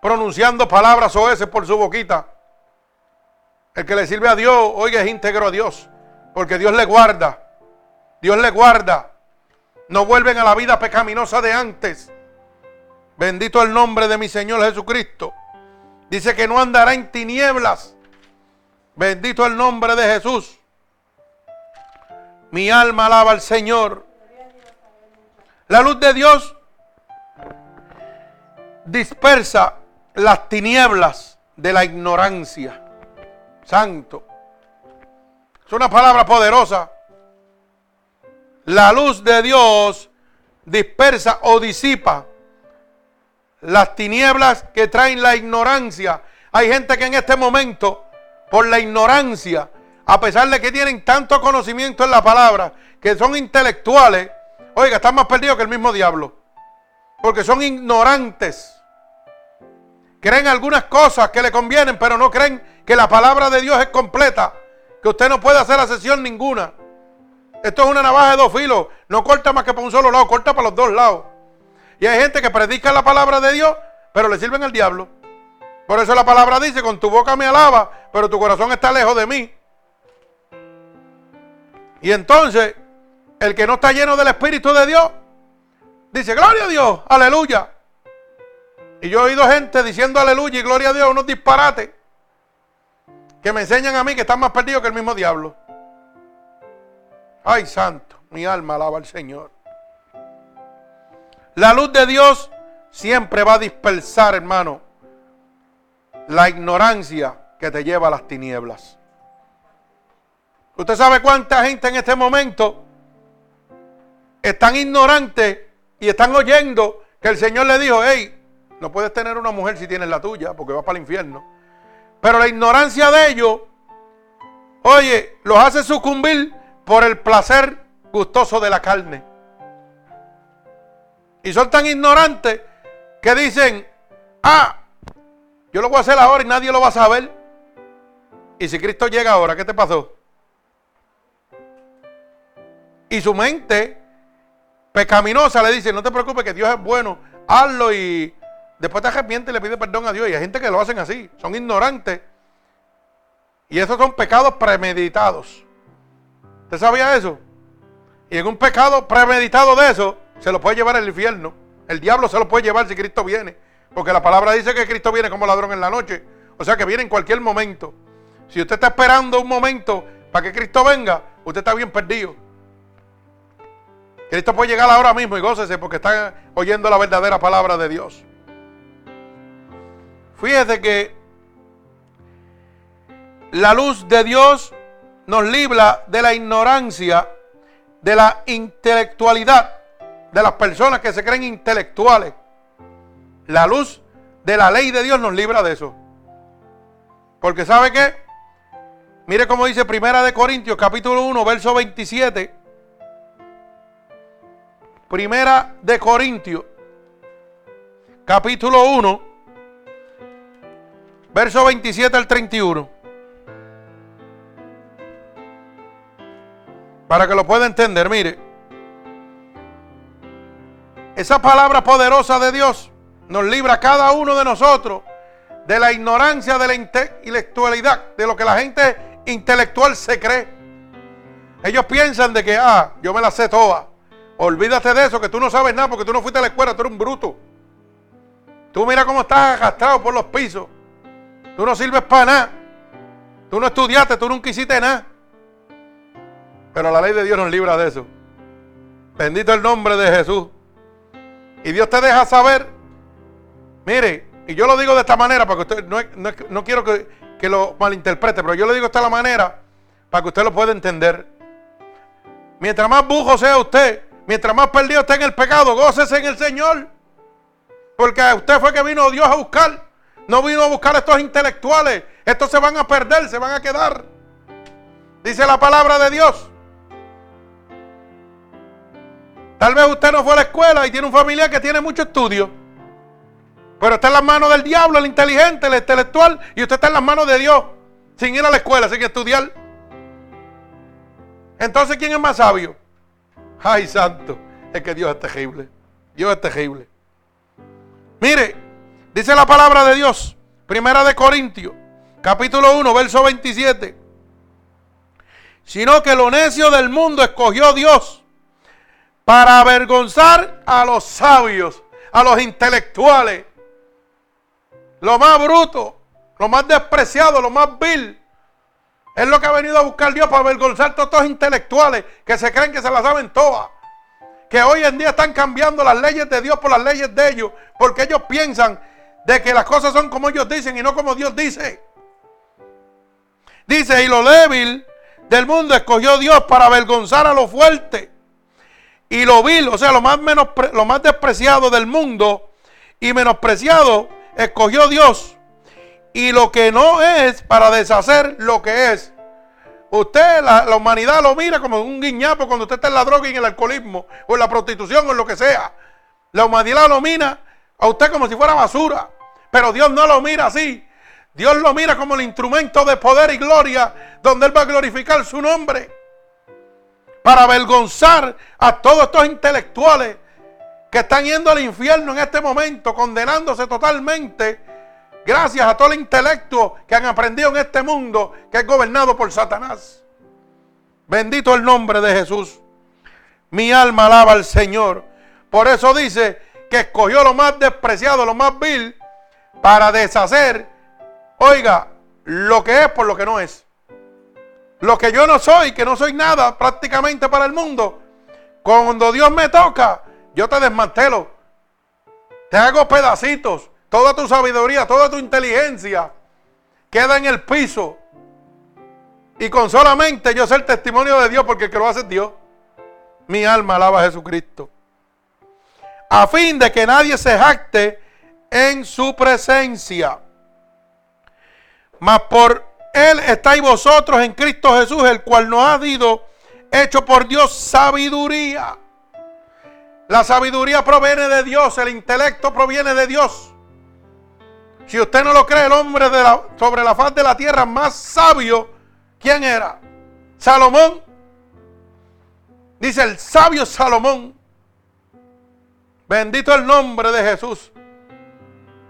pronunciando palabras o ese por su boquita. El que le sirve a Dios, oiga, es íntegro a Dios. Porque Dios le guarda. Dios le guarda. No vuelven a la vida pecaminosa de antes. Bendito el nombre de mi Señor Jesucristo. Dice que no andará en tinieblas. Bendito el nombre de Jesús. Mi alma alaba al Señor. La luz de Dios dispersa las tinieblas de la ignorancia. Santo. Es una palabra poderosa. La luz de Dios dispersa o disipa las tinieblas que traen la ignorancia. Hay gente que en este momento, por la ignorancia, a pesar de que tienen tanto conocimiento en la palabra, que son intelectuales, oiga, están más perdidos que el mismo diablo. Porque son ignorantes. Creen algunas cosas que le convienen, pero no creen que la palabra de Dios es completa. Que usted no puede hacer la sesión ninguna. Esto es una navaja de dos filos. No corta más que para un solo lado, corta para los dos lados. Y hay gente que predica la palabra de Dios, pero le sirven al diablo. Por eso la palabra dice, con tu boca me alaba, pero tu corazón está lejos de mí. Y entonces, el que no está lleno del Espíritu de Dios, dice, gloria a Dios, aleluya. Y yo he oído gente diciendo aleluya y gloria a Dios, unos disparates que me enseñan a mí que están más perdidos que el mismo diablo. Ay, santo, mi alma alaba al Señor. La luz de Dios siempre va a dispersar, hermano, la ignorancia que te lleva a las tinieblas. Usted sabe cuánta gente en este momento están ignorantes y están oyendo que el Señor le dijo, hey, no puedes tener una mujer si tienes la tuya, porque vas para el infierno. Pero la ignorancia de ellos, oye, los hace sucumbir por el placer gustoso de la carne. Y son tan ignorantes que dicen, ah, yo lo voy a hacer ahora y nadie lo va a saber. Y si Cristo llega ahora, ¿qué te pasó? Y su mente pecaminosa le dice, no te preocupes que Dios es bueno, hazlo y Después te arrepientes y le pide perdón a Dios. Y hay gente que lo hacen así. Son ignorantes. Y esos son pecados premeditados. ¿Usted sabía eso? Y en un pecado premeditado de eso, se lo puede llevar al infierno. El diablo se lo puede llevar si Cristo viene. Porque la palabra dice que Cristo viene como ladrón en la noche. O sea que viene en cualquier momento. Si usted está esperando un momento para que Cristo venga, usted está bien perdido. Cristo puede llegar ahora mismo y gócese porque está oyendo la verdadera palabra de Dios. Fíjese que la luz de Dios nos libra de la ignorancia, de la intelectualidad, de las personas que se creen intelectuales. La luz de la ley de Dios nos libra de eso. Porque ¿sabe qué? Mire cómo dice Primera de Corintios capítulo 1, verso 27. Primera de Corintios capítulo 1, Verso 27 al 31. Para que lo pueda entender, mire. Esa palabra poderosa de Dios nos libra a cada uno de nosotros de la ignorancia, de la intelectualidad, de lo que la gente intelectual se cree. Ellos piensan de que, ah, yo me la sé toda. Olvídate de eso, que tú no sabes nada porque tú no fuiste a la escuela, tú eres un bruto. Tú mira cómo estás arrastrado por los pisos. Tú no sirves para nada. Tú no estudiaste, tú nunca hiciste nada. Pero la ley de Dios nos libra de eso. Bendito el nombre de Jesús. Y Dios te deja saber. Mire, y yo lo digo de esta manera, para que usted, no, quiero que, que, lo malinterprete, pero yo le digo de esta manera, para que usted lo pueda entender. Mientras más bujo sea usted, mientras más perdido esté en el pecado, gócese en el Señor. Porque usted fue que vino Dios a buscar. No vino a buscar a estos intelectuales. Estos se van a perder, se van a quedar. Dice la palabra de Dios. Tal vez usted no fue a la escuela y tiene un familiar que tiene mucho estudio. Pero está en las manos del diablo, el inteligente, el intelectual, y usted está en las manos de Dios, sin ir a la escuela, sin estudiar. Entonces, ¿quién es más sabio? Ay, santo, es que Dios es terrible. Dios es terrible. Mire, dice la palabra de Dios, primera de Corintios, capítulo 1, verso 27. Sino que lo necio del mundo escogió Dios para avergonzar a los sabios, a los intelectuales, lo más bruto, lo más despreciado, lo más vil. Es lo que ha venido a buscar Dios para avergonzar a estos intelectuales que se creen que se las saben todas. Que hoy en día están cambiando las leyes de Dios por las leyes de ellos. Porque ellos piensan de que las cosas son como ellos dicen y no como Dios dice. Dice, y lo débil del mundo escogió Dios para avergonzar a lo fuerte y lo vil, o sea, lo más, menos, lo más despreciado del mundo y menospreciado, escogió Dios. Y lo que no es para deshacer lo que es. Usted, la, humanidad lo mira como un guiñapo cuando usted está en la droga y en el alcoholismo, o en la prostitución, o en lo que sea. La humanidad lo mira a usted como si fuera basura. Pero Dios no lo mira así. Dios lo mira como el instrumento de poder y gloria, donde Él va a glorificar su nombre para avergonzar a todos estos intelectuales que están yendo al infierno en este momento, condenándose totalmente, gracias a todo el intelecto que han aprendido en este mundo que es gobernado por Satanás. Bendito el nombre de Jesús. Mi alma alaba al Señor. Por eso dice que escogió lo más despreciado, lo más vil, para deshacer, oiga, lo que es por lo que no es. Lo que yo no soy, que no soy nada prácticamente para el mundo. Cuando Dios me toca, yo te desmantelo. Te hago pedacitos. Toda tu sabiduría, toda tu inteligencia queda en el piso. Y con solamente yo ser testimonio de Dios, porque el que lo hace es Dios. Mi alma alaba a Jesucristo. A fin de que nadie se jacte en su presencia. Mas por él estáis vosotros en Cristo Jesús, el cual nos ha dado, hecho por Dios, sabiduría. La sabiduría proviene de Dios, el intelecto proviene de Dios. Si usted no lo cree, el hombre sobre la faz de la tierra más sabio, ¿quién era? Salomón. Dice el sabio Salomón. Bendito el nombre de Jesús.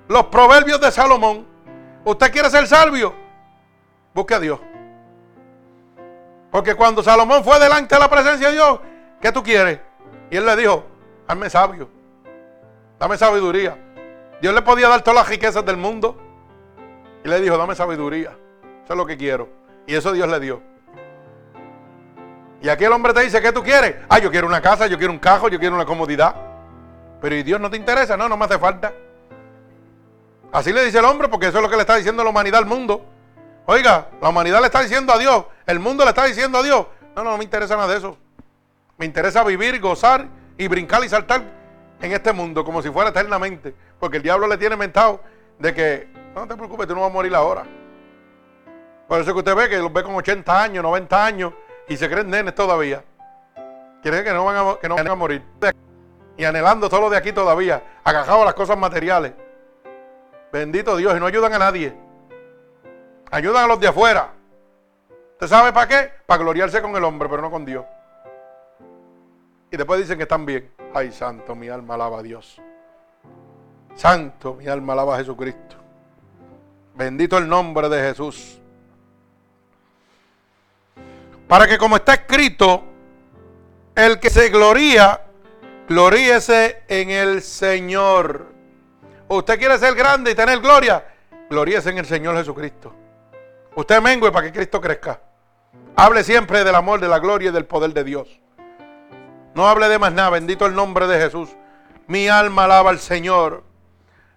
Los proverbios de Salomón. ¿Usted quiere ser sabio? Busque a Dios. Porque cuando Salomón fue delante de la presencia de Dios, ¿qué tú quieres? Y él le dijo, hazme sabio, dame sabiduría. Dios le podía dar todas las riquezas del mundo. Y le dijo, dame sabiduría. Eso es lo que quiero. Y eso Dios le dio. Y aquí el hombre te dice, ¿qué tú quieres? Ah, yo quiero una casa, yo quiero un cajo, yo quiero una comodidad. Pero ¿y Dios no te interesa? No, no me hace falta. Así le dice el hombre porque eso es lo que le está diciendo la humanidad al mundo. Oiga, la humanidad le está diciendo a Dios, el mundo le está diciendo a Dios, no, no, no me interesa nada de eso. Me interesa vivir, gozar y brincar y saltar en este mundo como si fuera eternamente. Porque el diablo le tiene mentado de que, no te preocupes, tú no vas a morir ahora. Por eso que usted ve que los ve con 80 años, 90 años y se creen nenes todavía. Quiere decir que no van a, que no van a morir. Y anhelando todo lo de aquí todavía, agajados a las cosas materiales. Bendito Dios, y no ayudan a nadie. Ayudan a los de afuera. ¿Usted sabe para qué? Para gloriarse con el hombre, pero no con Dios. Y después dicen que están bien. Ay, santo, mi alma alaba a Dios. Santo, mi alma alaba a Jesucristo. Bendito el nombre de Jesús. Para que como está escrito, el que se gloría, gloríese en el Señor. ¿Usted quiere ser grande y tener gloria? Gloríese en el Señor Jesucristo. Usted mengue para que Cristo crezca. Hable siempre del amor, de la gloria y del poder de Dios. No hable de más nada. Bendito el nombre de Jesús. Mi alma alaba al Señor.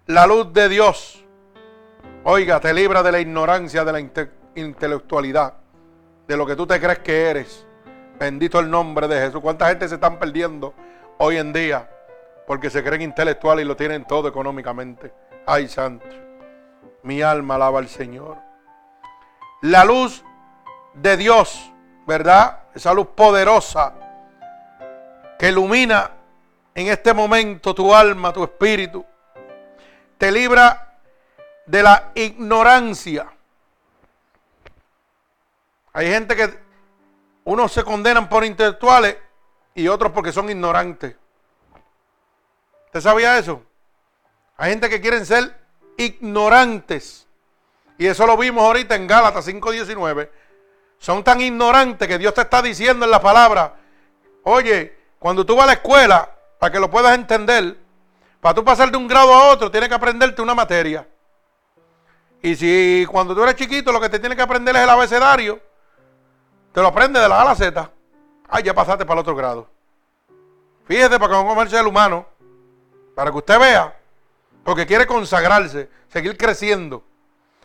La luz de Dios. Oiga, te libra de la ignorancia, de la intelectualidad, de lo que tú te crees que eres. Bendito el nombre de Jesús. ¿Cuánta gente se están perdiendo hoy en día porque se creen intelectuales y lo tienen todo económicamente? Ay, santo. Mi alma alaba al Señor. La luz de Dios, ¿verdad? Esa luz poderosa que ilumina en este momento tu alma, tu espíritu. Te libra de la ignorancia. Hay gente que unos se condenan por intelectuales y otros porque son ignorantes. ¿Usted sabía eso? Hay gente que quieren ser ignorantes. Y eso lo vimos ahorita en Gálatas 5:19. Son tan ignorantes que Dios te está diciendo en la palabra, oye, cuando tú vas a la escuela, para que lo puedas entender, para tú pasar de un grado a otro, tienes que aprenderte una materia. Y si cuando tú eres chiquito lo que te tienes que aprender es el abecedario, te lo aprendes de la A a la Z. Ay, ya pasaste para el otro grado. Fíjate para que un comercio del humano, para que usted vea, porque quiere consagrarse, seguir creciendo.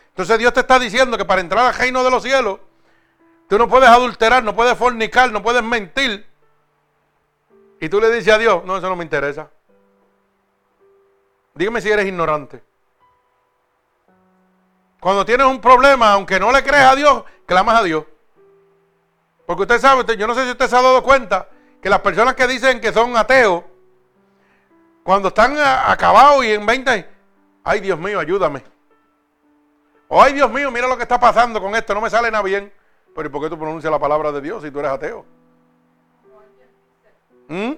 Entonces Dios te está diciendo que para entrar al reino de los cielos, tú no puedes adulterar, no puedes fornicar, no puedes mentir. Y tú le dices a Dios, no, eso no me interesa. Dígame si eres ignorante. Cuando tienes un problema, aunque no le crees a Dios, clamas a Dios. Porque usted sabe, yo no sé si usted se ha dado cuenta que las personas que dicen que son ateos, cuando están acabados y en 20, ay Dios mío, ayúdame. O ay Dios mío, mira lo que está pasando con esto, no me sale nada bien. Pero ¿y por qué tú pronuncias la palabra de Dios si tú eres ateo? ¿Mm?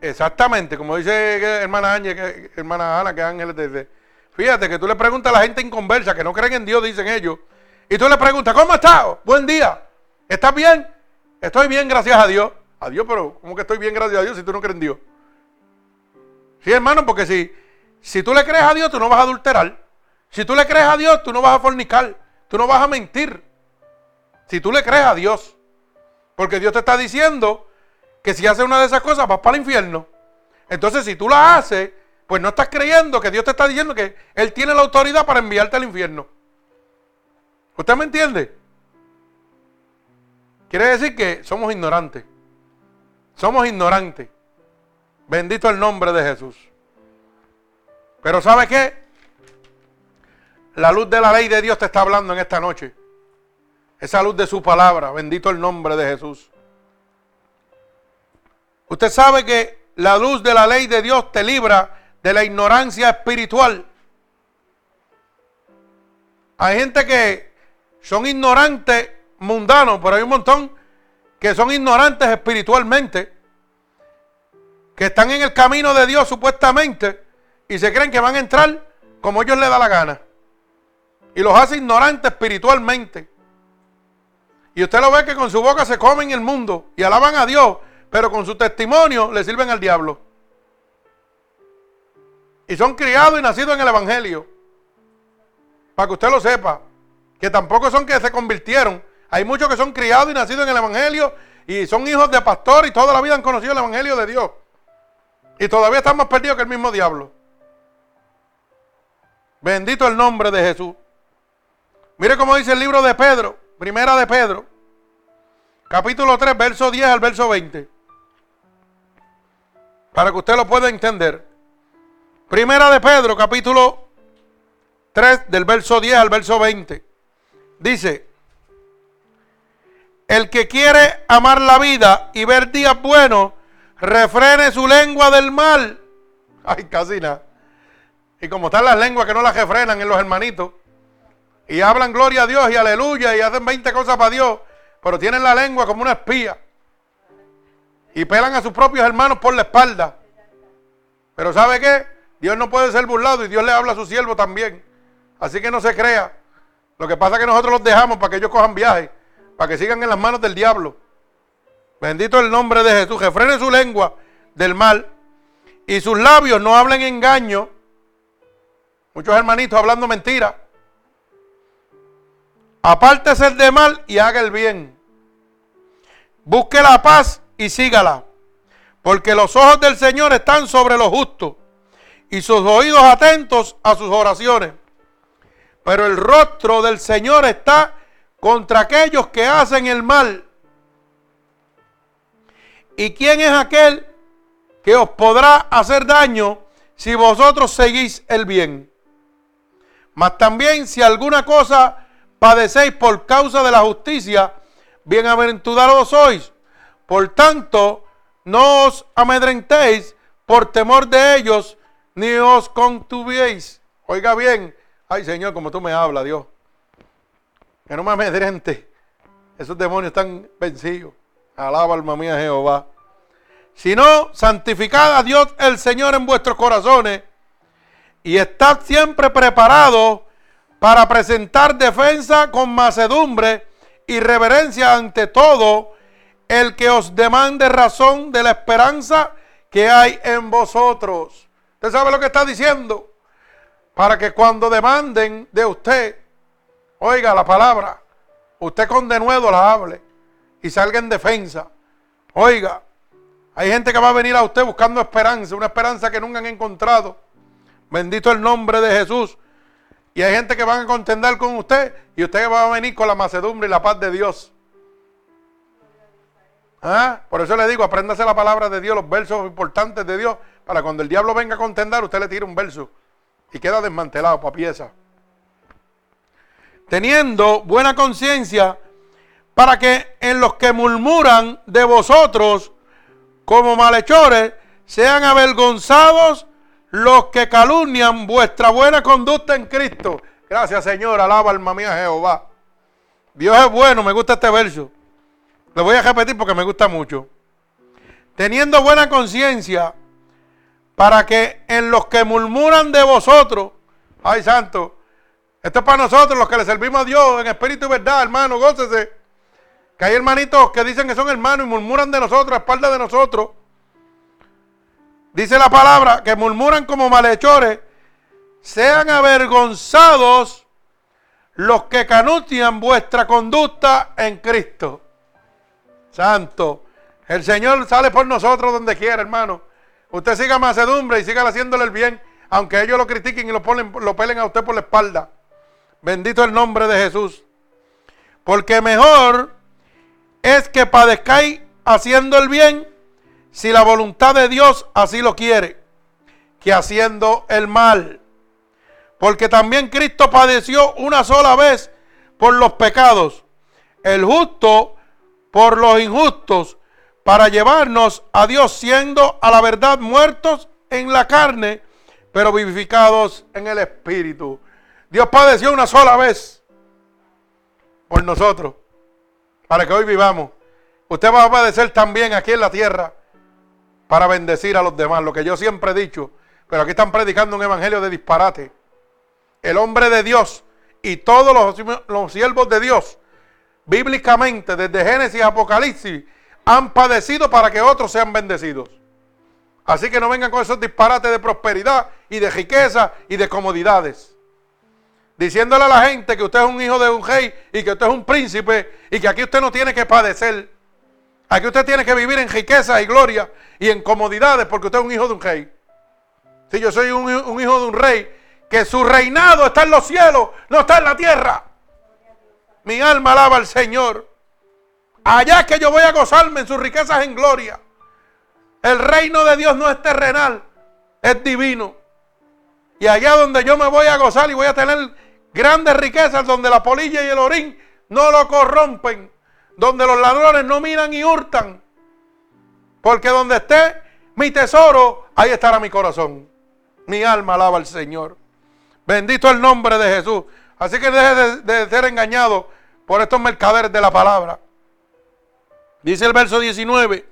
Exactamente, como dice hermana Ángel, hermana Ana, que Ángeles desde. Fíjate que tú le preguntas a la gente inconversa que no creen en Dios, dicen ellos, y tú le preguntas, ¿cómo estás? Buen día. ¿Estás bien? Estoy bien, gracias a Dios. A Dios, pero ¿cómo que estoy bien, gracias a Dios si tú no crees en Dios? Sí, hermano, porque si, si tú le crees a Dios, tú no vas a adulterar. Si tú le crees a Dios, tú no vas a fornicar. Tú no vas a mentir. Si tú le crees a Dios. Porque Dios te está diciendo que si haces una de esas cosas vas para el infierno. Entonces, si tú la haces, pues no estás creyendo que Dios te está diciendo que Él tiene la autoridad para enviarte al infierno. ¿Usted me entiende? Quiere decir que somos ignorantes. Somos ignorantes. Bendito el nombre de Jesús. Pero ¿sabe qué? La luz de la ley de Dios te está hablando en esta noche. Esa luz de su palabra. Bendito el nombre de Jesús. Usted sabe que la luz de la ley de Dios te libra de la ignorancia espiritual. Hay gente que son ignorantes mundanos, pero hay un montón que son ignorantes espiritualmente, que están en el camino de Dios supuestamente y se creen que van a entrar como ellos les da la gana. Y los hace ignorantes espiritualmente. Y usted lo ve que con su boca se comen el mundo y alaban a Dios, pero con su testimonio le sirven al diablo. Y son criados y nacidos en el Evangelio. Para que usted lo sepa. Que tampoco son que se convirtieron. Hay muchos que son criados y nacidos en el Evangelio y son hijos de pastor y toda la vida han conocido el Evangelio de Dios. Y todavía están más perdidos que el mismo diablo. Bendito el nombre de Jesús. Mire cómo dice el libro de Pedro. Primera de Pedro, capítulo 3, verso 10 al verso 20. Para que usted lo pueda entender. Primera de Pedro, capítulo 3, del verso 10 al verso 20. Dice, el que quiere amar la vida y ver días buenos, refrene su lengua del mal. Ay, casi nada. Y como están las lenguas que no las refrenan en los hermanitos, y hablan gloria a Dios y aleluya y hacen 20 cosas para Dios, pero tienen la lengua como una espía. Y pelan a sus propios hermanos por la espalda. Pero ¿sabe qué? Dios no puede ser burlado y Dios le habla a su siervo también. Así que no se crea. Lo que pasa es que nosotros los dejamos para que ellos cojan viaje, para que sigan en las manos del diablo. Bendito el nombre de Jesús. Que frene su lengua del mal y sus labios no hablen engaño. Muchos hermanitos hablando mentiras. apártese el de mal y haga el bien. Busque la paz y sígala, porque los ojos del Señor están sobre los justos y sus oídos atentos a sus oraciones. Pero el rostro del Señor está contra aquellos que hacen el mal. ¿Y quién es aquel que os podrá hacer daño si vosotros seguís el bien? Mas también si alguna cosa padecéis por causa de la justicia, bienaventurados sois. Por tanto, no os amedrentéis por temor de ellos, ni os contuviéis. Oiga bien, ay Señor, como tú me hablas, Dios. Que no me amedrente. Esos demonios están vencidos. Alaba alma mía Jehová. Sino santificad a Dios el Señor en vuestros corazones y estad siempre preparados para presentar defensa con macedumbre y reverencia ante todo el que os demande razón de la esperanza que hay en vosotros. ¿Usted sabe lo que está diciendo? Para que cuando demanden de usted, oiga la palabra, usted con denuedo la hable y salga en defensa. Oiga, hay gente que va a venir a usted buscando esperanza, una esperanza que nunca han encontrado. Bendito el nombre de Jesús. Y hay gente que van a contender con usted y usted va a venir con la macedumbre y la paz de Dios. ¿Ah? Por eso le digo, apréndase la palabra de Dios, los versos importantes de Dios, para cuando el diablo venga a contender, usted le tire un verso y queda desmantelado para pieza. Teniendo buena conciencia para que en los que murmuran de vosotros como malhechores sean avergonzados los que calumnian vuestra buena conducta en Cristo. Gracias, Señor. Alaba alma mía Jehová. Dios es bueno, me gusta este verso. Lo voy a repetir porque me gusta mucho. Teniendo buena conciencia, para que en los que murmuran de vosotros, ay santo, esto es para nosotros los que le servimos a Dios en espíritu y verdad, hermano, gócese. Que hay hermanitos que dicen que son hermanos y murmuran de nosotros, a espalda de nosotros. Dice la palabra que murmuran como malhechores, sean avergonzados los que canutian vuestra conducta en Cristo. Santo, el Señor sale por nosotros donde quiera, hermano. Usted siga macedumbre y siga haciéndole el bien, aunque ellos lo critiquen y lo, ponen, lo pelen a usted por la espalda. Bendito el nombre de Jesús. Porque mejor es que padezcáis haciendo el bien si la voluntad de Dios así lo quiere, que haciendo el mal. Porque también Cristo padeció una sola vez por los pecados, el justo por los injustos, para llevarnos a Dios siendo a la verdad muertos en la carne, pero vivificados en el Espíritu. Dios padeció una sola vez por nosotros, para que hoy vivamos. Usted va a padecer también aquí en la tierra para bendecir a los demás, lo que yo siempre he dicho, pero aquí están predicando un evangelio de disparate. El hombre de Dios y todos los, los siervos de Dios, bíblicamente, desde Génesis a Apocalipsis, han padecido para que otros sean bendecidos. Así que no vengan con esos disparates de prosperidad y de riqueza y de comodidades. Diciéndole a la gente que usted es un hijo de un rey y que usted es un príncipe y que aquí usted no tiene que padecer. Aquí usted tiene que vivir en riqueza y gloria y en comodidades porque usted es un hijo de un rey. Si yo soy un, hijo de un rey, que su reinado está en los cielos, no está en la tierra. Mi alma alaba al Señor. Allá es que yo voy a gozarme en sus riquezas en gloria. El reino de Dios no es terrenal, es divino. Y allá donde yo me voy a gozar y voy a tener grandes riquezas, donde la polilla y el orín no lo corrompen, donde los ladrones no miran y hurtan. Porque donde esté mi tesoro, ahí estará mi corazón. Mi alma alaba al Señor. Bendito el nombre de Jesús. Así que deje de, ser engañado por estos mercaderes de la palabra. Dice el verso 19,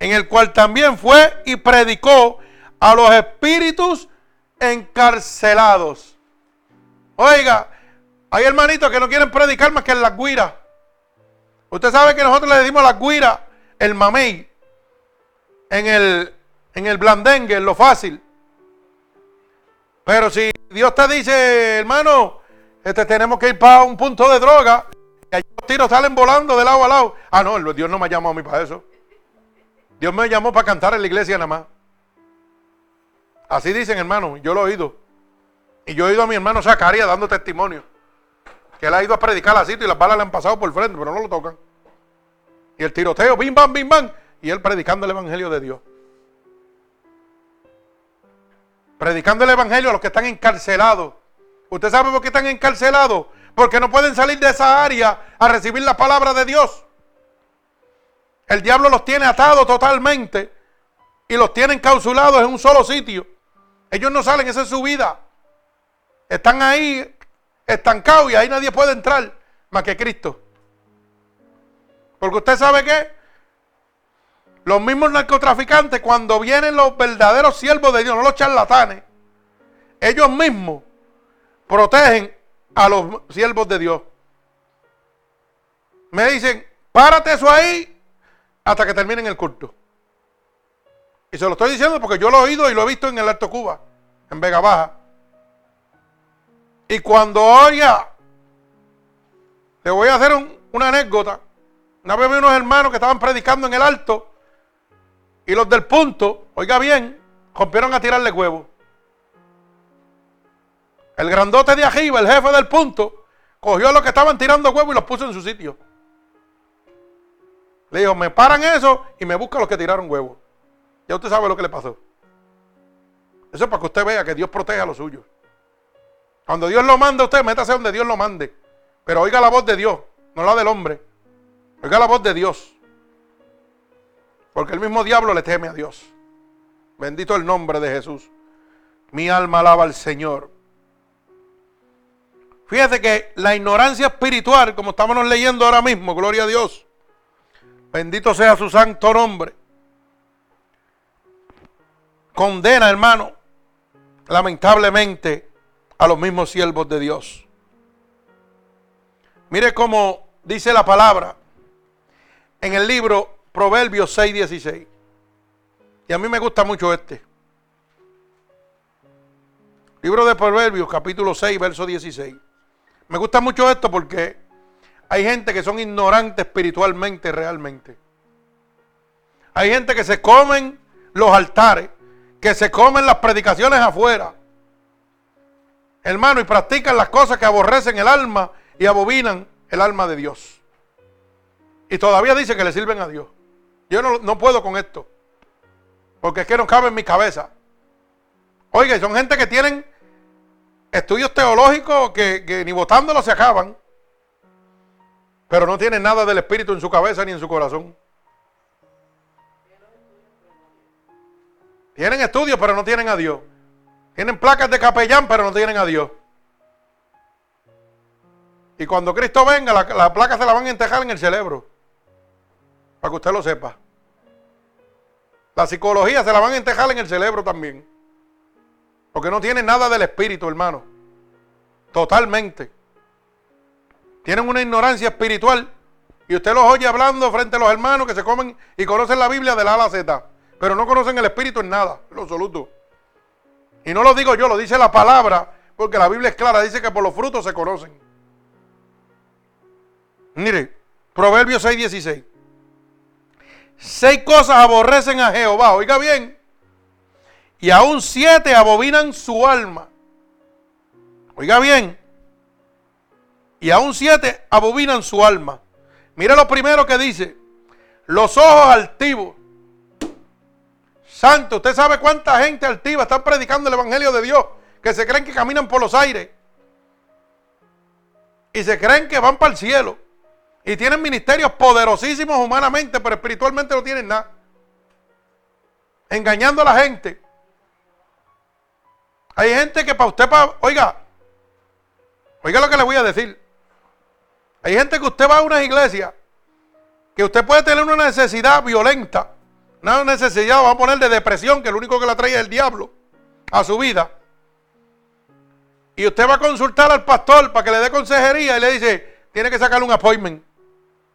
en el cual también fue y predicó a los espíritus encarcelados. Oiga, hay hermanitos que no quieren predicar más que en las guiras. Usted sabe que nosotros le dimos la guira, el mamey, en el, en el blandengue, en lo fácil. Pero si Dios te dice, hermano, Este tenemos que ir para un punto de droga. Tiros salen volando de lado a lado. Ah, no, Dios no me ha llamado a mí para eso. Dios me llamó para cantar en la iglesia nada más. Así dicen, hermano, yo lo he oído. Y yo he oído a mi hermano Zacarías dando testimonio. Que él ha ido a predicar a sitio y las balas le han pasado por frente, pero no lo tocan. Y el tiroteo, bim, bam, bim, bam. Y él predicando el evangelio de Dios. Predicando el evangelio a los que están encarcelados. ¿Usted sabe por qué están encarcelados? Porque no pueden salir de esa área a recibir la palabra de Dios. El diablo los tiene atados totalmente y los tiene encapsulados en un solo sitio. Ellos no salen, esa es su vida. Están ahí estancados y ahí nadie puede entrar más que Cristo. Porque usted sabe que los mismos narcotraficantes, cuando vienen los verdaderos siervos de Dios, no los charlatanes, ellos mismos protegen a los siervos de Dios. Me dicen, párate eso ahí hasta que terminen el culto. Y se lo estoy diciendo porque yo lo he oído y lo he visto en el Alto Cuba, en Vega Baja. Y cuando oiga, le voy a hacer una anécdota. Una vez vi unos hermanos que estaban predicando en el alto y los del punto, oiga bien, rompieron a tirarle huevos. El grandote de arriba, el jefe del punto, cogió a los que estaban tirando huevos y los puso en su sitio. Le dijo, me paran eso y me buscan los que tiraron huevos. Ya usted sabe lo que le pasó. Eso es para que usted vea que Dios protege a los suyos. Cuando Dios lo manda usted, métase donde Dios lo mande. Pero oiga la voz de Dios, no la del hombre. Oiga la voz de Dios. Porque el mismo diablo le teme a Dios. Bendito el nombre de Jesús. Mi alma alaba al Señor. Fíjate que la ignorancia espiritual, como estamos leyendo ahora mismo, gloria a Dios. Bendito sea su santo nombre. Condena, hermano, lamentablemente, a los mismos siervos de Dios. Mire cómo dice la palabra en el libro Proverbios 6:16. Y a mí me gusta mucho este. Libro de Proverbios, capítulo 6, verso 16. Me gusta mucho esto porque hay gente que son ignorantes espiritualmente realmente. Hay gente que se comen los altares, que se comen las predicaciones afuera, hermano, y practican las cosas que aborrecen el alma y abominan el alma de Dios. Y todavía dice que le sirven a Dios. Yo no, puedo con esto. Porque es que no cabe en mi cabeza. Oiga, son gente que tienen estudios teológicos que, ni votándolo se acaban. Pero no tienen nada del Espíritu en su cabeza ni en su corazón. Tienen estudios, pero no tienen a Dios. Tienen placas de capellán, pero no tienen a Dios. Y cuando Cristo venga, las la placas se la van a entejar en el cerebro. Para que usted lo sepa. La psicología se la van a entejar en el cerebro también. Porque no tienen nada del espíritu, hermano. Totalmente. Tienen una ignorancia espiritual. Y usted los oye hablando frente a los hermanos que se comen y conocen la Biblia de la A la Z. Pero no conocen el espíritu en nada, en lo absoluto. Y no lo digo yo, lo dice la palabra, porque la Biblia es clara, dice que por los frutos se conocen. Mire, Proverbios 6:16. Seis cosas aborrecen a Jehová, oiga bien. Y aún siete abominan su alma. Oiga bien. Y aún siete abominan su alma. Mire lo primero que dice. Los ojos altivos. Santo, usted sabe cuánta gente altiva está predicando el Evangelio de Dios, que se creen que caminan por los aires. Y se creen que van para el cielo. Y tienen ministerios poderosísimos humanamente, pero espiritualmente no tienen nada. Engañando a la gente. Hay gente que para usted, para, oiga, oiga lo que le voy a decir. Hay gente que usted va a una iglesia, que usted puede tener una necesidad violenta una necesidad, vamos a poner de depresión, que lo único que la trae es el diablo a su vida. Y usted va a consultar al pastor para que le dé consejería y le dice, tiene que sacarle un appointment,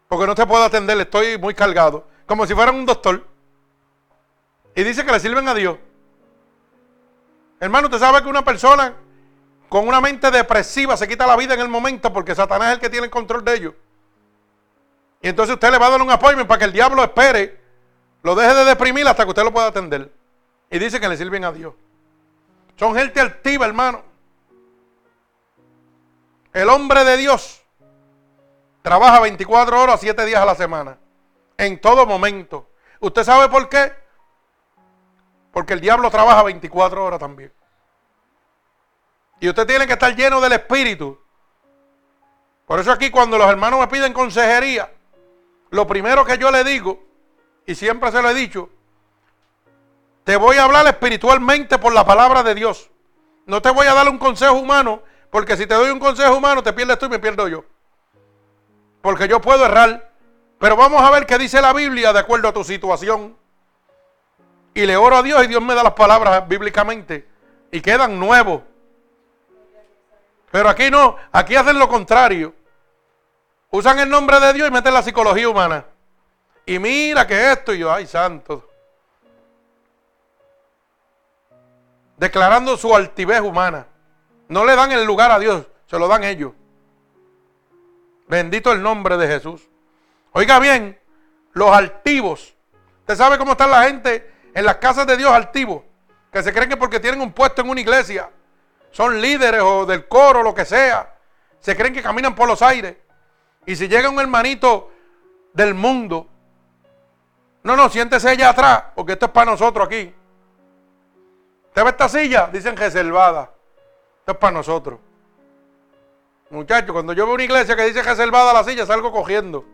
porque no te puedo atender, estoy muy cargado, como si fuera un doctor. Y dice que le sirven a Dios. Hermano, usted sabe que una persona con una mente depresiva se quita la vida en el momento porque Satanás es el que tiene el control de ellos. Y entonces usted le va a dar un apoyo para que el diablo espere, lo deje de deprimir hasta que usted lo pueda atender. Y dice que le sirven a Dios. Son gente altiva, hermano. El hombre de Dios trabaja 24 horas, 7 días a la semana. En todo momento. ¿Usted sabe por qué? Porque el diablo trabaja 24 horas también. Y usted tiene que estar lleno del Espíritu. Por eso aquí cuando los hermanos me piden consejería, lo primero que yo le digo, y siempre se lo he dicho, te voy a hablar espiritualmente por la palabra de Dios. No te voy a dar un consejo humano, porque si te doy un consejo humano, te pierdes tú y me pierdo yo. Porque yo puedo errar. Pero vamos a ver qué dice la Biblia de acuerdo a tu situación. Y le oro a Dios y Dios me da las palabras bíblicamente. Y quedan nuevos. Pero aquí no, aquí hacen lo contrario. Usan el nombre de Dios y meten la psicología humana. Y mira que esto, y yo, ay santo. Declarando su altivez humana. No le dan el lugar a Dios, se lo dan ellos. Bendito el nombre de Jesús. Oiga bien, los altivos. ¿Usted sabe cómo está la gente en las casas de Dios altivos? Que se creen que porque tienen un puesto en una iglesia, son líderes o del coro, lo que sea, se creen que caminan por los aires. Y si llega un hermanito del mundo, no, no, siéntese allá atrás, porque esto es para nosotros aquí. ¿Usted ve esta silla? Dicen reservada. Esto es para nosotros. Muchachos, cuando yo veo una iglesia que dice reservada la silla, salgo cogiendo.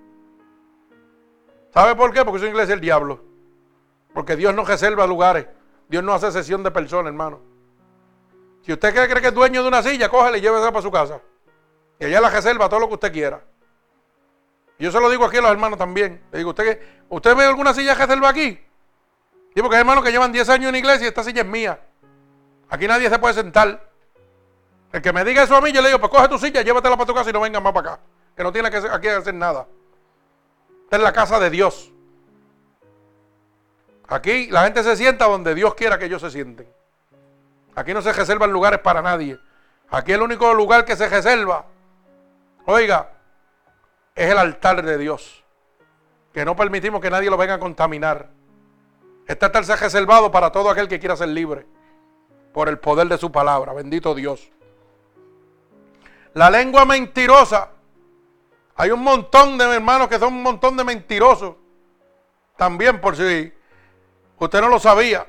¿Sabe por qué? Porque es una iglesia del diablo. Porque Dios no reserva lugares. Dios no hace sesión de personas, hermano. Si usted cree, que es dueño de una silla, cógele y llévese para su casa. Y allá la reserva todo lo que usted quiera. Yo se lo digo aquí a los hermanos también. Le digo, ¿usted, ¿usted ve alguna silla reserva aquí? Sí, porque hay hermanos que llevan 10 años en iglesia y esta silla es mía. Aquí nadie se puede sentar. El que me diga eso a mí, yo le digo, pues coge tu silla, llévatela para tu casa y no venga más para acá. Que no tiene que aquí hacer nada. Esta es la casa de Dios. Aquí la gente se sienta donde Dios quiera que ellos se sienten. Aquí no se reservan lugares para nadie. Aquí el único lugar que se reserva, oiga, es el altar de Dios. Que no permitimos que nadie lo venga a contaminar. Este altar se ha reservado para todo aquel que quiera ser libre. Por el poder de su palabra. Bendito Dios. La lengua mentirosa. Hay un montón de hermanos que son un montón de mentirosos. También por si usted no lo sabía.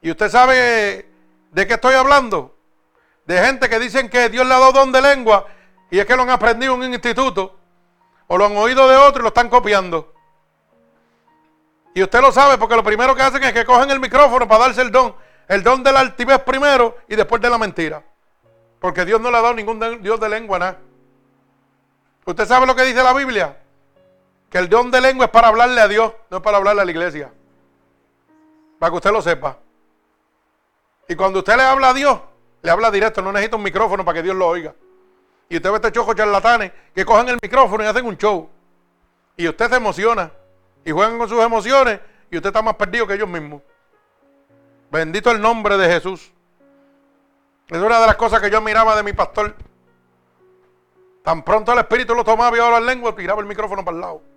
Y usted sabe de qué estoy hablando. De gente que dicen que Dios le ha dado don de lengua y es que lo han aprendido en un instituto o lo han oído de otro y lo están copiando. Y usted lo sabe porque lo primero que hacen es que cogen el micrófono para darse el don. El don de la altivez primero y después de la mentira. Porque Dios no le ha dado ningún Dios de lengua nada. ¿Usted sabe lo que dice la Biblia? Que el don de lengua es para hablarle a Dios, no es para hablarle a la iglesia. Para que usted lo sepa. Y cuando usted le habla a Dios, le habla directo, no necesita un micrófono para que Dios lo oiga. Y usted ve este choco charlatanes que cogen el micrófono y hacen un show. Y usted se emociona. Y juegan con sus emociones. Y usted está más perdido que ellos mismos. Bendito el nombre de Jesús. Es una de las cosas que yo miraba de mi pastor. Tan pronto el espíritu lo tomaba y ahora la lengua, tiraba el micrófono para el lado.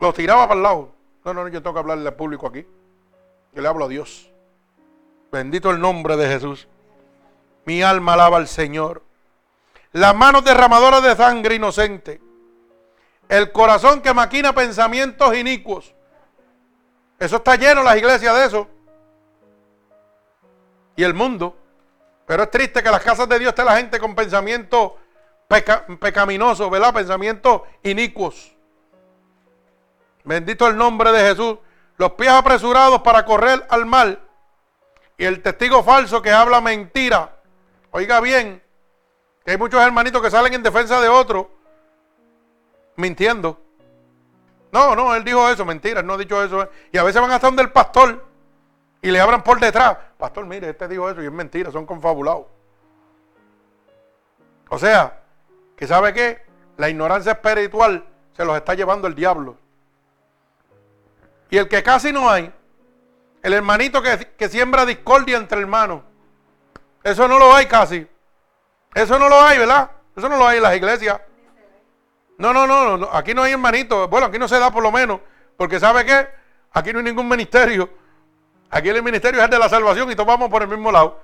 Lo tiraba para el lado. No, no, yo tengo que hablarle al público aquí. Yo le hablo a Dios. Bendito el nombre de Jesús. Mi alma alaba al Señor las manos derramadoras de sangre inocente, el corazón que maquina pensamientos inicuos. Eso está lleno las iglesias de eso. Y el mundo. Pero es triste que las casas de Dios esté la gente con pensamientos pecaminosos, ¿verdad? Pensamientos inicuos. Bendito el nombre de Jesús. Los pies apresurados para correr al mal. Y el testigo falso que habla mentira. Oiga bien, que hay muchos hermanitos que salen en defensa de otro mintiendo. No, no, él dijo eso, mentira, él no ha dicho eso. Y a veces van hasta donde el pastor y le abran por detrás. Pastor, mire, este dijo eso y es mentira, son confabulados. O sea, que sabe qué? La ignorancia espiritual se los está llevando el diablo. Y el que casi no hay, el hermanito que, que siembra discordia entre hermanos, Eso no lo hay casi. Eso no lo hay, ¿verdad? Eso no lo hay en las iglesias. No, no, no, no, aquí no hay hermanito. Bueno, aquí no se da por lo menos, porque ¿sabe qué? Aquí no hay ningún ministerio. Aquí el ministerio es el de la salvación y todos vamos por el mismo lado.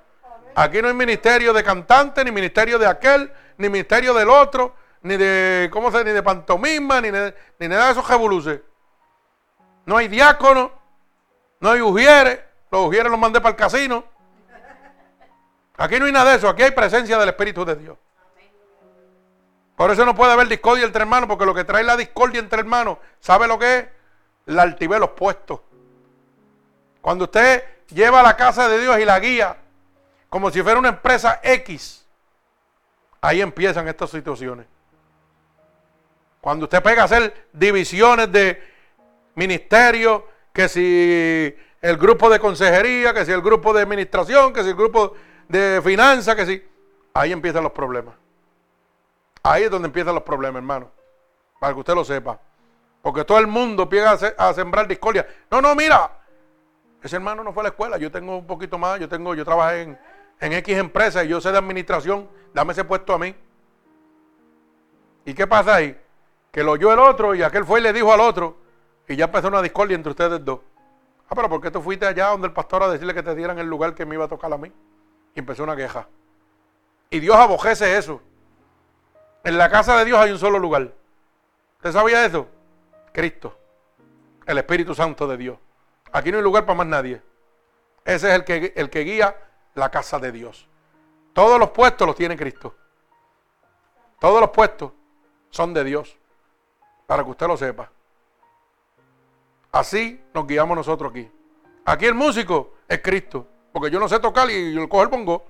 Aquí no hay ministerio de cantante, ni ministerio de aquel, ni ministerio del otro, ni de, ¿cómo se Ni de pantomima, ni, ni nada de esos revoluces. No hay diácono, no hay ujieres, los ujieres los mandé para el casino. Aquí no hay nada de eso, aquí hay presencia del Espíritu de Dios. Por eso no puede haber discordia entre hermanos, porque lo que trae la discordia entre hermanos, ¿sabe lo que es? La altivez, los puestos. Cuando usted lleva la casa de Dios y la guía como si fuera una empresa X, ahí empiezan estas situaciones. Cuando usted pega a hacer divisiones de ministerio, que si el grupo de consejería, que si el grupo de administración, que si el grupo de finanzas, que si... Ahí empiezan los problemas. Ahí es donde empiezan los problemas, hermano. Para que usted lo sepa. Porque todo el mundo empieza a, sembrar discordia. No, no, mira. Ese hermano no fue a la escuela. Yo tengo un poquito más. Yo tengo, yo trabajé en, en X empresa y yo sé de administración. Dame ese puesto a mí. ¿Y qué pasa ahí? Que lo oyó el otro y aquel fue y le dijo al otro. Y ya empezó una discordia entre ustedes dos. Ah, pero ¿por qué tú fuiste allá donde el pastor a decirle que te dieran el lugar que me iba a tocar a mí? Y empezó una queja. Y Dios abojece eso. En la casa de Dios hay un solo lugar. ¿Usted sabía eso? Cristo. El Espíritu Santo de Dios. Aquí no hay lugar para más nadie. Ese es el que, el que guía la casa de Dios. Todos los puestos los tiene Cristo. Todos los puestos son de Dios. Para que usted lo sepa. Así nos guiamos nosotros aquí. Aquí el músico es Cristo. Porque yo no sé tocar y yo cojo el pongo.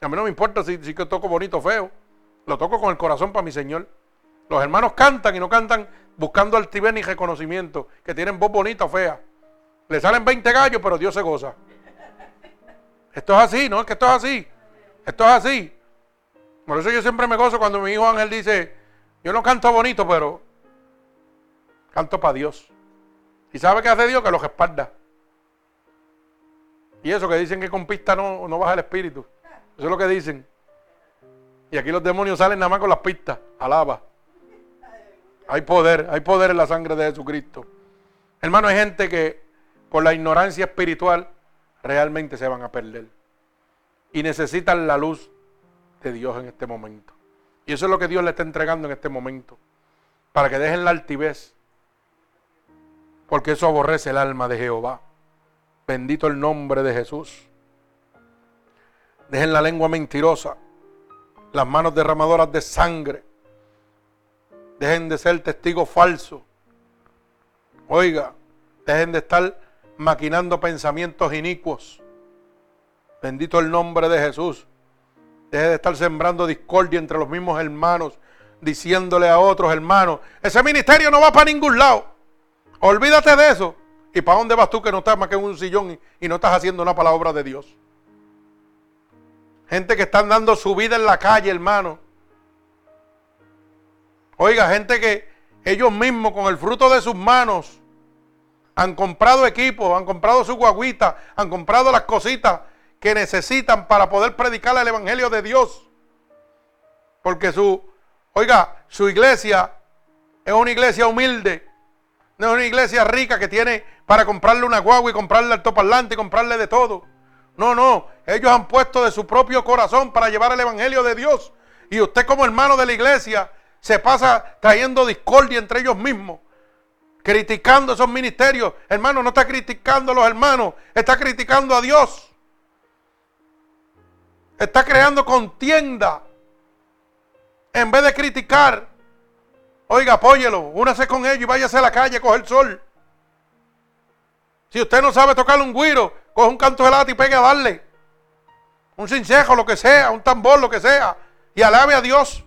A mí no me importa si, si que toco bonito o feo. Lo toco con el corazón para mi Señor. Los hermanos cantan y no cantan buscando altivez ni reconocimiento, que tienen voz bonita o fea. Le salen 20 gallos, pero Dios se goza. Esto es así, ¿no? Es que esto es así. Esto es así. Por eso yo siempre me gozo cuando mi hijo Ángel dice, yo no canto bonito, pero canto para Dios. ¿Y sabe qué hace Dios? Que los espalda. Y eso que dicen que con pista no, baja el espíritu. Eso es lo que dicen. Y aquí los demonios salen nada más con las pistas. Alaba. Hay poder, hay poder en la sangre de Jesucristo. Hermano, hay gente que por la ignorancia espiritual realmente se van a perder. Y necesitan la luz de Dios en este momento. Y eso es lo que Dios le está entregando en este momento. Para que dejen la altivez. Porque eso aborrece el alma de Jehová. Bendito el nombre de Jesús. Dejen la lengua mentirosa. Las manos derramadoras de sangre. Dejen de ser testigos falsos. Oiga, dejen de estar maquinando pensamientos inicuos. Bendito el nombre de Jesús. Deje de estar sembrando discordia entre los mismos hermanos, diciéndole a otros hermanos, ese ministerio no va para ningún lado. Olvídate de eso. ¿Y para dónde vas tú que no estás más que en un sillón y, no estás haciendo nada para la obra de Dios? Gente que están dando su vida en la calle, hermano. Oiga, gente que ellos mismos con el fruto de sus manos han comprado equipos, han comprado su guaguita, han comprado las cositas que necesitan para poder predicar el Evangelio de Dios. Porque su, oiga, su iglesia es una iglesia humilde, no es una iglesia rica que tiene para comprarle una guagua y comprarle el toparlante y comprarle de todo. No, no, ellos han puesto de su propio corazón para llevar el Evangelio de Dios. Y usted como hermano de la iglesia se pasa trayendo discordia entre ellos mismos criticando esos ministerios. Hermano, no está criticando a los hermanos, está criticando a Dios. Está creando contienda. En vez de criticar, oiga, apóyelo, únase con ellos y váyase a la calle a coger sol. Si usted no sabe tocar un guiro, coge un canto de lata y pegue a darle. Un cincejo, lo que sea, un tambor, lo que sea. Y alabe a Dios.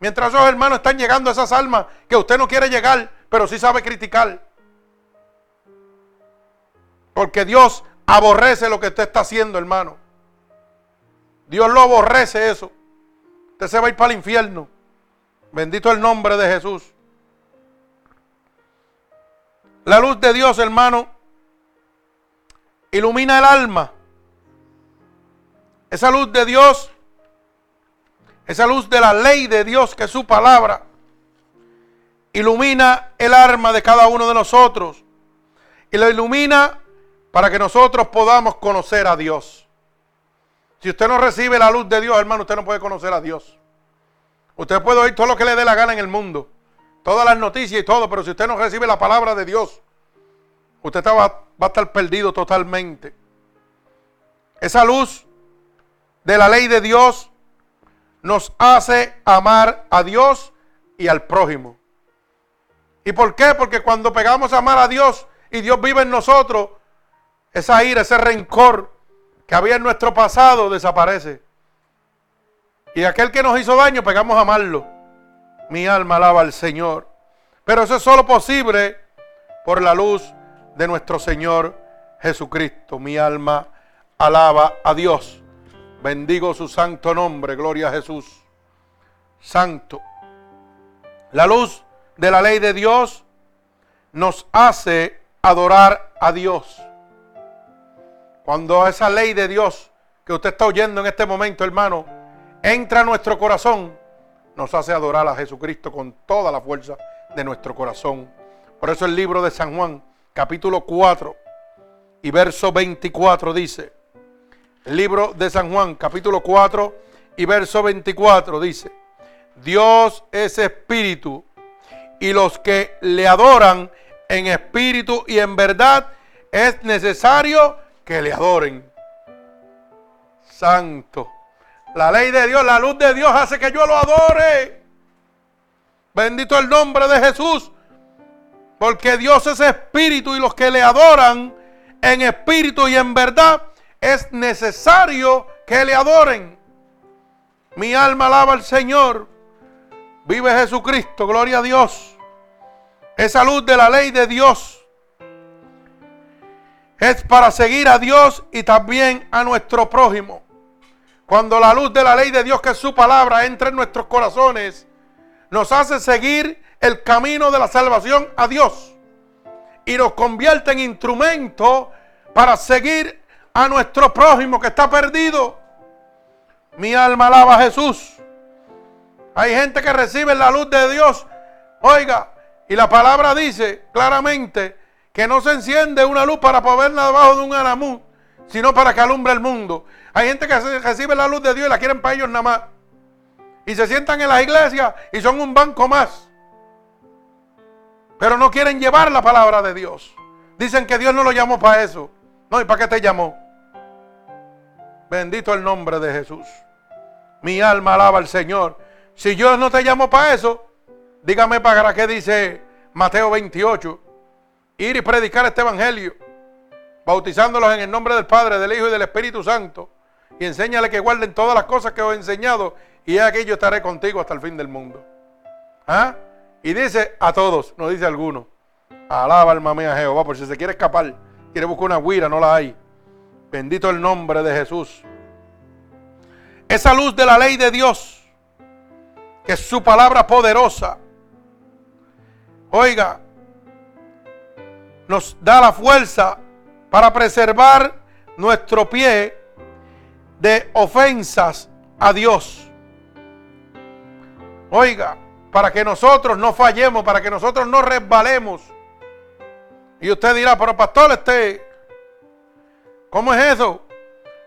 Mientras esos hermanos están llegando a esas almas que usted no quiere llegar, pero sí sabe criticar. Porque Dios aborrece lo que usted está haciendo, hermano. Dios lo aborrece eso. Usted se va a ir para el infierno. Bendito el nombre de Jesús. La luz de Dios, hermano, ilumina el alma. esa luz de Dios, esa luz de la ley de Dios que es su palabra, ilumina el alma de cada uno de nosotros y lo ilumina para que nosotros podamos conocer a Dios. Si usted no recibe la luz de Dios, hermano, usted no puede conocer a Dios. Usted puede oír todo lo que le dé la gana en el mundo, todas las noticias y todo, pero si usted no recibe la palabra de Dios, usted va, va a estar perdido totalmente. Esa luz de la ley de Dios nos hace amar a Dios y al prójimo. ¿Y por qué? Porque cuando pegamos a amar a Dios y Dios vive en nosotros, esa ira, ese rencor que había en nuestro pasado desaparece. Y aquel que nos hizo daño, pegamos a amarlo. Mi alma alaba al Señor. Pero eso es solo posible por la luz de nuestro Señor Jesucristo. Mi alma alaba a Dios. Bendigo su santo nombre. Gloria a Jesús. Santo. La luz de la ley de Dios nos hace adorar a Dios. Cuando esa ley de Dios que usted está oyendo en este momento, hermano, entra a nuestro corazón, nos hace adorar a Jesucristo con toda la fuerza de nuestro corazón. Por eso el libro de San Juan, capítulo 4 y verso 24 dice, libro de San Juan, capítulo 4 y verso 24 dice, Dios es espíritu y los que le adoran en espíritu y en verdad es necesario que le adoren. Santo. La ley de Dios, la luz de Dios hace que yo lo adore. Bendito el nombre de Jesús. Porque Dios es espíritu y los que le adoran en espíritu y en verdad es necesario que le adoren. Mi alma alaba al Señor. Vive Jesucristo, gloria a Dios. Esa luz de la ley de Dios es para seguir a Dios y también a nuestro prójimo. Cuando la luz de la ley de Dios, que es su palabra, entra en nuestros corazones, nos hace seguir el camino de la salvación a Dios y nos convierte en instrumento para seguir a nuestro prójimo que está perdido. Mi alma alaba a Jesús. Hay gente que recibe la luz de Dios. Oiga, y la palabra dice claramente que no se enciende una luz para ponerla debajo de un aramú, sino para que alumbre el mundo. Hay gente que recibe la luz de Dios y la quieren para ellos nada más. Y se sientan en las iglesias y son un banco más. Pero no quieren llevar la palabra de Dios. Dicen que Dios no lo llamó para eso. No, ¿y para qué te llamó? Bendito el nombre de Jesús. Mi alma alaba al Señor. Si Dios no te llamó para eso, Dígame para qué dice Mateo 28. Ir y predicar este evangelio, bautizándolos en el nombre del Padre, del Hijo y del Espíritu Santo. Y enséñale que guarden todas las cosas que os he enseñado. Y aquí yo estaré contigo hasta el fin del mundo. ¿Ah? Y dice a todos, no dice a alguno. Alaba alma mía Jehová, por si se quiere escapar, quiere buscar una guira, no la hay. Bendito el nombre de Jesús. Esa luz de la ley de Dios, que es su palabra poderosa, oiga, nos da la fuerza para preservar nuestro pie de ofensas a Dios. Oiga, para que nosotros no fallemos, para que nosotros no resbalemos. Y usted dirá, pero pastor, este, ¿cómo es eso?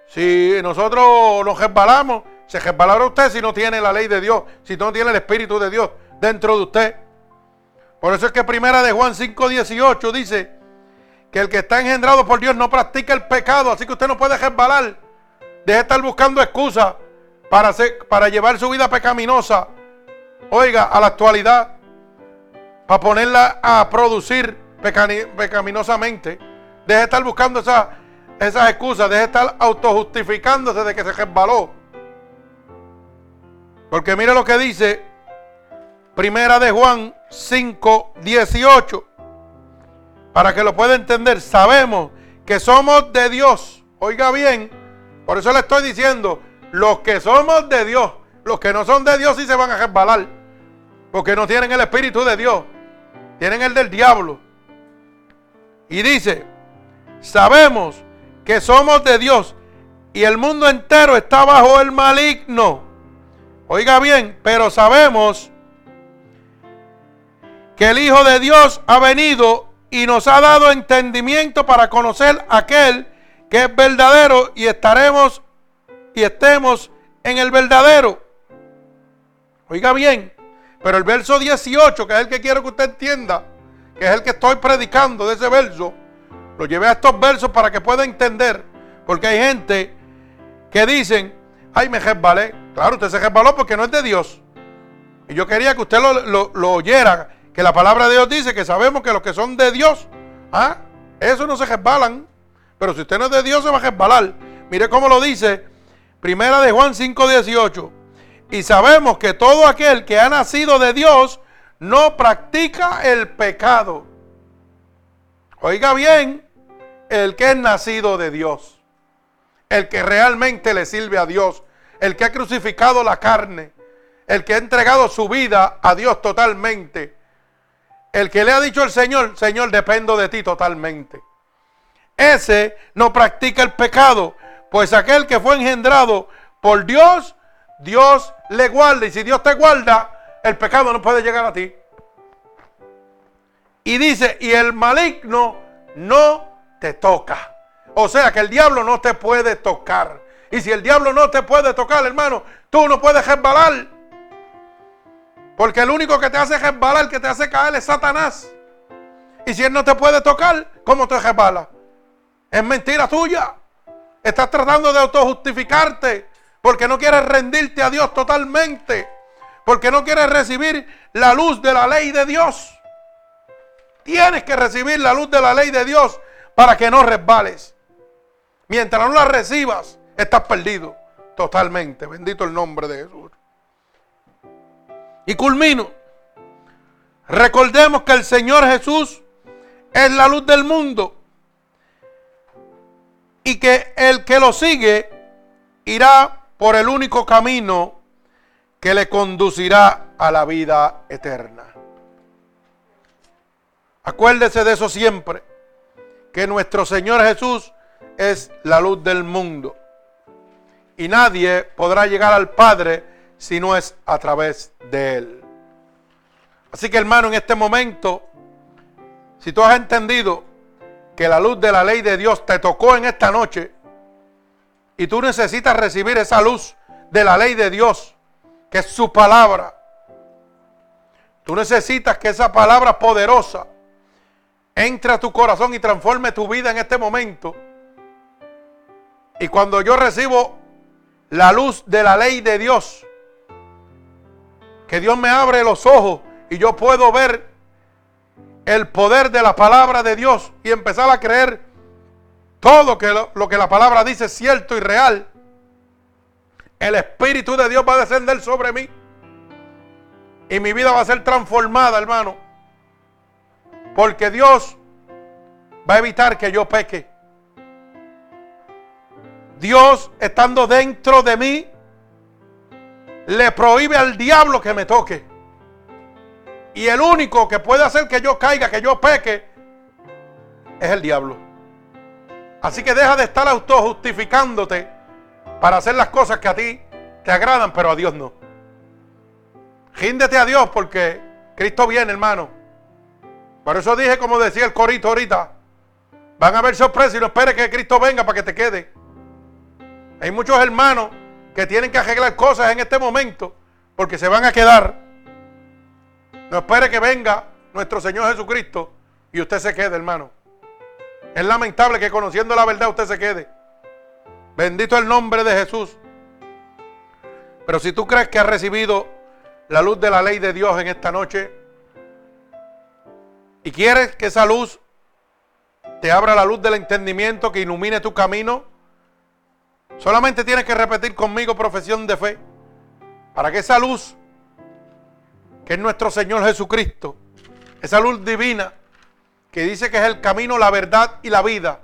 Si nosotros nos resbalamos, se resbalará usted si no tiene la ley de Dios, si no tiene el Espíritu de Dios dentro de usted. Por eso es que primera de Juan 5:18 dice que el que está engendrado por Dios no practica el pecado, así que usted no puede resbalar. Deje de estar buscando excusas para, para llevar su vida pecaminosa, oiga, a la actualidad, para ponerla a producir pecaminosamente. Deje de estar buscando esas, esas excusas, deje de estar autojustificándose de que se resbaló. Porque mire lo que dice Primera de Juan 5, 18. Para que lo pueda entender, sabemos que somos de Dios. Oiga bien, por eso le estoy diciendo, los que somos de Dios, los que no son de Dios sí se van a resbalar. Porque no tienen el Espíritu de Dios, tienen el del diablo. Y dice, sabemos que somos de Dios y el mundo entero está bajo el maligno. Oiga bien, pero sabemos que el Hijo de Dios ha venido y nos ha dado entendimiento para conocer aquel que es verdadero y estaremos y estemos en el verdadero. Oiga bien, pero el verso 18, que es el que quiero que usted entienda, que es el que estoy predicando de ese verso, lo llevé a estos versos para que pueda entender, porque hay gente que dicen, ay, me resbalé. Claro, usted se resbaló porque no es de Dios. Y yo quería que usted lo, oyera, que la palabra de Dios dice que sabemos que los que son de Dios, ¿ah? eso no se resbalan. Pero si usted no es de Dios, se va a resbalar. Mire cómo lo dice, primera de Juan 5:18. Y sabemos que todo aquel que ha nacido de Dios no practica el pecado. Oiga bien, el que es nacido de Dios el que realmente le sirve a Dios, el que ha crucificado la carne, el que ha entregado su vida a Dios totalmente, el que le ha dicho al Señor, Señor, dependo de ti totalmente. Ese no practica el pecado, pues aquel que fue engendrado por Dios, Dios le guarda. Y si Dios te guarda, el pecado no puede llegar a ti. Y dice, y el maligno no te toca. O sea que el diablo no te puede tocar. Y si el diablo no te puede tocar, hermano, tú no puedes resbalar. Porque el único que te hace resbalar, que te hace caer es Satanás. Y si él no te puede tocar, ¿cómo te resbala? Es mentira tuya. Estás tratando de autojustificarte porque no quieres rendirte a Dios totalmente. Porque no quieres recibir la luz de la ley de Dios. Tienes que recibir la luz de la ley de Dios para que no resbales. Mientras no la recibas, estás perdido totalmente. Bendito el nombre de Jesús. Y culmino. Recordemos que el Señor Jesús es la luz del mundo. Y que el que lo sigue irá por el único camino que le conducirá a la vida eterna. Acuérdese de eso siempre, que nuestro Señor Jesús es la luz del mundo. Y nadie podrá llegar al Padre si no es a través de Él. Así que hermano, en este momento, si tú has entendido que la luz de la ley de Dios te tocó en esta noche y tú necesitas recibir esa luz de la ley de Dios, que es su palabra, tú necesitas que esa palabra poderosa entre a tu corazón y transforme tu vida en este momento y cuando yo recibo la luz de la ley de Dios, que Dios me abre los ojos y yo puedo ver el poder de la palabra de Dios y empezar a creer todo lo, lo que la palabra dice es cierto y real, el Espíritu de Dios va a descender sobre mí y mi vida va a ser transformada, hermano. Porque Dios va a evitar que yo peque. Dios estando dentro de mí, le prohíbe al diablo que me toque. Y el único que puede hacer que yo caiga, que yo peque, es el diablo. Así que deja de estar autojustificándote para hacer las cosas que a ti te agradan, pero a Dios no. Ríndete a Dios porque Cristo viene, hermano. Por eso dije, como decía el corito ahorita, van a haber sorpresas y no esperes que Cristo venga para que te quede. Hay muchos hermanos que tienen que arreglar cosas en este momento porque se van a quedar. No espere que venga nuestro Señor Jesucristo y usted se quede, hermano. Es lamentable que conociendo la verdad usted se quede. Bendito el nombre de Jesús. Pero si tú crees que has recibido la luz de la ley de Dios en esta noche y quieres que esa luz te abra la luz del entendimiento que ilumine tu camino, Solamente tienes que repetir conmigo profesión de fe para que esa luz, que es nuestro Señor Jesucristo, esa luz divina que dice que es el camino, la verdad y la vida,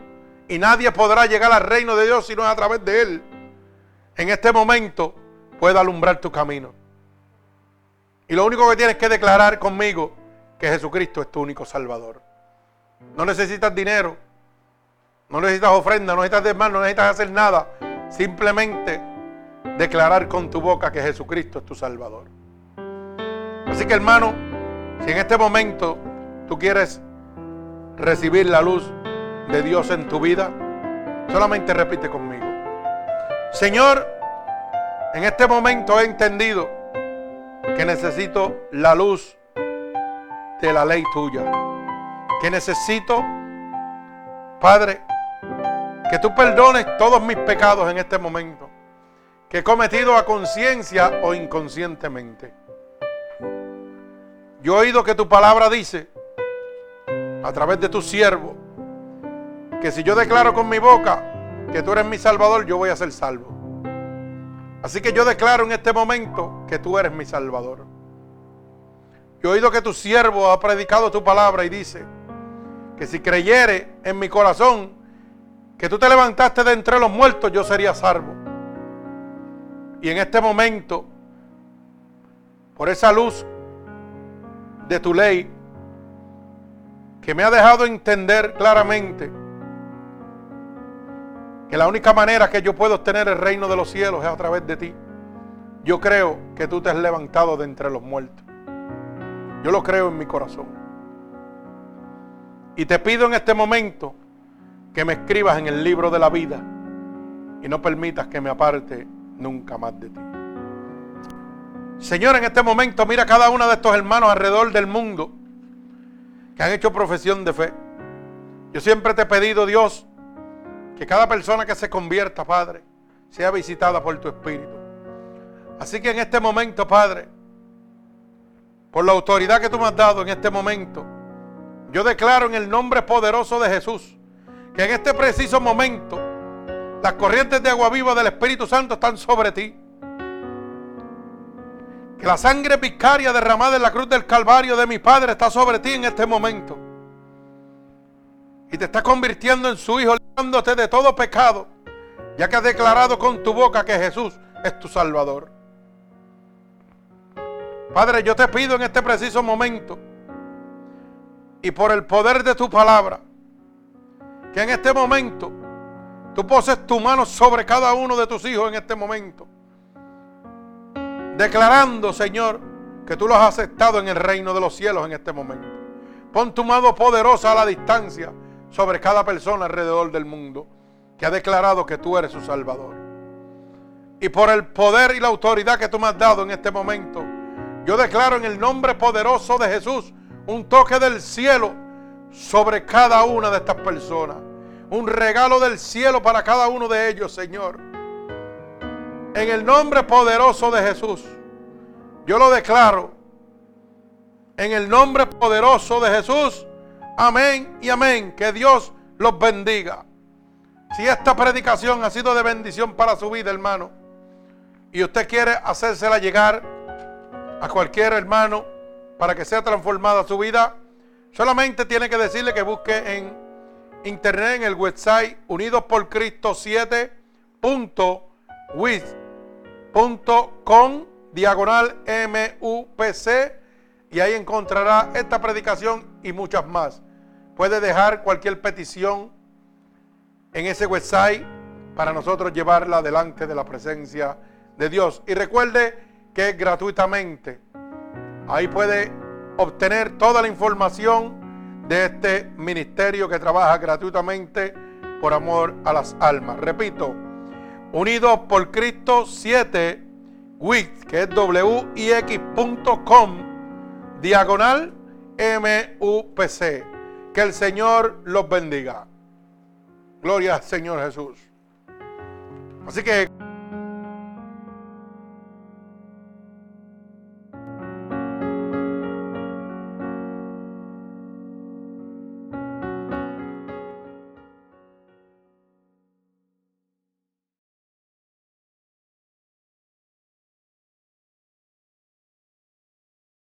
y nadie podrá llegar al reino de Dios si no es a través de Él, en este momento pueda alumbrar tu camino. Y lo único que tienes que declarar conmigo que Jesucristo es tu único Salvador. No necesitas dinero, no necesitas ofrenda, no necesitas demás, no necesitas hacer nada simplemente declarar con tu boca que Jesucristo es tu Salvador. Así que hermano, si en este momento tú quieres recibir la luz de Dios en tu vida, solamente repite conmigo. Señor, en este momento he entendido que necesito la luz de la ley tuya. Que necesito, Padre, que tú perdones todos mis pecados en este momento. Que he cometido a conciencia o inconscientemente. Yo he oído que tu palabra dice, a través de tu siervo, que si yo declaro con mi boca que tú eres mi salvador, yo voy a ser salvo. Así que yo declaro en este momento que tú eres mi salvador. Yo he oído que tu siervo ha predicado tu palabra y dice que si creyere en mi corazón que tú te levantaste de entre los muertos, yo sería salvo. Y en este momento, por esa luz de tu ley, que me ha dejado entender claramente que la única manera que yo puedo obtener el reino de los cielos es a través de ti. Yo creo que tú te has levantado de entre los muertos. Yo lo creo en mi corazón. Y te pido en este momento que me escribas en el libro de la vida y no permitas que me aparte nunca más de ti. Señor, en este momento mira a cada uno de estos hermanos alrededor del mundo que han hecho profesión de fe. Yo siempre te he pedido, Dios, que cada persona que se convierta, Padre, sea visitada por tu Espíritu. Así que en este momento, Padre, por la autoridad que tú me has dado en este momento, yo declaro en el nombre poderoso de Jesús que en este preciso momento las corrientes de agua viva del Espíritu Santo están sobre ti. Que la sangre vicaria derramada en la cruz del Calvario de mi Padre está sobre ti en este momento. Y te está convirtiendo en su hijo, librándote de todo pecado, ya que has declarado con tu boca que Jesús es tu Salvador. Padre, yo te pido en este preciso momento y por el poder de tu palabra, que en este momento tú poses tu mano sobre cada uno de tus hijos en este momento, declarando, Señor, que tú los has aceptado en el reino de los cielos en este momento. Pon tu mano poderosa a la distancia sobre cada persona alrededor del mundo que ha declarado que tú eres su Salvador. Y por el poder y la autoridad que tú me has dado en este momento, yo declaro en el nombre poderoso de Jesús un toque del cielo sobre cada una de estas personas. Un regalo del cielo para cada uno de ellos, Señor. En el nombre poderoso de Jesús, yo lo declaro. En el nombre poderoso de Jesús, amén y amén. Que Dios los bendiga. Si esta predicación ha sido de bendición para su vida, hermano, y usted quiere hacérsela llegar a cualquier hermano para que sea transformada su vida, solamente tiene que decirle que busque en internet, en el website Unidos por Cristo 7.with.com diagonal MUPC y ahí encontrará esta predicación y muchas más. Puede dejar cualquier petición en ese website para nosotros llevarla delante de la presencia de Dios. Y recuerde que gratuitamente. Ahí puede obtener toda la información de este ministerio que trabaja gratuitamente por amor a las almas. Repito, Unidos por Cristo 7 WIX, que es wix.com, diagonal MUPC. Que el Señor los bendiga. Gloria al Señor Jesús. Así que